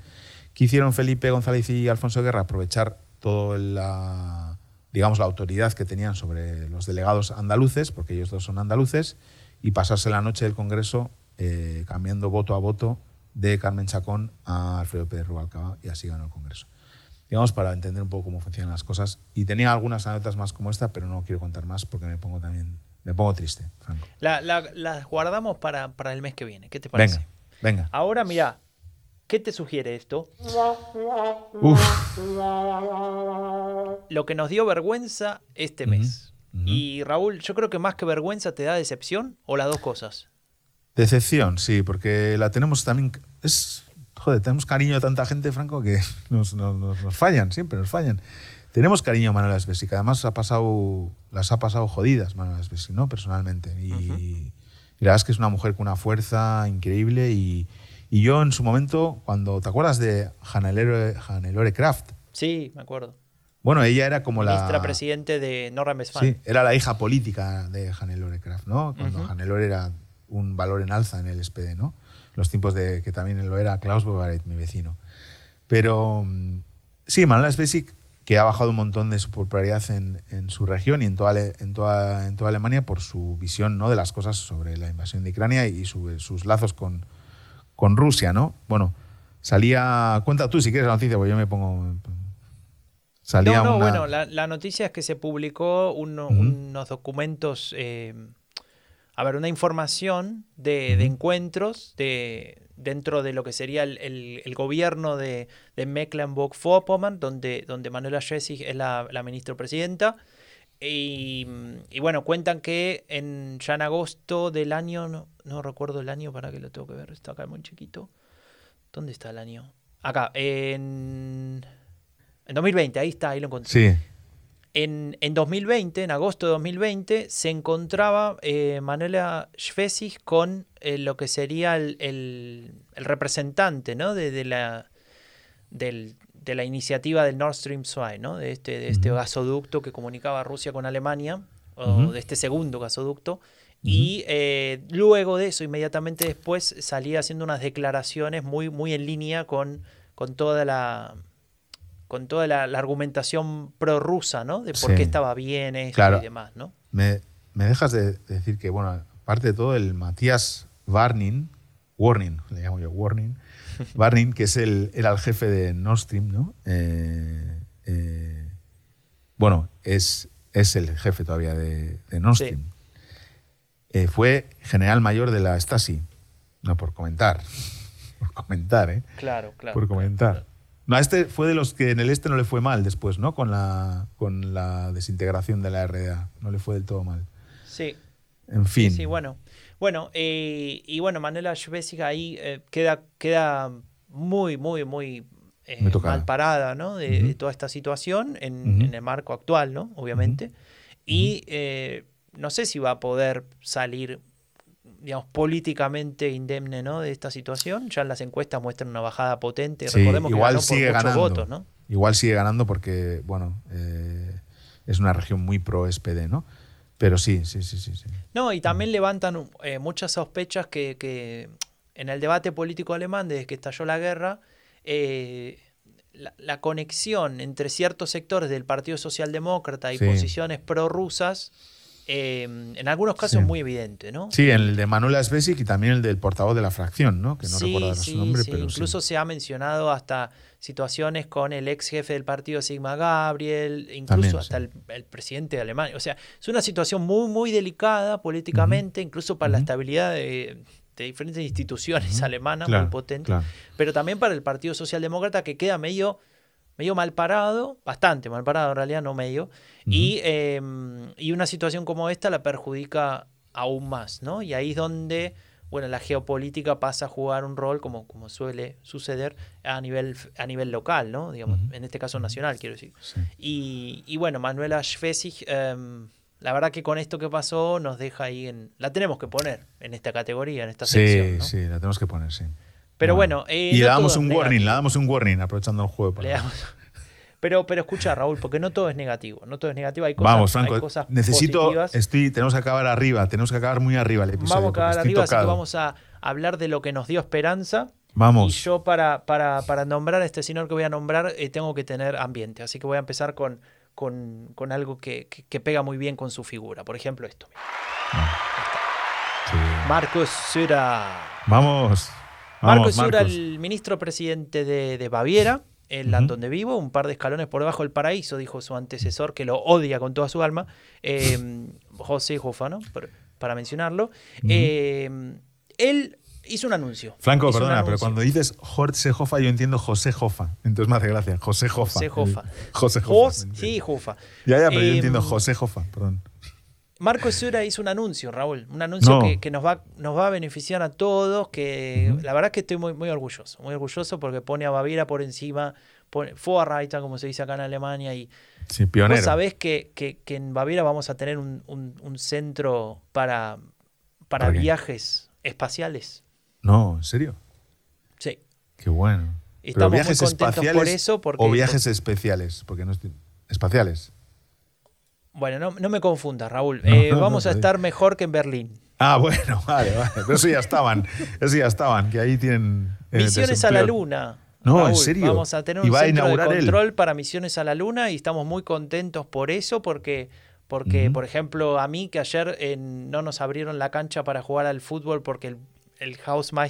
B: ¿Qué hicieron Felipe González y Alfonso Guerra? Aprovechar toda la, digamos, la autoridad que tenían sobre los delegados andaluces, porque ellos dos son andaluces, y pasarse la noche del Congreso eh, cambiando voto a voto de Carmen Chacón a Alfredo Pérez Rubalcaba y así ganó el Congreso. Digamos, para entender un poco cómo funcionan las cosas. Y tenía algunas anécdotas más como esta, pero no quiero contar más porque me pongo también, me pongo triste, Franco.
A: La- la- las guardamos para, para el mes que viene. ¿Qué te parece?
B: Venga, venga.
A: Ahora, mira, ¿qué te sugiere esto?
B: Uf,
A: Lo que nos dio vergüenza este mes. Y Raúl, yo creo que más que vergüenza te da decepción o las dos cosas.
B: decepción, sí, porque la tenemos también. Es, joder, tenemos cariño a tanta gente, Franco, que nos, nos- nos- fallan, siempre nos fallan. Tenemos cariño a Manuela Esbesi, que además ha pasado, las ha pasado jodidas Manuela Esbesi, ¿no? Personalmente. Y, y la verdad es que es una mujer con una fuerza increíble. Y, y yo en su momento, cuando. ¿Te acuerdas de Hannelore, Hannelore Kraft?
A: Sí, me acuerdo.
B: Bueno, ella era como la.
A: Ministra presidente de Nordrhein-Westfalen.
B: Sí, era la hija política de Hannelore Kraft, ¿no? Cuando
A: Ujú.
B: Hannelore era un valor en alza en el SPD, ¿no? Los tiempos de que también lo era Klaus Bovaret, mi vecino. Pero mm, sí, Manuela Spesik, que ha bajado un montón de su popularidad en, en su región y en toda, en, toda, en toda Alemania por su visión ¿no? de las cosas sobre la invasión de Ucrania y su- sus lazos con, con Rusia, ¿no? Bueno, salía... Cuenta tú si quieres la noticia, porque yo me pongo... Salía
A: no, no,
B: una-
A: bueno, la, la noticia es que se publicó uno- unos documentos, eh, a ver, una información de, de encuentros de, dentro de lo que sería el, el- el gobierno de, de Mecklenburg-Vorpommern, donde, donde Manuela Schwesig es la, la ministra presidenta. Y, y bueno, cuentan que en, ya en agosto del año, no, no recuerdo el año, para que lo tengo que ver, está acá muy chiquito. ¿Dónde está el año? Acá, en, en 2020, ahí está, ahí lo encontré.
B: Sí,
A: En, en 2020, en agosto de 2020, se encontraba eh, Manuela Schwesig con eh, lo que sería el, el- el representante ¿no? de, de la, del- de la iniciativa del Nord Stream 2, ¿no? de este, de este gasoducto que comunicaba Rusia con Alemania, o de este segundo gasoducto. Y eh, luego de eso, inmediatamente después, salía haciendo unas declaraciones muy, muy en línea con, con toda la con toda la, la argumentación prorrusa, ¿no? De por
B: Sí.
A: qué estaba bien esto
B: Claro.
A: y demás, ¿no?
B: Me, me dejas de decir que, bueno, aparte de todo, el Matías Warning, Warning, le llamo yo Warning, Warning, que es el, era el jefe de Nord Stream, ¿no? Eh, eh, bueno, es, es el jefe todavía de, de Nord
A: Sí.
B: Stream. Eh, fue general mayor de la Stasi. No, por comentar. Por comentar, ¿eh?
A: Claro, claro.
B: por comentar. No, este fue de los que en el este no le fue mal después, ¿no? Con la, con la desintegración de la RDA. No le fue del todo mal.
A: Sí,
B: En fin.
A: sí, bueno. Bueno, eh, y bueno, Manuela Schwesig ahí eh, queda, queda muy, muy, muy eh, mal parada, ¿no? De, toda esta situación en,
B: Ujú.
A: en el marco actual, ¿no? Obviamente. Y no sé si va a poder salir, digamos, políticamente indemne, ¿no? De esta situación. Ya en las encuestas muestran una bajada potente.
B: Sí,
A: Recordemos que ganó por
B: sigue
A: muchos
B: ganando.
A: votos, ¿no?
B: Igual sigue ganando porque, bueno, eh, es una región muy pro SPD, ¿no? Pero sí, sí, sí, sí. sí.
A: No, y también levantan eh, muchas sospechas que, que en el debate político alemán, desde que estalló la guerra, eh, la, la conexión entre ciertos sectores del Partido Socialdemócrata y
B: Sí.
A: posiciones prorrusas, eh, en algunos casos
B: Sí.
A: muy evidente, ¿no?
B: Sí, el de Manuela Svesic y también el del portavoz de la fracción, ¿no? Que no
A: sí,
B: recuerdo
A: sí,
B: su nombre,
A: sí.
B: pero
A: Incluso se ha mencionado hasta situaciones con el ex jefe del partido Sigma Gabriel, incluso
B: También,
A: hasta el, el presidente de Alemania. O sea, es una situación muy, muy delicada políticamente, incluso para la estabilidad de, de diferentes instituciones alemanas
B: Claro,
A: muy potentes,
B: claro.
A: pero también para el Partido Socialdemócrata que queda medio, medio mal parado, bastante mal parado en realidad, no medio, y, eh, y una situación como esta la perjudica aún más, ¿no? Y ahí es donde, bueno, la geopolítica pasa a jugar un rol, como, como suele suceder, a nivel, a nivel local, ¿no? Digamos, en este caso nacional, quiero decir.
B: Sí.
A: Y, y bueno, Manuela Schwesig, em, la verdad que con esto que pasó nos deja ahí en... La tenemos que poner en esta categoría, en esta
B: Sí,
A: sección, ¿no?
B: sí, la tenemos que poner, sí.
A: Pero bueno, eh,
B: y
A: no
B: le damos un warning,
A: negativo.
B: le damos un warning, aprovechando el juego. para-
A: Le damos- Pero, pero escucha, Raúl, porque no todo es negativo. No todo es negativo. Hay cosas,
B: Vamos,
A: hay
B: Franco,
A: cosas
B: necesito,
A: positivas.
B: estoy, tenemos que acabar arriba, tenemos que acabar muy arriba el episodio.
A: Vamos a acabar arriba, así que vamos a hablar de lo que nos dio esperanza.
B: Vamos.
A: Y yo para, para, para nombrar a este señor que voy a nombrar eh, tengo que tener ambiente. Así que voy a empezar con, con, con algo que, que- que pega muy bien con su figura. Por ejemplo, esto.
B: Sí.
A: Marcos Sura.
B: Vamos.
A: Marcos Sura,
B: Marcos.
A: el ministro presidente de, de Baviera, el land donde vivo, un par de escalones por debajo del paraíso, dijo su antecesor, que lo odia con toda su alma, eh, José Jofa, ¿no? Por- para mencionarlo. Eh, él hizo un anuncio.
B: Franco,
A: Hizo
B: perdona, pero cuando dices Jorge Jofa, yo entiendo José Jofa. Entonces me hace gracia. José Jofa.
A: José Jofa.
B: José Jofa.
A: Jos-
B: me entiendo.
A: sí, Jofa.
B: Ya, ya, pero yo
A: Em,
B: entiendo José Jofa, perdón.
A: Marcos Sura hizo un anuncio, Raúl, un anuncio
B: No.
A: que, que nos, va, nos va a beneficiar a todos, que la verdad que estoy muy, muy orgulloso, muy orgulloso porque pone a Baviera por encima, pone Vorreiter, como se dice acá en Alemania, y
B: Sí, pionero.
A: vos sabés que, que- que en Baviera vamos a tener un, un- un centro para, para viajes espaciales.
B: No, ¿en serio?
A: Sí.
B: Qué bueno.
A: Y
B: Pero
A: estamos muy
B: viajes
A: contentos
B: espaciales
A: por eso, porque-
B: o viajes especiales, porque no estoy... espaciales.
A: Bueno, no, no me confundas, Raúl. Eh,
B: no,
A: vamos a estar mejor que en Berlín.
B: Ah, bueno, vale, vale. Pero eso ya estaban, eso ya estaban, que ahí tienen eh,
A: Misiones a la. Luna.
B: No, ¿en serio?
A: Vamos a tener
B: ¿Y
A: un
B: va
A: centro de
B: inaugurar él?
A: control para misiones a la Luna y estamos muy contentos por eso, porque, porque por ejemplo, a mí que ayer eh, no nos abrieron la cancha para jugar al fútbol porque el, el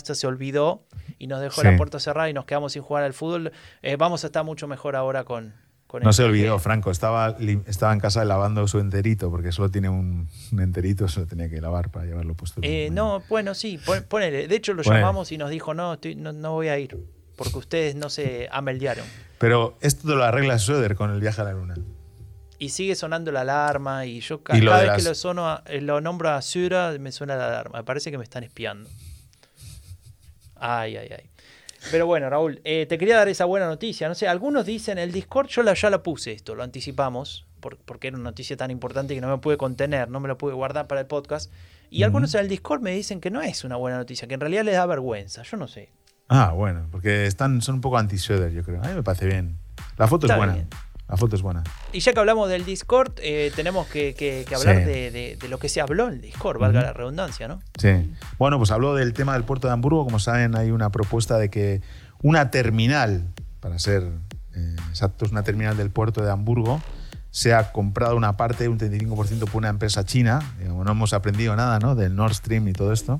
A: se olvidó y nos dejó
B: Sí.
A: la puerta cerrada y nos quedamos sin jugar al fútbol, eh, vamos a estar mucho mejor ahora con, con
B: No se olvidó, Franco, estaba, estaba en casa lavando su enterito, porque solo tiene un, un enterito, solo tenía que lavar para llevarlo puesto.
A: Eh, no, bueno, sí, pon- ponele. De hecho, lo
B: Ponele.
A: llamamos y nos dijo, no, estoy, no, no voy a ir, porque ustedes no se ameldearon.
B: Pero esto lo arregla Söder con el viaje a la luna.
A: Y sigue sonando la alarma y yo
B: Y lo
A: cada vez que lo, sono a- eh, lo nombro a Sura me suena la alarma. Me parece que me están espiando. Ay, ay, ay. Pero bueno, Raúl, eh, te quería dar esa buena noticia. No sé, algunos dicen el Discord, yo la, ya la puse esto, lo anticipamos, por- porque era una noticia tan importante que no me pude contener, no me la pude guardar para el podcast. Y algunos en el Discord me dicen que no es una buena noticia, que en realidad les da vergüenza. Yo no sé.
B: Ah, bueno, porque están, son un poco anti-Söder, yo creo. A mí me parece bien. La foto
A: Está
B: es buena.
A: bien.
B: La foto es buena.
A: Y ya que hablamos del Discord, eh, tenemos que, que- que hablar
B: Sí.
A: de, de- de lo que se habló en el Discord, valga la redundancia, ¿no?
B: Sí. Bueno, pues habló del tema del puerto de Hamburgo. Como saben, hay una propuesta de que una terminal, para ser eh, exactos, una terminal del puerto de Hamburgo, sea comprada una parte, un 35% por una empresa china. Digamos, no hemos aprendido nada ¿no? del Nord Stream y todo esto.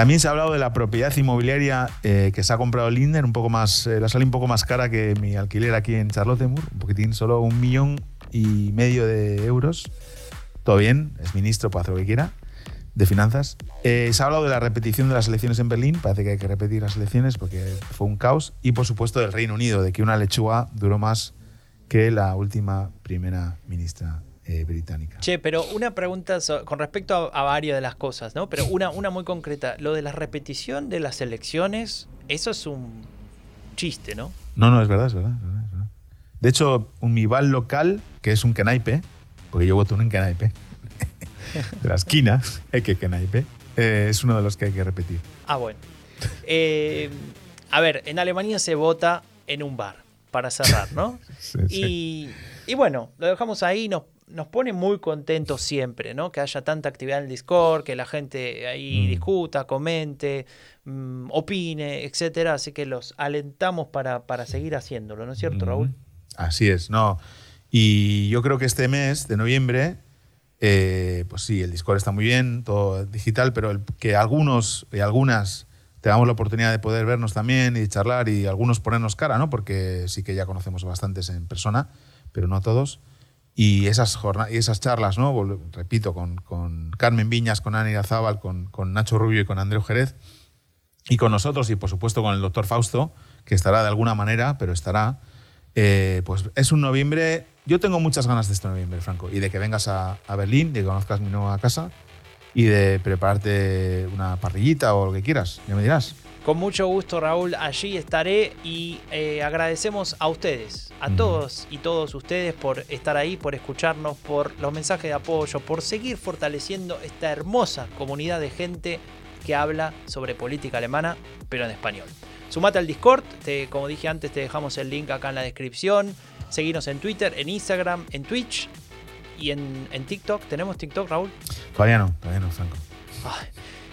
B: También se ha hablado de la propiedad inmobiliaria eh, que se ha comprado Linden, un poco más, eh, la sale un poco más cara que mi alquiler aquí en Charlottenburg, un poquitín, solo un millón y medio de euros. Todo bien, es ministro, puede hacer lo que quiera, de finanzas. Eh, se ha hablado de la repetición de las elecciones en Berlín, parece que hay que repetir las elecciones porque fue un caos. Y por supuesto del Reino Unido, de que una lechuga duró más que la última primera ministra eh, británica.
A: Che, pero una pregunta so- con respecto a, a varias de las cosas, ¿no? Pero una, una muy concreta. Lo de la repetición de las elecciones, eso es un chiste, ¿no?
B: No, no, es verdad, es verdad. es verdad, es verdad. De hecho, un Mival local, que es un Kenaipe, porque yo voto en un Kenaipe, de la esquina, eh, que Kenaipe, eh, es uno de los que hay que repetir.
A: Ah, bueno. Eh, a ver, en Alemania se vota en un bar, para cerrar, ¿no?
B: Sí, sí.
A: Y, y bueno, lo dejamos ahí, nos, nos pone muy contentos siempre, ¿no? Que haya tanta actividad en el Discord, que la gente ahí
B: Mm.
A: discuta, comente, mm, opine, etcétera. Así que los alentamos para, para seguir haciéndolo, ¿no es cierto, Raúl?
B: Así es, no. Y yo creo que este mes de noviembre, eh, pues sí, el Discord está muy bien, todo digital, pero el- que algunos y algunas tengamos la oportunidad de poder vernos también y charlar y algunos ponernos cara, ¿no? Porque sí que ya conocemos bastantes en persona, pero no todos. Y esas, y esas charlas, ¿no? Repito, con, Carmen Viñas, con Ana con, con Nacho Rubio y con Andreu Jerez, y con nosotros y por supuesto con el doctor Fausto, que estará de alguna manera, pero estará. Eh, pues es un noviembre. Yo tengo muchas ganas de este noviembre, Franco, y de que vengas a, a Berlín, de que conozcas mi nueva casa y de prepararte una parrillita o lo que quieras. Ya me dirás.
A: Con mucho gusto, Raúl, allí estaré y eh, agradecemos a ustedes, a todos y todos ustedes por estar ahí, por escucharnos, por los mensajes de apoyo, por seguir fortaleciendo esta hermosa comunidad de gente que habla sobre política alemana, pero en español. Sumate al Discord, te- como dije antes, te dejamos el link acá en la descripción. Seguinos en Twitter, en Instagram, en Twitch y en, en TikTok. ¿Tenemos TikTok, Raúl?
B: Todavía no, todavía no, Franco.
A: Ay.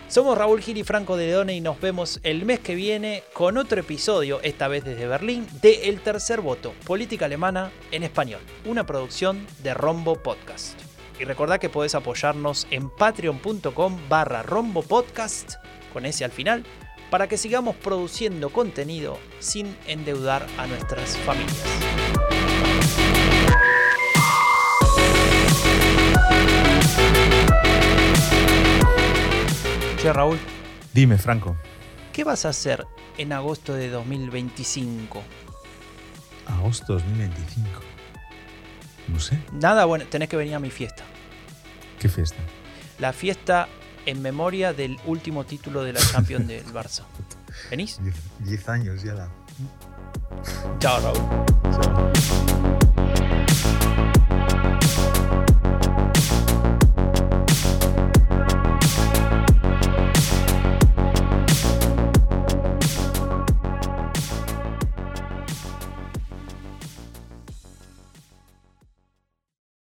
A: Somos Raúl Gil y Franco de Leone y nos vemos el mes que viene con otro episodio, esta vez desde Berlín, de El Tercer Voto, Política Alemana en Español, una producción de Rombo Podcast. Y recordá que podés apoyarnos en patreon.com barra Rombo Podcast, con ese al final, para que sigamos produciendo contenido sin endeudar a nuestras familias. Che, Raúl,
B: Dime, Franco.
A: ¿qué vas a hacer en agosto de 2025?
B: Agosto 2025. No sé.
A: Nada, bueno, tenés que venir a mi fiesta.
B: ¿Qué fiesta?
A: La fiesta en memoria del último título de la Champions del Barça. ¿Venís?
B: Diez años ya la.
A: Chao, Raúl.
B: Chao.